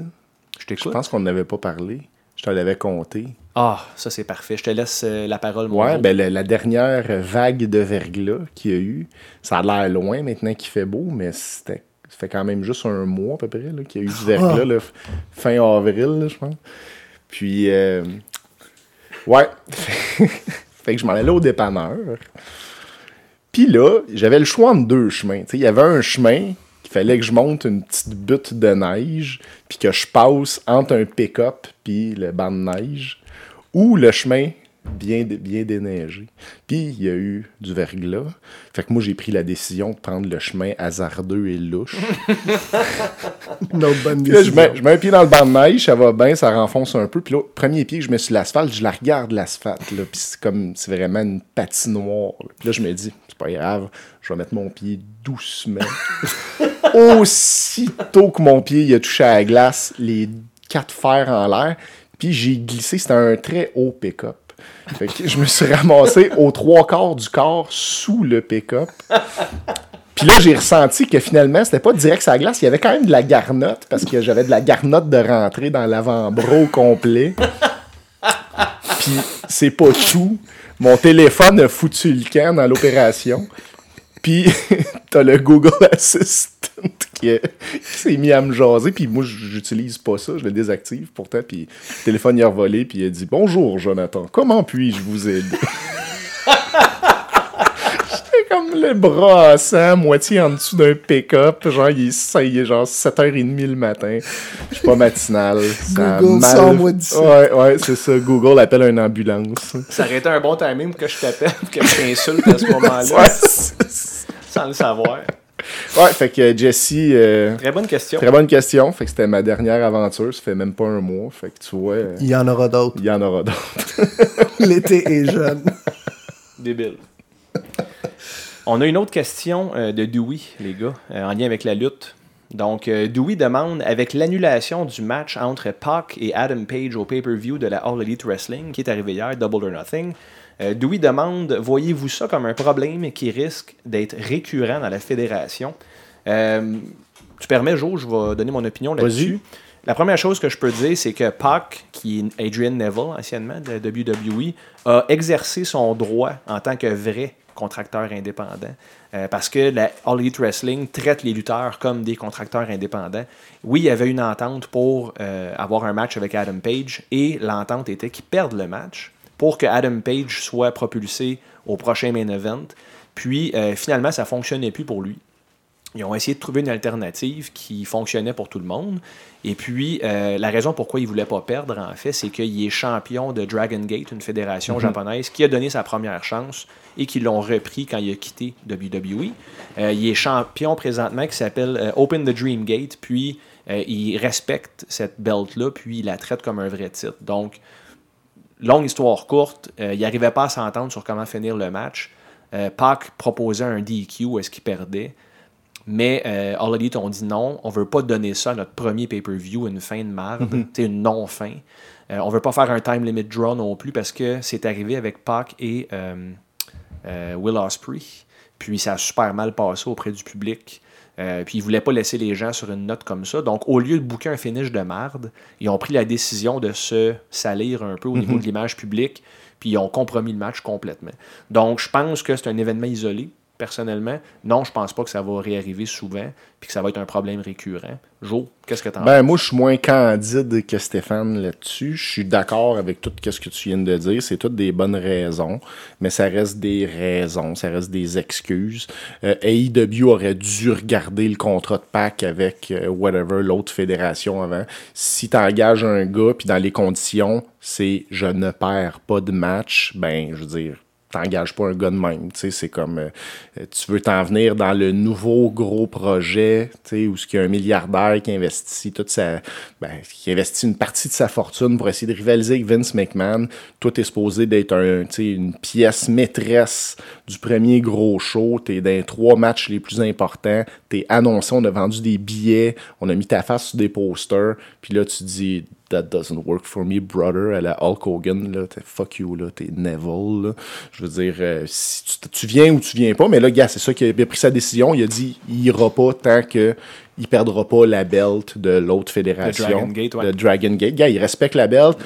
Je Je pense qu'on n'avait pas parlé. Je te l'avais compté. Ah, ça, c'est parfait. Je te laisse euh, la parole, mon Ouais, ben la, la dernière vague de verglas qu'il y a eu, ça a l'air loin maintenant qu'il fait beau, mais c'était ça fait quand même juste un mois à peu près qu'il y a eu du verglas, là, f- fin avril, je pense. Puis, euh, ouais, fait que je m'en allais au dépanneur. Puis là, j'avais le choix entre deux chemins. Il y avait un chemin qu'il fallait que je monte une petite butte de neige, puis que je passe entre un pick-up puis le banc de neige, ou le chemin bien, bien déneigé. Puis il y a eu du verglas. Fait que moi, j'ai pris la décision de prendre le chemin hasardeux et louche. Bonne Puis là, je décision. mets, je mets un pied dans le banc de neige, ça va bien, ça renfonce un peu. Puis là, premier pied que je mets sur l'asphalte, je la regarde, l'asphalte. Puis c'est comme, c'est vraiment une patinoire. là. Puis là, je me dis, c'est pas grave, je vais mettre mon pied doucement. Aussitôt que mon pied a touché à la glace, les quatre fers en l'air. Puis j'ai glissé, c'était un très haut pick-up. Je me suis ramassé aux trois quarts du corps sous le pick-up. Puis là, j'ai ressenti que finalement, c'était pas direct sur la glace. Il y avait quand même de la garnotte parce que j'avais de la garnotte de rentrée dans l'avant-bras complet. Puis c'est pas tout. Mon téléphone a foutu le camp dans l'opération. Puis t'as le Google Assistant qui, est- qui s'est mis à me jaser. Puis moi, j'utilise pas ça, je le désactive pourtant. Puis le téléphone il a volé. Puis il dit Bonjour, Jonathan, comment puis-je vous aider comme le bras à sang, moitié en dessous d'un pick-up. Genre, il est, ça, il est genre 7h30 le matin. Je suis pas matinal. Ça a Google, mal- d'ici. Ouais, ouais, c'est ça. Google appelle une ambulance. Ça aurait été un bon timing pour que je t'appelle, pour que je t'insulte à ce moment-là, Ouais, sans le savoir. ouais, fait que Jesse. euh, Très bonne question. Très bonne question. Fait que c'était ma dernière aventure. Ça fait même pas un mois. Fait que tu vois, euh, Il y en aura d'autres. il y en aura d'autres. L'été est jeune. Débile. On a une autre question euh, de Dewey, les gars, euh, en lien avec la lutte. Donc, euh, Dewey demande, avec l'annulation du match entre Pac et Adam Page au pay-per-view de la All Elite Wrestling, qui est arrivé hier, Double or Nothing, Dewey demande, voyez-vous ça comme un problème qui risque d'être récurrent dans la fédération? Tu permets, Jo, je vais donner mon opinion là-dessus. La première chose que je peux dire, c'est que Pac, qui est Adrian Neville, anciennement de WWE, a exercé son droit en tant que vrai contracteur indépendant. Euh, parce que la All Elite Wrestling traite les lutteurs comme des contracteurs indépendants. Oui, il y avait une entente pour euh, avoir un match avec Adam Page et l'entente était qu'ils perdent le match pour que Adam Page soit propulsé au prochain main event. Puis euh, finalement, ça ne fonctionnait plus pour lui. Ils ont essayé de trouver une alternative qui fonctionnait pour tout le monde. Et puis, euh, la raison pourquoi il ne voulait pas perdre, en fait, c'est qu'il est champion de Dragon Gate, une fédération japonaise, qui a donné sa première chance et qui l'ont repris quand il a quitté WWE. Euh, il est champion présentement qui s'appelle euh, Open the Dream Gate, puis il respecte cette belt-là, puis il la traite comme un vrai titre. Donc, longue histoire courte, il n'arrivait pas à s'entendre sur comment finir le match. Pac proposait un DQ, est-ce qu'il perdait? Mais euh, All Elite ont dit non, on veut pas donner ça à notre premier pay-per-view, une fin de marde, c'est une non-fin. Euh, on veut pas faire un time limit draw non plus parce que c'est arrivé avec Pac et euh, euh, Will Ospreay. Puis ça a super mal passé auprès du public. Euh, puis ils voulaient pas laisser les gens sur une note comme ça. Donc au lieu de booker un finish de marde, ils ont pris la décision de se salir un peu au niveau de l'image publique. Puis ils ont compromis le match complètement. Donc je pense que c'est un événement isolé personnellement. Non, je pense pas que ça va réarriver souvent puis que ça va être un problème récurrent. Jo, qu'est-ce que tu en Ben, moi, je suis moins candide que Stéphane là-dessus. Je suis d'accord avec tout ce que tu viens de dire. C'est toutes des bonnes raisons, mais ça reste des raisons, ça reste des excuses. Euh, AEW aurait dû regarder le contrat de PAC avec euh, whatever, l'autre fédération avant. Si tu engages un gars, puis dans les conditions, c'est je ne perds pas de match, ben, je veux dire, t'engages pas un gars de même. tu sais, C'est comme euh, tu veux t'en venir dans le nouveau gros projet tu sais, où il y a un milliardaire qui investit toute sa. Ben, qui investit une partie de sa fortune pour essayer de rivaliser avec Vince McMahon. Toi, t'es supposé d'être un, une pièce maîtresse du premier gros show. T'es dans les trois matchs les plus importants. T'es annoncé, on a vendu des billets, on a mis ta face sur des posters. Puis là, tu dis That doesn't work for me, brother, à la Hulk Hogan, là, t'es fuck you, là, t'es Neville, là. Je veux dire, euh, si tu, tu viens ou tu viens pas, mais là, gars, c'est ça qu'il a, pris sa décision, il a dit, il ira pas tant que il perdra pas la belt de l'autre fédération. De Dragon Gate, ouais. de Dragon Gate. Gars, il respecte la belt,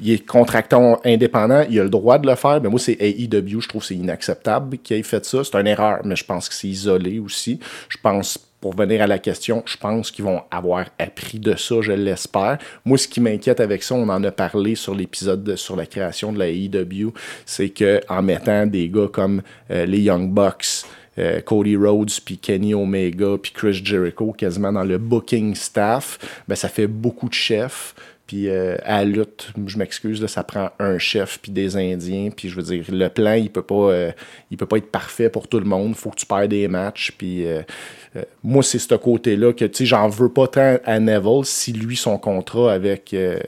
il est contractant indépendant, il a le droit de le faire, mais moi, c'est AEW, je trouve que c'est inacceptable qu'il ait fait ça, c'est une erreur, mais je pense que c'est isolé aussi. Je pense pour venir à la question, je pense qu'ils vont avoir appris de ça, je l'espère. Moi, ce qui m'inquiète avec ça, on en a parlé sur l'épisode de- sur la création de la AEW, c'est que en mettant des gars comme euh, les Young Bucks, euh, Cody Rhodes, puis Kenny Omega, puis Chris Jericho, quasiment dans le booking staff, ben, ça fait beaucoup de chefs. Puis euh, à lutte, je m'excuse, ça prend un chef puis des Indiens. Puis je veux dire, le plan, il peut pas, euh, il peut pas être parfait pour tout le monde. faut que tu perds des matchs. Puis euh, euh, moi, c'est ce côté-là que, tu sais, j'en veux pas tant à Neville si lui, son contrat avec euh,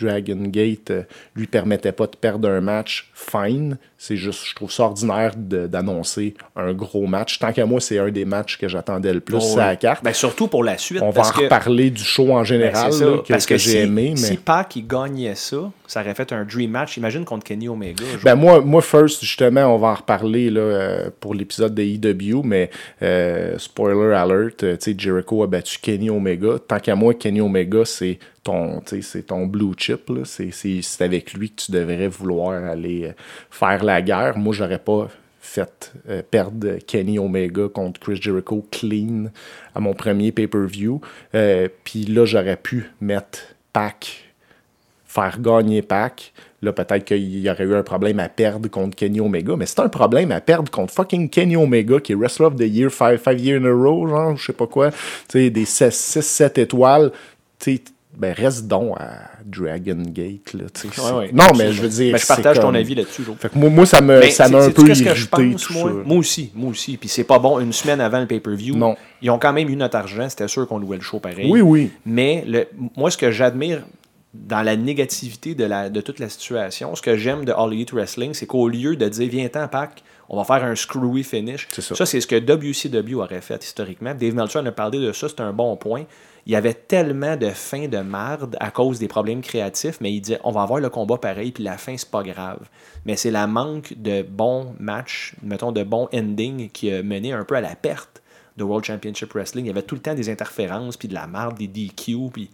Dragon Gate euh, lui permettait pas de perdre un match, fine. c'est juste, je trouve ça ordinaire d'annoncer un gros match. Tant qu'à moi, c'est un des matchs que j'attendais le plus Oh, oui. la carte. Ben, surtout pour la suite. On va en reparler du show en Ben, général, là, que, parce que que j'ai si, aimé. Mais... si Pac il gagnait ça, ça aurait fait un dream match. Imagine contre Kenny Omega. Ben moi, moi, first, justement, on va en reparler là, pour l'épisode de EW, mais euh, spoiler alert, euh, Jericho a battu Kenny Omega. Tant qu'à moi, Kenny Omega, c'est ton, ton blue chip. C'est, avec lui que tu devrais vouloir aller euh, faire la guerre. Moi, j'aurais pas fait euh, perdre Kenny Omega contre Chris Jericho clean à mon premier pay-per-view. Puis là, j'aurais pu mettre Pac faire gagner Pac. Là, peut-être qu'il y aurait eu un problème à perdre contre Kenny Omega, mais c'est un problème à perdre contre fucking Kenny Omega, qui est Wrestler of the Year, 5 years in a row, genre, je sais pas quoi. Des 6-7 étoiles. Ben reste donc à Dragon Gate, là. Ouais, ouais, non, mais je veux dire. Ben, je partage ton avis là-dessus. Fait que moi, moi, ça me, ça m'a c'est- un peu irrité, que je pense, tout moi? ça. Moi aussi, moi aussi. Puis c'est pas bon une semaine avant le pay-per-view. Non. Ils ont quand même eu notre argent, c'était sûr qu'on louait le show pareil. Oui, oui. Mais le, moi, ce que j'admire dans la négativité de, la, de toute la situation, ce que j'aime de All Elite Wrestling, c'est qu'au lieu de dire viens-t'en, Pac, on va faire un screwy finish. C'est ça. c'est ce que WCW aurait fait historiquement. Dave Meltzer en a parlé de ça, c'est un bon point. Il y avait tellement de fins de marde à cause des problèmes créatifs, mais il disait on va avoir le combat pareil, puis la fin, c'est pas grave. Mais c'est la manque de bons matchs, mettons de bons endings, qui a mené un peu à la perte de World Championship Wrestling. Il y avait tout le temps des interférences, puis de la marde, des DQ, puis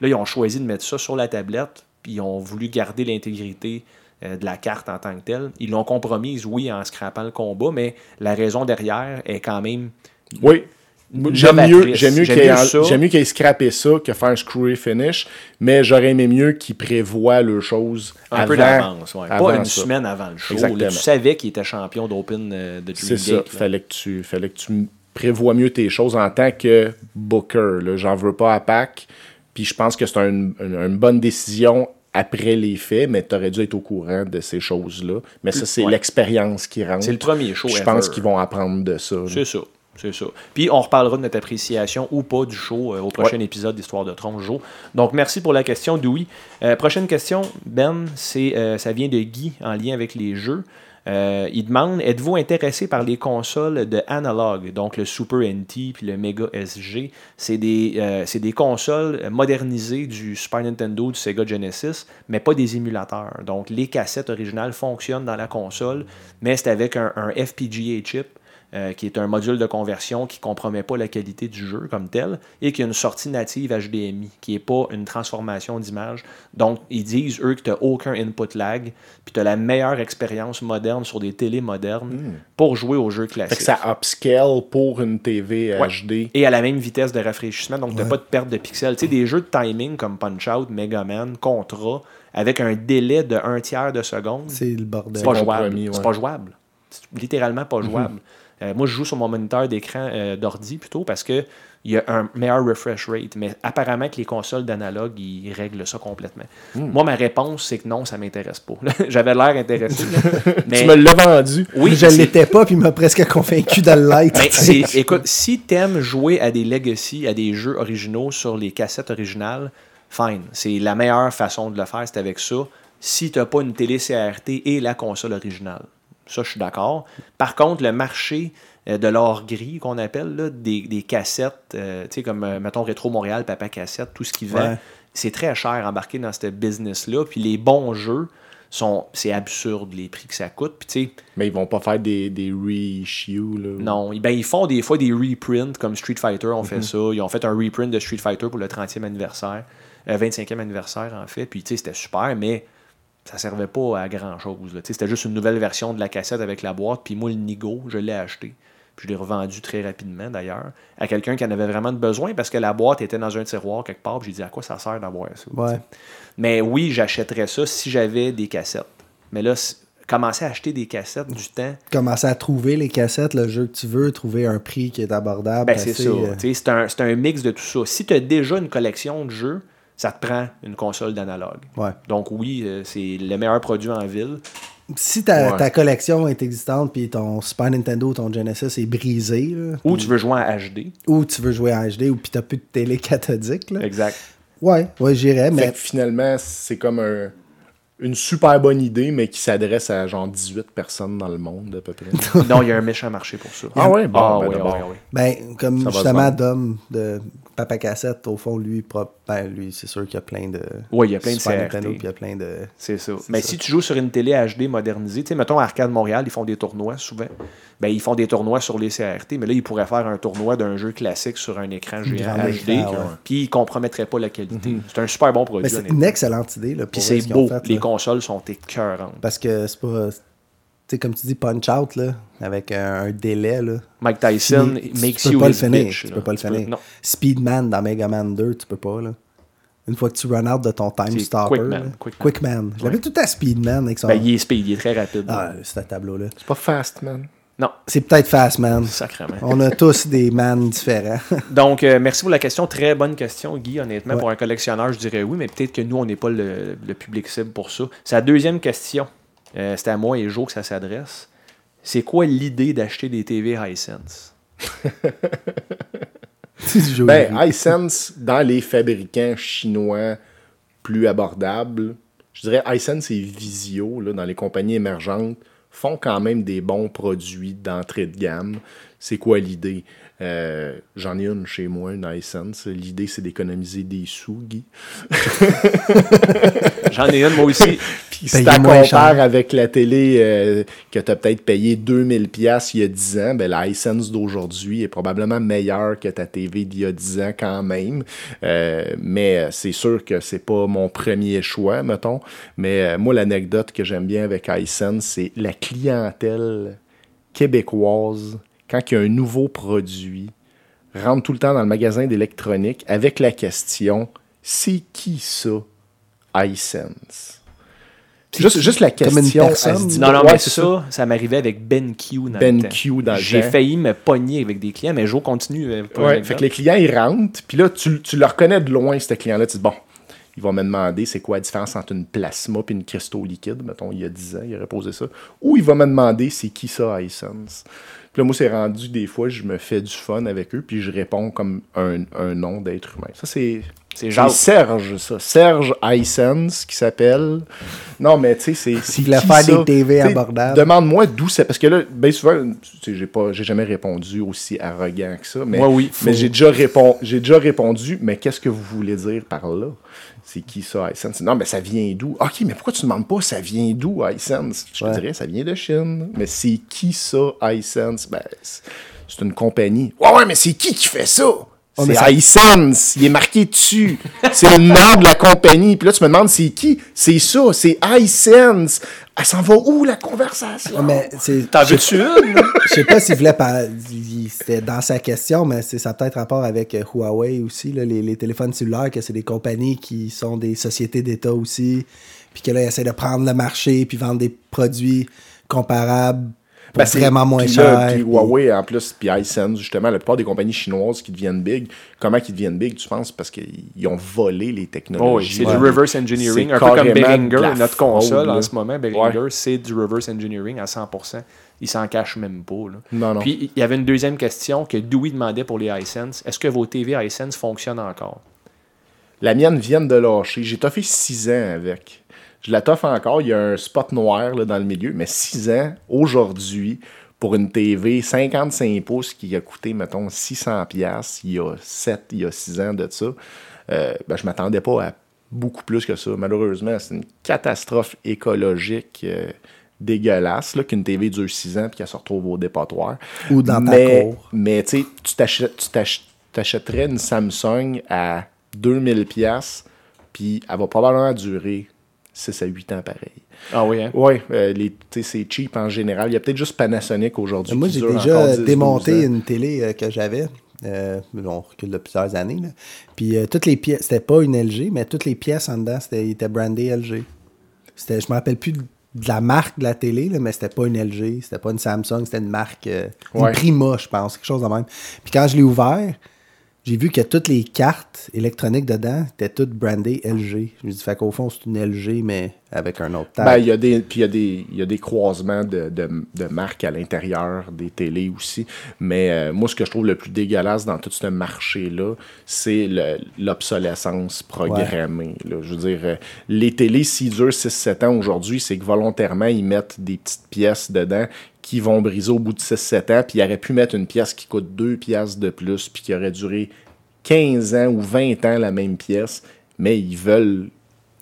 là, ils ont choisi de mettre ça sur la tablette, puis ils ont voulu garder l'intégrité euh, de la carte en tant que telle. Ils l'ont compromise, oui, en scrapant le combat, mais la raison derrière est quand même Oui. J'aime mieux, j'aime mieux qu'il ait, ait scrappé ça que faire un screwy finish, mais j'aurais aimé mieux qu'il prévoit le chose un avant, peu d'avance. ouais. Pas une ça. semaine avant le show. Là, tu savais qu'il était champion d'Open euh, de Dream C'est ça. Fallait que tu, fallait que tu prévois mieux tes choses en tant que booker. J'en veux pas à Pac. Puis je pense que c'est un- une, une bonne décision après les faits, mais tu aurais dû être au courant de ces choses-là. Mais ça, c'est Ouais. l'expérience qui rentre. C'est le premier show Je pense qu'ils vont apprendre de ça. C'est ça. C'est ça. Puis on reparlera de notre appréciation ou pas du show euh, au prochain Ouais. épisode d'Histoire de Tronc, Joe. Donc merci pour la question, Dewey. Euh, prochaine question, Ben, c'est euh, ça vient de Guy en lien avec les jeux. Euh, il demande Êtes-vous intéressé par les consoles de Analog, donc le Super NT puis le Mega SG C'est des, euh, c'est des consoles modernisées du Super Nintendo, du Sega Genesis, mais pas des émulateurs. Donc les cassettes originales fonctionnent dans la console, mais c'est avec un FPGA chip. Euh, qui est un module de conversion qui ne compromet pas la qualité du jeu comme tel, et qui a une sortie native HDMI, qui n'est pas une transformation d'image. Donc, ils disent, eux, que tu n'as aucun input lag, puis tu as la meilleure expérience moderne sur des télés modernes pour jouer aux jeux Hmm. Fait classiques. que ça upscale pour une TV Ouais. HD. Et à la même vitesse de rafraîchissement, donc tu n'as pas de perte de pixels. Tu sais, des jeux de timing comme Punch-Out, Mega Man, Contra, avec un délai de un tiers de seconde, C'est le bordel. c'est pas jouable. ouais. C'est pas jouable. C'est littéralement pas jouable. Euh, moi, je joue sur mon moniteur d'écran euh, d'ordi plutôt parce que il y a un meilleur refresh rate. Mais apparemment que les consoles d'analogue, ils règlent ça complètement. Moi, ma réponse, c'est que non, ça m'intéresse pas. J'avais l'air intéressé. mais, Tu me l'as vendu. oui, je l'étais pas, puis il m'a presque convaincu de l'être. tu sais. c'est- écoute, si t'aimes jouer à des legacy, à des jeux originaux sur les cassettes originales, fine. C'est la meilleure façon de le faire, c'est avec ça. Si t'as pas une télé CRT et la console originale. Ça, je suis d'accord. Par contre, le marché euh, de l'or gris qu'on appelle, là, des, des cassettes, euh, tu sais, comme, euh, mettons, Rétro Montréal, Papa Cassette, tout ce qui vend, Ouais. c'est très cher embarqué dans ce business-là. Puis les bons jeux, sont c'est absurde les prix que ça coûte. Puis Mais ils vont pas faire des, des reissues. Là. non, ben, ils font des fois des reprints comme Street Fighter ont Mhm. fait ça. Ils ont fait un reprint de Street Fighter pour le 30e anniversaire, euh, 25e anniversaire en fait. Puis tu sais, c'était super, mais ça servait pas à grand chose. là. Tu sais, C'était juste une nouvelle version de la cassette avec la boîte. Puis moi, le Nigo, je l'ai acheté. Puis je l'ai revendu très rapidement d'ailleurs à quelqu'un qui en avait vraiment besoin parce que la boîte était dans un tiroir quelque part. Puis j'ai dit à quoi ça sert d'avoir ça. Ouais. Mais oui, j'achèterais ça si j'avais des cassettes. Mais là, commencer à acheter des cassettes du temps. Commencer à trouver les cassettes, le jeu que tu veux, trouver un prix qui est abordable. Ben, c'est ça. euh, C'est un, c'est un mix de tout ça. Si tu as déjà une collection de jeux, ça te prend une console d'analogue. ouais. Donc oui, euh, c'est le meilleur produit en ville. Si ta, Ouais. ta collection est existante puis ton Super Nintendo, ton Genesis est brisé, là, Ou tu veux jouer en HD. ou tu veux jouer en HD ou puis t'as plus de télé cathodique, là. Exact. Ouais, ouais, j'irais, Fait mais que finalement, c'est comme un, une super bonne idée, mais qui s'adresse à genre 18 personnes dans le monde, à peu près. Non, il y a un méchant marché pour ça. Ah ouais? Bon, Ah ben oui, d'abord. oui, oui. Ben, comme Ça justement. Dom de Papa Cassette, au fond, lui, ben, lui c'est sûr qu'il y a plein de. Oui, il y a plein de CRT. Puis il y a plein de. C'est ça. Mais si tu joues sur une télé HD modernisée, tu sais, mettons Arcade Montréal, ils font des tournois souvent. Ben, ils font des tournois sur les CRT, mais là, ils pourraient faire un tournoi d'un jeu classique sur un écran géant HD, puis ils compromettraient pas la qualité. C'est un super bon produit. C'est une excellente idée. Puis c'est beau. fait, les là. consoles sont écœurantes. Parce que c'est pas. Tu sais, comme tu dis, Punch Out, là, avec un, un délai, là. Mike Tyson Fini- tu makes peux you pas le finir. bitch. tu là. peux pas le peux- finir. Non. Speedman dans Mega Man 2, tu peux pas, là. Une fois que tu run out de ton time stopper. Quickman, là. Quickman. Je l'avais tout à Speedman avec son. Ben, il est speed, il est très rapide. Ah, ce tableau-là. C'est pas fast, man. Non, C'est peut-être Fast Man. sacrément. On a tous des man différents. Donc, euh, merci pour la question. Très bonne question, Guy. Honnêtement, Ouais. pour un collectionneur, je dirais oui, mais peut-être que nous, on n'est pas le, le public cible pour ça. Sa deuxième question, euh, c'était à moi et Jo que ça s'adresse. C'est quoi l'idée d'acheter des TV Hisense? C'est. Ben, iSense, dans les fabricants chinois plus abordables, je dirais iSense et Visio, là, dans les compagnies émergentes, font quand même des bons produits d'entrée de gamme. C'est quoi l'idée? Euh, J'en ai une chez moi, une iSense. L'idée, c'est d'économiser des sous, Guy. J'en ai une, moi aussi. Puis si tu moins compares cher. avec la télé euh, que tu as peut-être payé 2000 pièces il y a 10 ans, ben, la iSense d'aujourd'hui est probablement meilleure que ta TV d'il y a 10 ans quand même. Euh, mais c'est sûr que c'est pas mon premier choix, mettons. Mais euh, moi, l'anecdote que j'aime bien avec iSense, c'est la clientèle québécoise, quand il y a un nouveau produit, rentre tout le temps dans le magasin d'électronique avec la question c'est qui ça, iSense Juste, juste la Comme une question. personne? elle se dit, Non, non, mais c'est ça, ça, m'arrivait avec BenQ dans le Ben temps. Q dans le J'ai failli me pogner avec des clients, mais Jo continue. euh, pour Ouais, fait que les clients, ils rentrent, puis là, tu, tu le reconnais de loin, ce client-là. Tu dis, bon, il va me demander c'est quoi la différence entre une plasma et une cristaux liquide. Mettons, il y a 10 ans, il aurait posé ça. Ou il va me demander c'est qui ça, iSense. Puis là, moi, c'est rendu des fois, je me fais du fun avec eux, puis je réponds comme un, un nom d'être humain. Ça, c'est. C'est. Serge, ça. Serge iSense, qui s'appelle. Non, mais tu sais, c'est. voulait qui faire ça? des TV abordables. Demande-moi d'où c'est. Parce que là, bien souvent, tu sais, j'ai pas, j'ai jamais répondu aussi arrogant que ça. Mais, Moi, oui, mais faut- j'ai déjà, répon- j'ai déjà répondu, mais qu'est-ce que vous voulez dire par là? C'est qui ça, iSense? Non, mais ça vient d'où? Ok, mais pourquoi tu demandes pas ça vient d'où, iSense? Je te dirais, ça vient de Chine. Mais c'est qui ça, iSense? Ben, c'est une compagnie. Ouais, ouais, mais c'est qui qui fait ça? Oh, mais c'est ça- iSense, il est marqué dessus. c'est le nom de la compagnie. Puis là, tu me demandes c'est qui? C'est ça, c'est iSense. Elle s'en va où la conversation? Ouais, mais c'est. T'en veux-tu une? Je sais pas s'il voulait pas. C'était dans sa question, mais c'est ça a peut-être rapport avec euh, Huawei aussi, là, les, les téléphones cellulaires, que c'est des compagnies qui sont des sociétés d'État aussi, puis que là, ils essaient de prendre le marché, puis vendre des produits comparables pour Ben, c'est- vraiment moins puis là, cher. Puis puis- Huawei, en plus, puis iSense, justement, la plupart des compagnies chinoises qui deviennent big, comment qu'ils deviennent big, tu penses? Parce qu'ils ont volé les technologies. Oh oui, c'est Ouais. du reverse engineering, un peu comme Behringer, notre fraude, console en là. ce moment. Behringer, Ouais. c'est du reverse engineering à 100%. Il s'en cache même pas. là. Non, non. Puis il y avait une deuxième question que Dewey demandait pour les iSense. Est-ce que vos TV iSense fonctionnent encore? La mienne vient de lâcher. J'ai toffé 6 ans avec. Je la toffe encore. Il y a un spot noir là, dans le milieu. Mais 6 ans, aujourd'hui, pour une TV 55 pouces qui a coûté, mettons, 600 pièces il y a 7, il y a 6 ans de ça, euh, ben, je m'attendais pas à beaucoup plus que ça. Malheureusement, c'est une catastrophe écologique euh, dégueulasse qu'une TV dure 6 ans et qu'elle se retrouve au dépotoir. Ou dans ta mais, cour. Mais tu t'achèterais une Samsung à 2000 pièces puis elle va probablement durer 6 à 8 ans pareil. Ah oui, hein? Oui, c'est cheap en général. Il y a peut-être juste Panasonic aujourd'hui. Moi, j'ai déjà 10, démonté 12 ans. une télé euh, que j'avais. Euh, on recule de plusieurs années. là. Puis euh, toutes les pièces, c'était pas une LG, mais toutes les pièces en dedans, c'était, ils étaient brandées LG. C'était, je me rappelle plus de, de la marque de la télé, là, mais c'était pas une LG, c'était pas une Samsung, c'était une marque, euh, Ouais. une Prima, je pense, quelque chose de même. Puis quand je l'ai ouvert, j'ai vu que toutes les cartes électroniques dedans étaient toutes brandées LG. Je me dit, fait qu'au fond, c'est une LG, mais avec un autre tag. Ben, il y a des, puis il y a des, il y a des croisements de, de, de marques à l'intérieur des télés aussi. Mais euh, moi, ce que je trouve le plus dégueulasse dans tout ce marché-là, c'est le- l'obsolescence programmée. là. Je veux dire, euh, les télés, s'ils durent 6-7 ans aujourd'hui, c'est que volontairement, ils mettent des petites pièces dedans qui vont briser au bout de 6-7 ans, puis ils auraient pu mettre une pièce qui coûte 2 pièces de plus, puis qui aurait duré 15 ans ou 20 ans la même pièce, mais ils veulent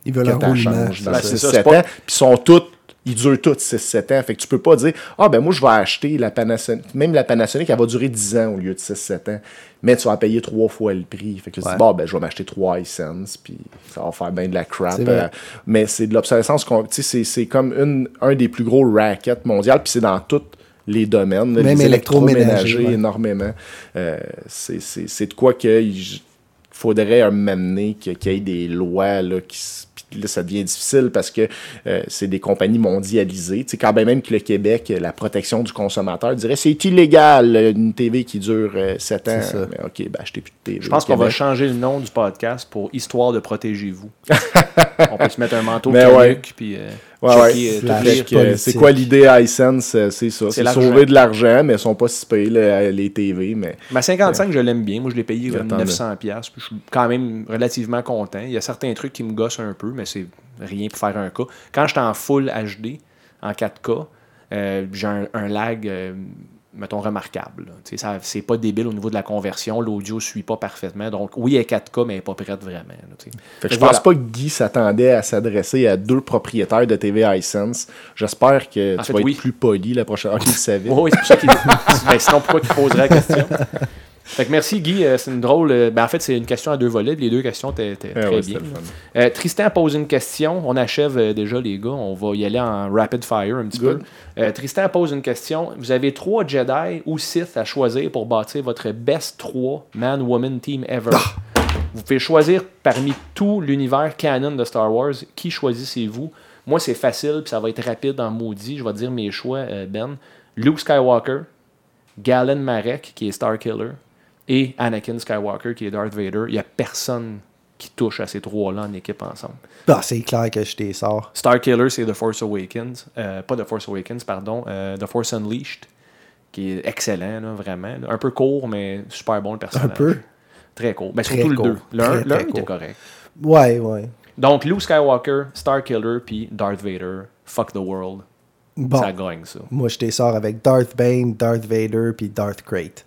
Ils veulent que un roulement. changes dans Ben, c'est 6-7 ça, c'est pas- ans. Puis ils sont toutes, ils durent toutes 6-7 ans. Fait que tu peux pas dire, ah ben moi je vais acheter la Panasonic. Même la Panasonic, elle va durer 10 ans au lieu de 6-7 ans. Mais tu vas payer trois fois le prix. Fait que tu Ouais. dis, bon ben je vais m'acheter 3 iSense, puis ça va faire bien de la crap. Euh, mais c'est de l'obsolescence. c'est- comme une, un des plus gros rackets mondial, puis c'est dans tous les domaines. Même les électroménager, électroménagers, ouais. énormément. Euh, c'est- de quoi que il faudrait que- qu'il y ait des lois là, qui puis là, ça devient difficile parce que euh, c'est des compagnies mondialisées. Tu sais, quand même que le Québec, la protection du consommateur dirait c'est illégal euh, une TV qui dure 7 ans. Ça. Mais OK, ben achetez plus de TV. Je pense qu'on va changer le nom du podcast pour Histoire de protégez-vous. On peut se mettre un manteau Mais perruque, ouais. puis euh, Ouais, checker, ouais. euh, euh, c'est quoi l'idée iSense? euh, C'est ça. C'est sauver de l'argent, mais ils sont pas si payés les TV. Mais Ma 55, je l'aime bien. Moi, je l'ai payé comme J'attends 900$. piastres, puis Je suis quand même relativement content. Il y a certains trucs qui me gossent un peu, mais c'est rien pour faire un cas. Quand j'étais en full HD, en 4K, euh, j'ai un, un lag, euh, mettons, remarquable. Tu ça- C'est pas débile au niveau de la conversion. L'audio suit pas parfaitement. Donc, oui, elle est 4K, mais elle n'est pas prête vraiment. là, tu. Fait que je Voilà. pense pas que Guy s'attendait à s'adresser à deux propriétaires de TV iSense. J'espère que En tu fait, vas oui. être plus poli la prochaine fois qu'il le savait. Oui, c'est pour ça qu'il. ben, sinon, pourquoi qu'il poserait la question? Fait que merci, Guy. Euh, C'est une drôle. euh, Ben, en fait, c'est une question à deux volets. Les deux questions étaient Ah très ouais, bien. Euh, Tristan pose une question. On achève euh, déjà, les gars. On va y aller en rapid fire un petit Good. peu. Euh, Tristan pose une question. Vous avez trois Jedi ou Sith à choisir pour bâtir votre best 3 man-woman team ever? Ah! Vous pouvez choisir parmi tout l'univers canon de Star Wars. Qui choisissez-vous? Moi, c'est facile, puis ça va être rapide en maudit. Je vais dire mes choix, Ben. Luke Skywalker, Galen Marek, qui est Star Killer, et Anakin Skywalker, qui est Darth Vader. Il n'y a personne qui touche à ces trois-là en équipe ensemble. Ah, c'est clair que je t'ai sors. Star Killer, c'est The Force Awakens. Euh, pas The Force Awakens, pardon. euh, The Force Unleashed, qui est excellent, là, vraiment. Un peu court, mais super bon le personnage. Un peu. Très court. Ben, Très surtout court. le 2. Le 1 Très, très était correct. Ouais, ouais. Donc, Luke Skywalker, Star Killer, puis Darth Vader. Fuck the world. Bon, Ça gagne, ça. moi je t'ai sors avec Darth Bane, Darth Vader puis Darth Crate.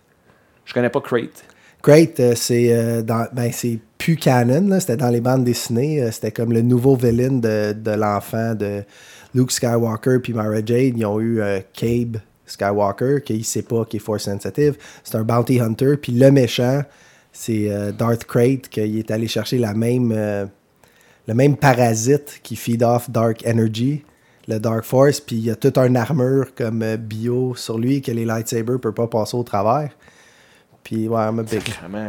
Je connais pas Crate. Crate, euh, c'est euh, ben, plus canon, c'était dans les bandes dessinées. euh, c'était comme le nouveau villain de, l'enfant de Luke Skywalker puis Mara Jade. Ils ont eu euh, Cabe Skywalker, qui ne sait pas qu'il est force sensitive. C'est un bounty hunter. Puis le méchant, c'est Darth Crate, qui est allé chercher la même, le même parasite qui feed off Dark Energy, le Dark Force. Puis il y a toute une armure comme bio sur lui que les lightsabers ne peuvent pas passer au travers. Puis ouais, I'm a big.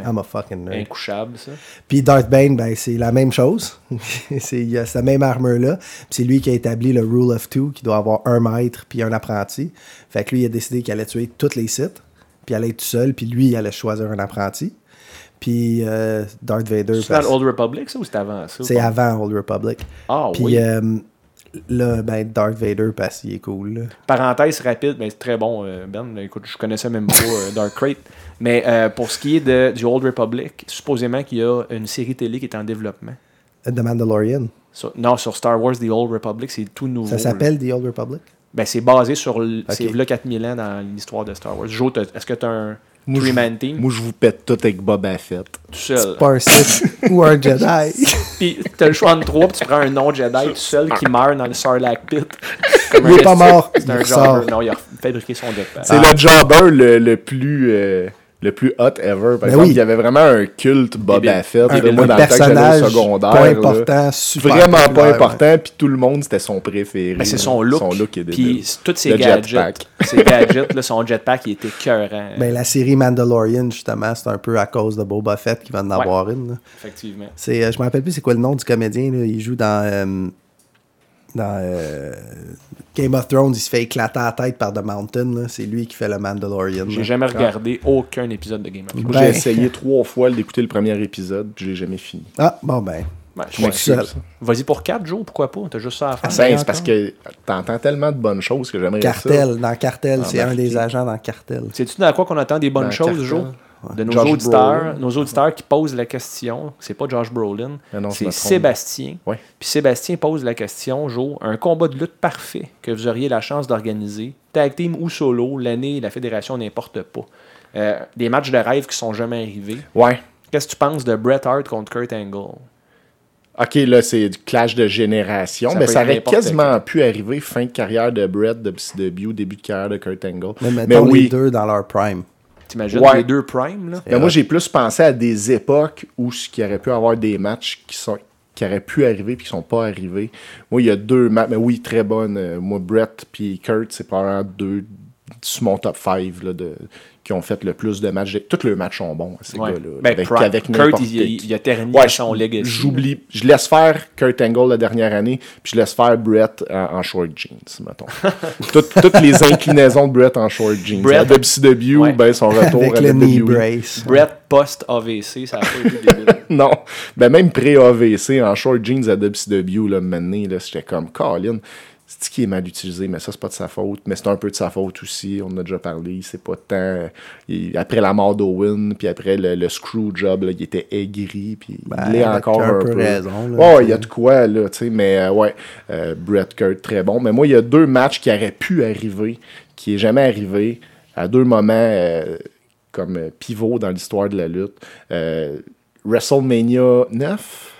I'm a fucking nerd. Incouchable, ça. Puis Darth Bane, ben, c'est la même chose. c'est, il a sa même armure-là. Puis c'est lui qui a établi le Rule of Two, qui doit avoir un maître puis un apprenti. Fait que lui, il a décidé qu'il allait tuer tous les sites. Puis il allait être tout seul. Puis lui, il allait choisir un apprenti. Puis euh, Darth Vader, C'est dans l'Old Republic, ça, ou c'est avant ça? c'est avant Old Republic. Ah Puis oui. euh, là, ben, Darth Vader, parce qu'il est cool. là. Parenthèse rapide, mais c'est très bon, euh, Ben. Écoute, je connaissais même pas euh, Dark Crate. Mais euh, pour ce qui est de, du Old Republic, supposément qu'il y a une série télé qui est en développement. The Mandalorian. Sur- non, sur Star Wars The Old Republic, c'est tout nouveau. Ça s'appelle The Old Republic? Ben, c'est basé sur. C'est là 4000 ans dans l'histoire de Star Wars. Joe, est-ce que tu as un Moi, je- three-man team? Moi, je vous pète tout avec Boba Fett. tout seul? Pas un Sith ou un Jedi. Puis t'as le choix entre trois, puis tu prends un non-Jedi tout seul qui meurt dans le Sarlacc pit. Comme Il est pas mort, C'est il un jobber. Non, il a fabriqué son jetpack. C'est le jobber le, le plus. euh, le plus hot ever. Par Ben exemple, oui. il y avait vraiment un culte Boba Débile. Fett. Un- là, moi, un dans le personnage au secondaire. pas là, important, super Vraiment pas important. Puis tout le monde, c'était son préféré. Ben, c'est son look. Son look est Puis tous ses Le gadgets. jetpack. Ses gadgets, là, son jetpack, il était écœurant. Ben, la série Mandalorian, justement, c'est un peu à cause de Boba Fett qui va en Ouais. avoir une. là. Effectivement. C'est, euh, je me rappelle plus c'est quoi le nom du comédien. là. Il joue dans, euh, dans euh, Game of Thrones. Il se fait éclater la tête par The Mountain. C'est lui qui fait le Mandalorian. J'ai jamais regardé aucun épisode de Game of Thrones. Ben- j'ai essayé trois fois d'écouter le premier épisode, puis j'ai jamais fini. Ah, bon ben. Ben, Je. Vas-y pour 4 jours, pourquoi pas? T'as juste ça à faire. Ben, encore. c'est parce que t'entends tellement de bonnes choses que j'aimerais ça. Cartel, dans Cartel, c'est un marqué. des agents dans Cartel. Sais-tu dans quoi qu'on attend des bonnes Dans choses. Joe? De nos Josh auditeurs, Brolin. nos auditeurs qui posent la question, c'est pas Josh Brolin, c'est. Sébastien. Ouais. Puis Sébastien pose la question, Joe, un combat de lutte parfait que vous auriez la chance d'organiser, tag team ou solo, l'année, la fédération n'importe pas. Euh, des matchs de rêve qui sont jamais arrivés. Ouais. Qu'est-ce que tu penses de Bret Hart contre Kurt Angle? OK, là, c'est du clash de génération, Ça mais ça aurait quasiment pu arriver fin de carrière de Brett, de PCW, début de carrière de Kurt Angle. Mais Mais, oui, les deux dans leur prime. T'imagines Ouais. les deux primes, là? mais moi, j'ai plus pensé à des époques où ce qui aurait pu avoir des matchs qui sont qui auraient pu arriver puis qui sont pas arrivés. Moi, il y a deux matchs, mais oui, très bonnes. Euh, Moi, Brett puis Kurt, c'est probablement deux sur mon top 5 là, de, qui ont fait le plus de matchs. Tous leurs matchs sont bons, ces Ouais. gars-là. Ben, avec, Pri- avec Kurt, n'importe il, qui. il- il a Ouais, son legacy. J'oublie. Je laisse faire Kurt Angle la dernière année, puis je laisse faire Brett en, en short jeans, mettons. Toutes, toutes les inclinaisons de Brett en short jeans. Brett- à WCW, Ouais. ben, son retour Avec à le knee brace. Brett post-AVC, ça a pas été débile. Non, ben même pré-AVC en short jeans à WCW, là, maintenant, là, j'étais comme, Colin, c'est qui est mal utilisé, mais ça, c'est pas de sa faute, mais c'est un peu de sa faute aussi, on en a déjà parlé, c'est pas tant. il- après la mort d'Owen, puis après le, le screw job, là, il était aigri, puis Ben, il est avec encore un un, peu peu. raison, là, tu il y a de quoi, là, tu sais, mais euh, ouais, euh, Brett Kurt, très bon. Mais moi, il y a deux matchs qui auraient pu arriver, qui est jamais arrivé, à deux moments euh, comme pivot dans l'histoire de la lutte. WrestleMania 9,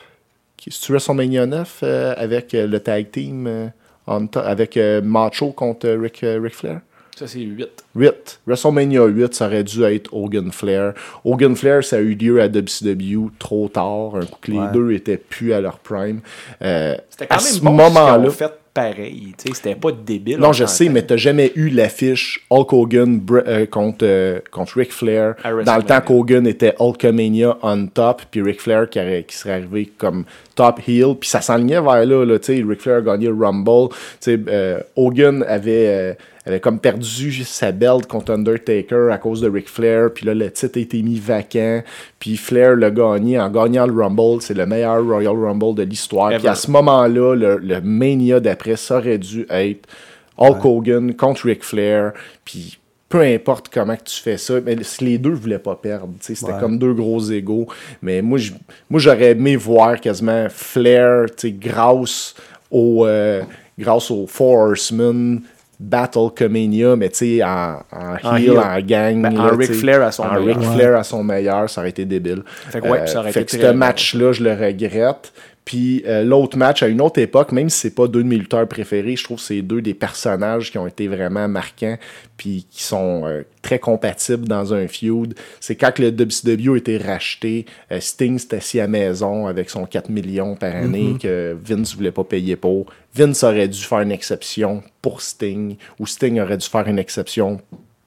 qui- c'est-tu WrestleMania 9 euh, avec euh, le tag team euh, on avec euh, Macho contre euh, Ric, euh, Flair? Ça, c'est 8. 8. WrestleMania 8, ça aurait dû être Hogan Flair. Hogan Flair, ça a eu lieu à WCW trop tard, un coup que les Ouais. deux étaient plus à leur prime. Euh, C'était quand à même ce bon moment-là. moment fait pareil. C'était pas débile. Non, on je sais, mais t'as jamais eu l'affiche Hulk Hogan euh, contre, euh, contre Ric Flair. Dans le temps qu'Hogan était Hulkamania on top, puis Ric Flair qui, serait arrivé comme top heel, puis ça s'enlignait vers là, là tu sais, Ric Flair a gagné le Rumble, euh, Hogan avait, euh, avait comme perdu sa belt contre Undertaker à cause de Ric Flair, puis là, le titre a été mis vacant, puis Flair l'a gagné en gagnant le Rumble, c'est le meilleur Royal Rumble de l'histoire, puis à ce moment-là, le, le Mania d'après, ça aurait dû être Hulk Hogan contre Ric Flair, puis peu importe comment que tu fais ça, mais les deux voulaient pas perdre, c'était Ouais. comme deux gros égaux, mais moi, je- moi j'aurais aimé voir quasiment Flair, grâce au, euh, grâce aux Four Horsemen, Battle Comania, mais tu sais, en, en En heel, heel. en gang. Ben, en là, Ric tu sais, Flair à son en meilleur. Ric Flair à son meilleur, ça aurait été débile. Fait que ouais, ça aurait fait été que ce match-là, je le regrette. Puis euh, l'autre match, à une autre époque, même si c'est pas deux de mes lutteurs préférés, je trouve que c'est deux des personnages qui ont été vraiment marquants puis qui sont euh, très compatibles dans un feud. C'est quand le WCW a été racheté, euh, Sting c'était assis à maison avec son 4 millions par année que Vince voulait pas payer pour. Vince aurait dû faire une exception pour Sting ou Sting aurait dû faire une exception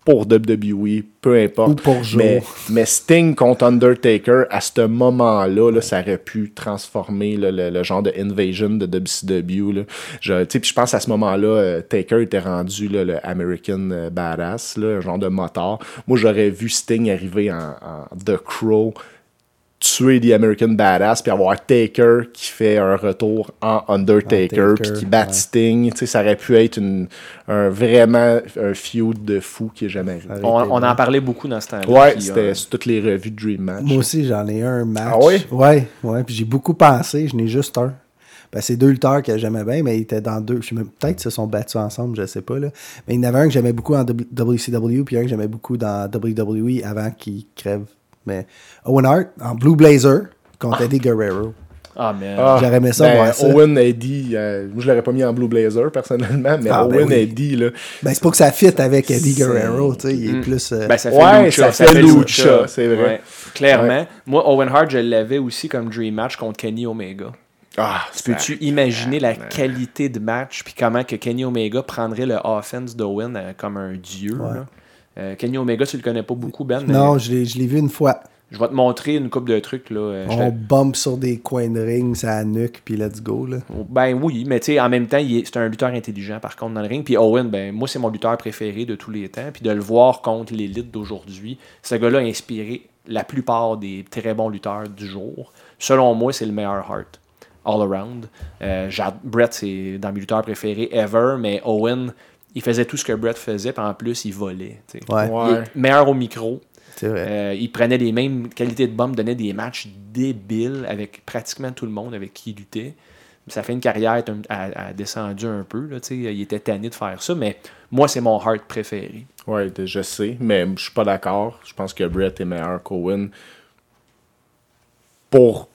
pour WWE, peu importe. Ou pour Joe. Mais, mais Sting contre Undertaker, à ce moment-là, là, ça aurait pu transformer là, le, le genre de invasion de WCW. Là. Je, tu sais, puis je pense à ce moment-là, euh, Taker était rendu là, le American euh, Badass, un genre de motard. Moi, j'aurais vu Sting arriver en, en The Crow, tuer The American Badass, puis avoir Taker qui fait un retour en Undertaker, puis qui bat ouais. Sting. Tu sais, ça aurait pu être une, un, vraiment un feud de fou qui est jamais arrivé. On, on en parlait beaucoup dans ce temps-là. Ouais, c'était euh, sur toutes les revues de Dream Match. Moi aussi, j'en ai un match. Ah oui? Ouais, ouais. Puis j'ai beaucoup pensé, je n'ai juste un. Ben, c'est deux lutteurs que j'aimais bien, mais ils étaient dans deux. Je sais même- Peut-être qu'ils se sont battus ensemble, je sais pas. Là. Mais il y en avait un que j'aimais beaucoup en WCW, puis un que j'aimais beaucoup dans WWE avant qu'il crève. Mais Owen Hart en Blue Blazer contre Eddie Guerrero. Ah, man. Ah, J'aurais aimé ça ben, voir ça. Owen Eddie, euh, moi je l'aurais pas mis en Blue Blazer personnellement, mais Ah, ben Owen oui. Eddie, là. Ben, c'est pas que ça fit avec Eddie Guerrero, tu sais. Il est plus. euh, Ben, ça fait Ouais, Lucha. ça fait Lucha, c'est vrai. Ouais, clairement. Moi, Owen Hart, je l'avais aussi comme Dream Match contre Kenny Omega. Ah, Peux-tu imaginer la qualité de match puis comment que Kenny Omega prendrait le offense d'Owen euh, comme un dieu? là? Euh, Kenny Omega, tu le connais pas beaucoup, Ben. non, je l'ai je l'ai vu une fois. Je vais te montrer une coupe de trucs. Là. Euh, On bump sur des coins de ring, ça nuque, puis let's go. Là. Ben oui, mais tu sais, en même temps, c'est un lutteur intelligent par contre dans le ring. Puis Owen, ben moi, c'est mon lutteur préféré de tous les temps. Puis de le voir contre l'élite d'aujourd'hui, ce gars-là a inspiré la plupart des très bons lutteurs du jour. Selon moi, c'est le meilleur Hart. all-around. Euh, j'ad- Brett, c'est dans mes lutteurs préférés ever, mais Owen, il faisait tout ce que Brett faisait, puis en plus, il volait. Ouais. Il est meilleur au micro. Vrai. Euh, il prenait les mêmes qualités de bombe, donnait des matchs débiles avec pratiquement tout le monde avec qui il luttait. Sa fin de carrière est un- a, a descendu un peu. Là, il était tanné de faire ça, mais moi, c'est mon heart préféré. Ouais, de- je sais, mais je suis pas d'accord. Je pense que Brett est meilleur qu'Owen. Pour.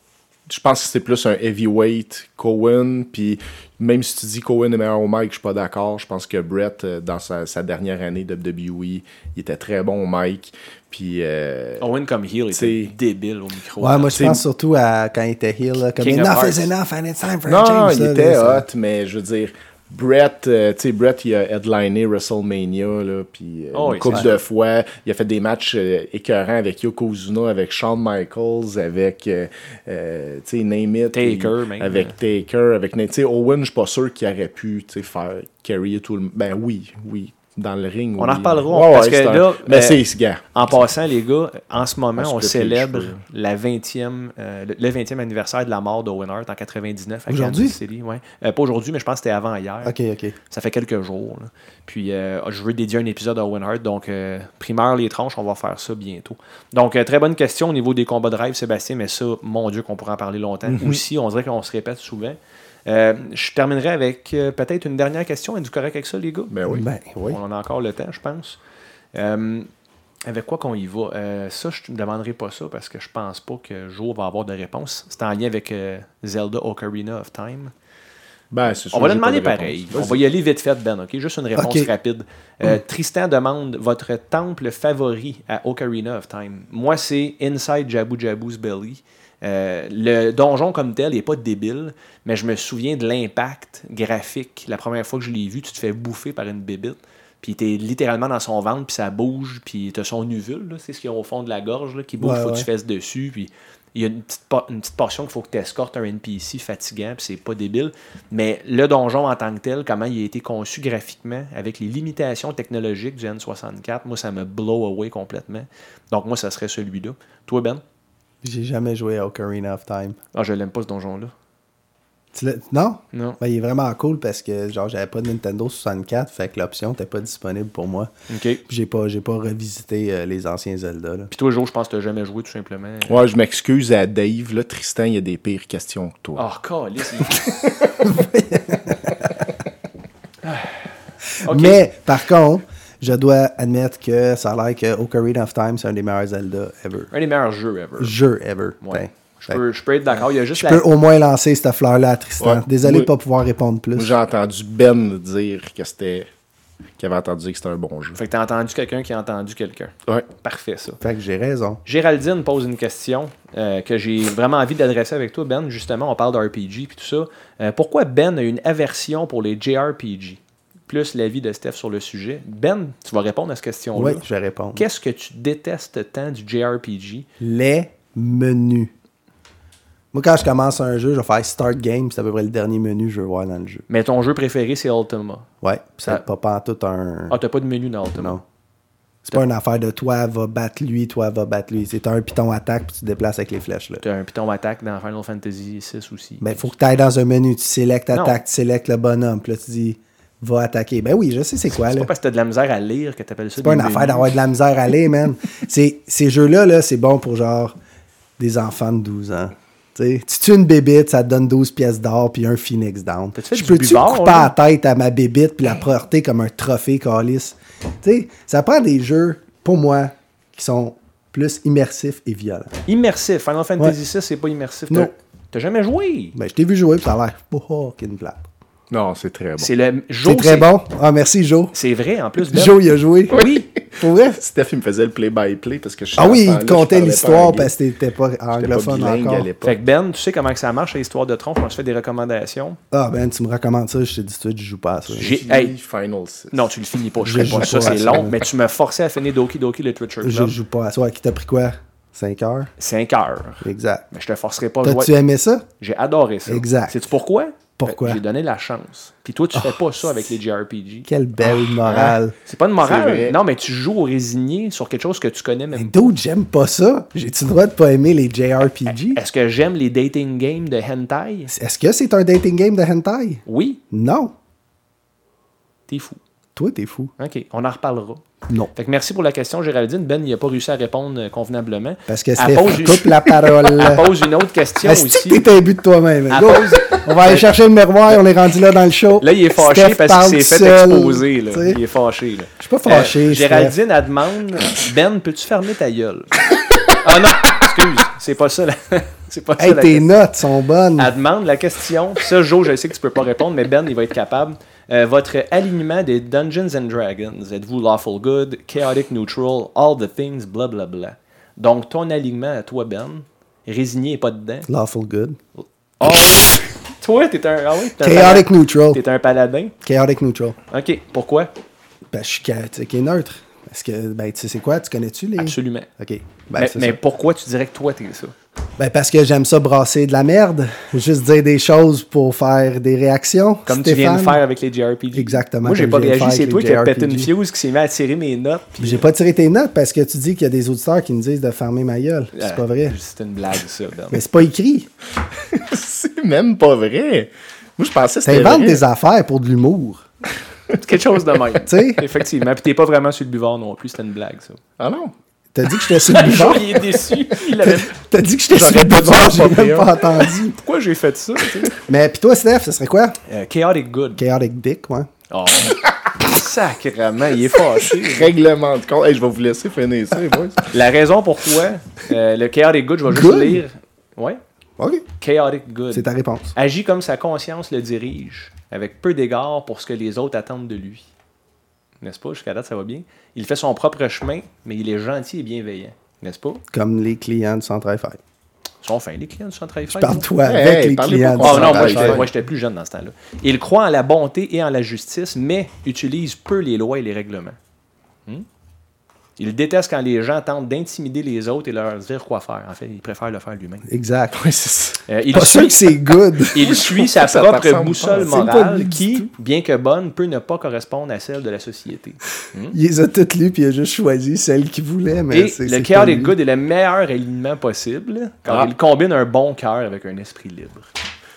Je pense que c'est plus un heavyweight qu'Owen. Puis même si tu dis qu'Owen est meilleur au mic, je suis pas d'accord. Je pense que Brett, euh, dans sa, sa dernière année de WWE, il était très bon au mic. Puis. euh, Owen comme heel, il C'est- était débile au micro. Ouais, moi, je pense surtout à quand il était heel, là, comme King enough is enough and it's time for a Non, change. il ça, était hot, mais je veux dire, Brett, euh, tu sais, Brett, il a headliné WrestleMania, là, puis euh, Oh, une oui, couple c'est de fois. Il a fait des matchs euh, écœurants avec Yokozuna, avec Shawn Michaels, avec, euh, euh, tu sais, name it. Taker, même. Avec Taker, avec, tu sais, Owen, je suis pas sûr qu'il aurait pu, tu sais, faire carry tout le... Ben oui, oui, dans le ring. On en reparlera, Ouais, parce ouais, que un- là, Mais euh, c'est, ce gars. En passant, les gars, en ce moment, On on, célèbre la 20e, euh, le- le 20e anniversaire de la mort d'Owen Hart en 99 à Aujourd'hui? Kansas City. Ouais. Euh, pas aujourd'hui, mais je pense que c'était avant hier. Ok, ok. Ça fait quelques jours. là. Puis euh, je veux dédier un épisode à Owen Hart. Donc, euh, primaire les tranches, on va faire ça bientôt. Donc, euh, très bonne question au niveau des combats de rêve, Sébastien. Mais ça, mon Dieu, qu'on pourrait en parler longtemps. Aussi, on dirait qu'on se répète souvent. Euh, je terminerai avec euh, peut-être une dernière question. Êtes-vous correct avec ça, les gars? Ben oui. Ben, oui. On en a encore le temps, je pense. Euh, avec quoi qu'on y va? Euh, ça, je ne me demanderai pas ça parce que je pense pas que Joe va avoir de réponse. C'est en lien avec euh, Zelda Ocarina of Time. Ben, c'est sûr, On va le demander de pareil. On va y aller vite fait, Ben, OK? Juste une réponse rapide. Euh, Tristan demande votre temple favori à Ocarina of Time? Moi, c'est Inside Jabu Jabu's Belly. Euh, le donjon comme tel n'est pas débile, mais je me souviens de l'impact graphique. La première fois que je l'ai vu, tu te fais bouffer par une bébite. Puis t'es littéralement dans son ventre, puis ça bouge, puis t'as son uvule, c'est ce qu'il y a au fond de la gorge, là, qui bouge, Ouais, faut que tu fasses dessus, puis il y a une petite, une petite portion qu'il faut que tu escortes un NPC fatigant, puis c'est pas débile. Mais le donjon en tant que tel, comment il a été conçu graphiquement, avec les limitations technologiques du N64, moi, ça me blow away complètement. Donc, moi, ça serait celui-là. Toi, Ben? J'ai jamais joué à Ocarina of Time. Ah, je l'aime pas, ce donjon-là. Non? Non. Ben, il est vraiment cool parce que genre j'avais pas de Nintendo 64, fait que l'option n'était pas disponible pour moi. OK. J'ai pas, j'ai pas revisité euh, les anciens Zelda. Là. Puis toi, Joe, je pense que t'as jamais joué, tout simplement. Ouais, je m'excuse à Dave. Là, Tristan, il y a des pires questions que toi. Ah, calice, il- Ah. OK. Mais par contre, je dois admettre que ça a l'air que Ocarina of Time, c'est un des meilleurs Zelda ever. Un des meilleurs jeux ever. Jeu ever. Ouais. Ben, Je peux, je peux être d'accord. Il y a juste Je la- peux au moins lancer cette fleur-là à Tristan. Ouais. Désolé de Oui. pas pouvoir répondre plus. Moi, j'ai entendu Ben dire que c'était. qu'il avait entendu dire que c'était un bon jeu. Fait que t'as entendu quelqu'un qui a entendu quelqu'un. Ouais. Parfait, ça. Fait que j'ai raison. Géraldine pose une question euh, que j'ai vraiment envie d'adresser avec toi, Ben. Justement, on parle d'RPG puis tout ça. Euh, pourquoi Ben a une aversion pour les JRPG? Plus l'avis de Steph sur le sujet. Ben, tu vas répondre à cette question-là. Oui, je vais répondre. Qu'est-ce que tu détestes tant du JRPG? Les menus. Moi, quand je commence un jeu, je vais faire Start Game, c'est à peu près le dernier menu que je veux voir dans le jeu. Mais ton jeu préféré, c'est Ultima. Ouais, pis ça Ah. pas tout un. Ah, t'as pas de menu dans Ultima? non. C'est pas une affaire de toi va battre lui, toi va battre lui. C'est un piton attaque puis tu te déplaces avec les flèches. Là. T'as un piton attaque dans Final Fantasy VI aussi. Ben, faut que tu ailles dans un menu, tu sélectes Non. attaque, tu sélectes le bonhomme, puis là tu dis va attaquer. Ben oui, je sais c'est quoi c'est pas parce que t'as de la misère à lire que t'appelles ça C'est pas une affaire d'avoir de la misère à aller, man. Ces jeux-là, là, c'est bon pour genre des enfants de 12 ans. T'sais, tu tues une bébite, ça te donne 12 pièces d'or puis un Phoenix Down. Je peux-tu couper la tête à ma bébite puis la porter comme un trophée? T'sais, ça prend des jeux, pour moi, qui sont plus immersifs et violents. Immersif. Final Fantasy VI, c'est pas immersif. Non. T'as- T'as jamais joué? Ben, je t'ai vu jouer puis ça a l'air fucking plate. Non, c'est très bon. C'est le Joe, C'est très bon. Ah, merci, Joe. C'est vrai, en plus. Ben. Joe, il a joué. Oui. Pour vrai? Steph, il me faisait le play-by-play parce que je Ah oui, il te là, je contait pas l'histoire parce que t'étais pas pas anglophone bilingue encore. à l'époque. Fait que Ben, tu sais comment que ça marche, l'histoire de tronche. On se fait des recommandations. Ah ben, tu me recommandes ça, je t'ai dit tout je joue pas à ça. J'ai- Fini hey. Final 6. Non, tu le finis pas. Je Je pas ça, pas c'est long. Mais tu me forçais à finir Doki Doki Literature Je Club. joue pas à ça. Ouais, qui t'a pris quoi? 5 heures? 5 heures. Exact. Mais je te forcerai pas à jouer. T'as-tu aimé ça? J'ai adoré ça. Exact. Sais-tu pourquoi? Pourquoi? J'ai donné la chance. Puis toi, tu fais pas ça avec les JRPG. Quelle belle morale. C'est pas une morale. Non, mais tu joues au résigné sur quelque chose que tu connais Mais même. d'autres, j'aime pas ça. J'ai-tu le droit de pas aimer les JRPG? Est-ce que j'aime les dating games de hentai? Est-ce que c'est un dating game de hentai? Oui, Non. t'es fou. Toi, t'es fou. OK, on en reparlera. Non. Fait que merci pour la question, Géraldine. Ben, il n'a pas réussi à répondre euh, convenablement. Parce que pose- coupe la parole. Elle pose une autre question aussi. que t'es imbu de toi-même? Pose- On va aller chercher le miroir, on est rendu là dans le show. Là, il est fâché Steph parce qu'il s'est fait seul, exposer. Là. Il est fâché. Là. Je suis pas fâché, Euh. Géraldine, elle demande Ben, peux-tu fermer ta gueule Ah non, excuse, c'est pas ça. La... c'est pas ça. Hey, la tes question. notes sont bonnes. Elle demande la question. Ça, Joe, je sais que tu peux pas répondre, mais Ben, il va être capable. Euh, votre alignement des Dungeons and Dragons, êtes-vous lawful good, chaotic neutral, all the things, blablabla. Donc, ton alignement à toi, Ben, résigné et pas dedans. Lawful good. Oh, toi, t'es un, ah oui, t'es un Chaotic paladin. neutral. T'es un paladin. Chaotic neutral. Ok, pourquoi? Ben, je suis chaotique et neutre. Parce que, ben, tu sais, c'est quoi? Tu connais-tu les. Absolument. Ok. Ben, mais pourquoi tu dirais que toi, t'es ça? Ben, parce que j'aime ça brasser de la merde. Juste dire des choses pour faire des réactions. Comme tu viens de faire avec les JRPG. Exactement, Moi, j'ai pas réagi. C'est toi qui as pété une fuse, qui s'est mis à tirer mes notes. puis- J'ai pas tiré tes notes parce que tu dis qu'il y a des auditeurs qui me disent de fermer ma gueule. C'est Euh, pas vrai. C'est une blague, ça, Ben. Mais c'est pas écrit. C'est même pas vrai. Moi, je pensais que c'était T'inventes des affaires pour de l'humour. C'est quelque chose de même. sais? Effectivement. Puis t'es pas vraiment sur le buvard non plus, c'était une blague, ça. Ah non? T'as dit que j'étais sur le buvard? il est déçu. T'as dit que j'étais sur le buvard, j'ai même pas entendu. Pourquoi j'ai fait ça? tu sais? Mais pis toi, Steph, ce serait quoi? Euh, chaotic good. Chaotic Dick, ouais. Oh. Sacrément, il est fâché. Règlement de compte. Hey, je vais vous laisser finir ça, boys. La raison pourquoi euh, le chaotic good, je vais juste lire. Ouais. OK. Chaotic good. C'est ta réponse. Agit comme sa conscience le dirige, avec peu d'égard pour ce que les autres attendent de lui. N'est-ce pas? Jusqu'à date, ça va bien. Il fait son propre chemin, mais il est gentil et bienveillant. N'est-ce pas? Comme les clients du centre Eiffel. Ils sont fins, les clients du centre Eiffel. Je parle toi Hey, avec hey, les clients du Oh non, centre moi s'entend, j'étais, Eiffel. moi, j'étais plus jeune dans ce temps-là. Il croit en la bonté et en la justice, mais utilise peu les lois et les règlements. Hmm? Il déteste quand les gens tentent d'intimider les autres et leur dire quoi faire. En fait, il préfère le faire lui-même. Exact. Oui, c'est ça. Euh, il, Pas sûr suit, que c'est good. il suit sa Ça propre boussole morale qui, bien que bonne, peut ne pas correspondre à celle de la société. Il les a toutes lues, puis il a juste choisi celle qu'il voulait. Mais Et le cœur des good est le meilleur alignement possible car Ah. il combine un bon cœur avec un esprit libre.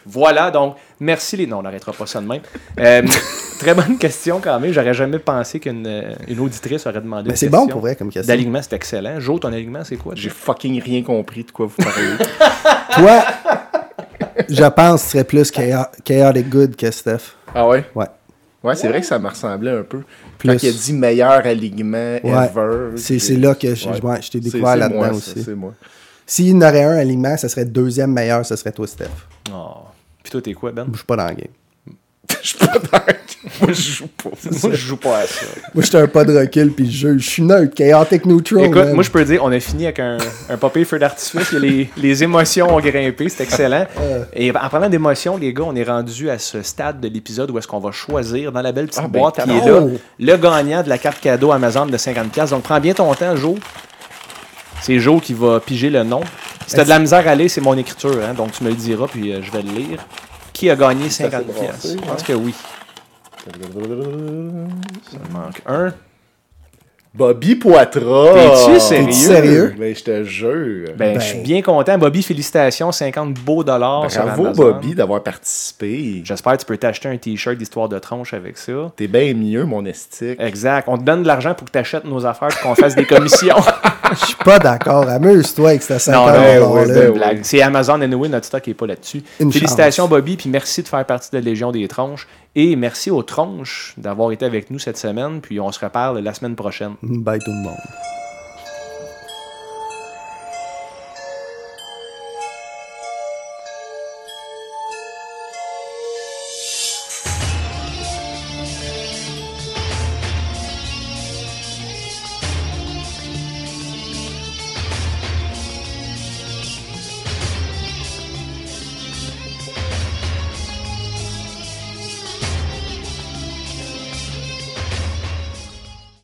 Voilà, donc, merci les... Non, on n'arrêtera pas ça de même. Euh, très bonne question quand même. J'aurais jamais pensé qu'une euh, une auditrice aurait demandé Mais c'est bon pour vrai comme question. D'alignement, c'est excellent. Jo, ton alignement, c'est quoi? J'ai fucking rien compris de quoi vous parlez. Toi, je pense que tu serais plus chao- chaotic good que Steph. ah ouais? Ouais. Ouais, c'est vrai que ça me ressemblait un peu. Plus. Quand il a dit meilleur alignement Ouais. ever. C'est puis- là que je, Ouais. je- ouais, je t'ai découvert c'est là-dedans aussi. C'est moi. S'il y en aurait un aliment, ça serait le deuxième meilleur, ce serait toi, Steph. Oh. Puis toi, t'es quoi, Ben? Je suis pas dans le game. Je suis pas dans. Moi, je joue pas. Moi, je joue pas à ça. Moi, j'étais un pas de recul, puis je, je suis neutre, chaotic neutral. Écoute, man. moi, je peux dire, on a fini avec un, un papier feu d'artifice. Les, les émotions ont grimpé, c'est excellent. Et en parlant d'émotions, les gars, on est rendu à ce stade de l'épisode où est-ce qu'on va choisir dans la belle petite Ah, ben, boîte qui est là, le gagnant de la carte cadeau Amazon de 50$. Donc, prends bien ton temps, Jo. C'est Jo qui va piger le nom. Si t'as de la misère à lire, c'est mon écriture, hein, donc tu me le diras, puis euh, je vais le lire. Qui a gagné 50$? assez brassé, Je pense que oui. Il manque un. Bobby Poitras. T'es-tu sérieux? T'es-tu sérieux? Ben, je te jure. Ben, Ben. je suis bien content. Bobby, félicitations. 50 beaux dollars sur Bravo, Amazon. Bobby, d'avoir participé. J'espère que tu peux t'acheter un t-shirt d'histoire de tronche avec ça. T'es bien mieux, mon estique. Exact. On te donne de l'argent pour que tu achètes nos affaires et qu'on fasse des commissions. Je suis pas d'accord. Amuse-toi avec cette 50 non, non, ben dollars ben. C'est Amazon anyway, notre stock n'est pas là-dessus. Félicitations chance. Bobby, puis merci de faire partie de la Légion des tronches. Et merci aux tronches d'avoir été avec nous cette semaine, puis on se reparle la semaine prochaine. Bye tout le monde.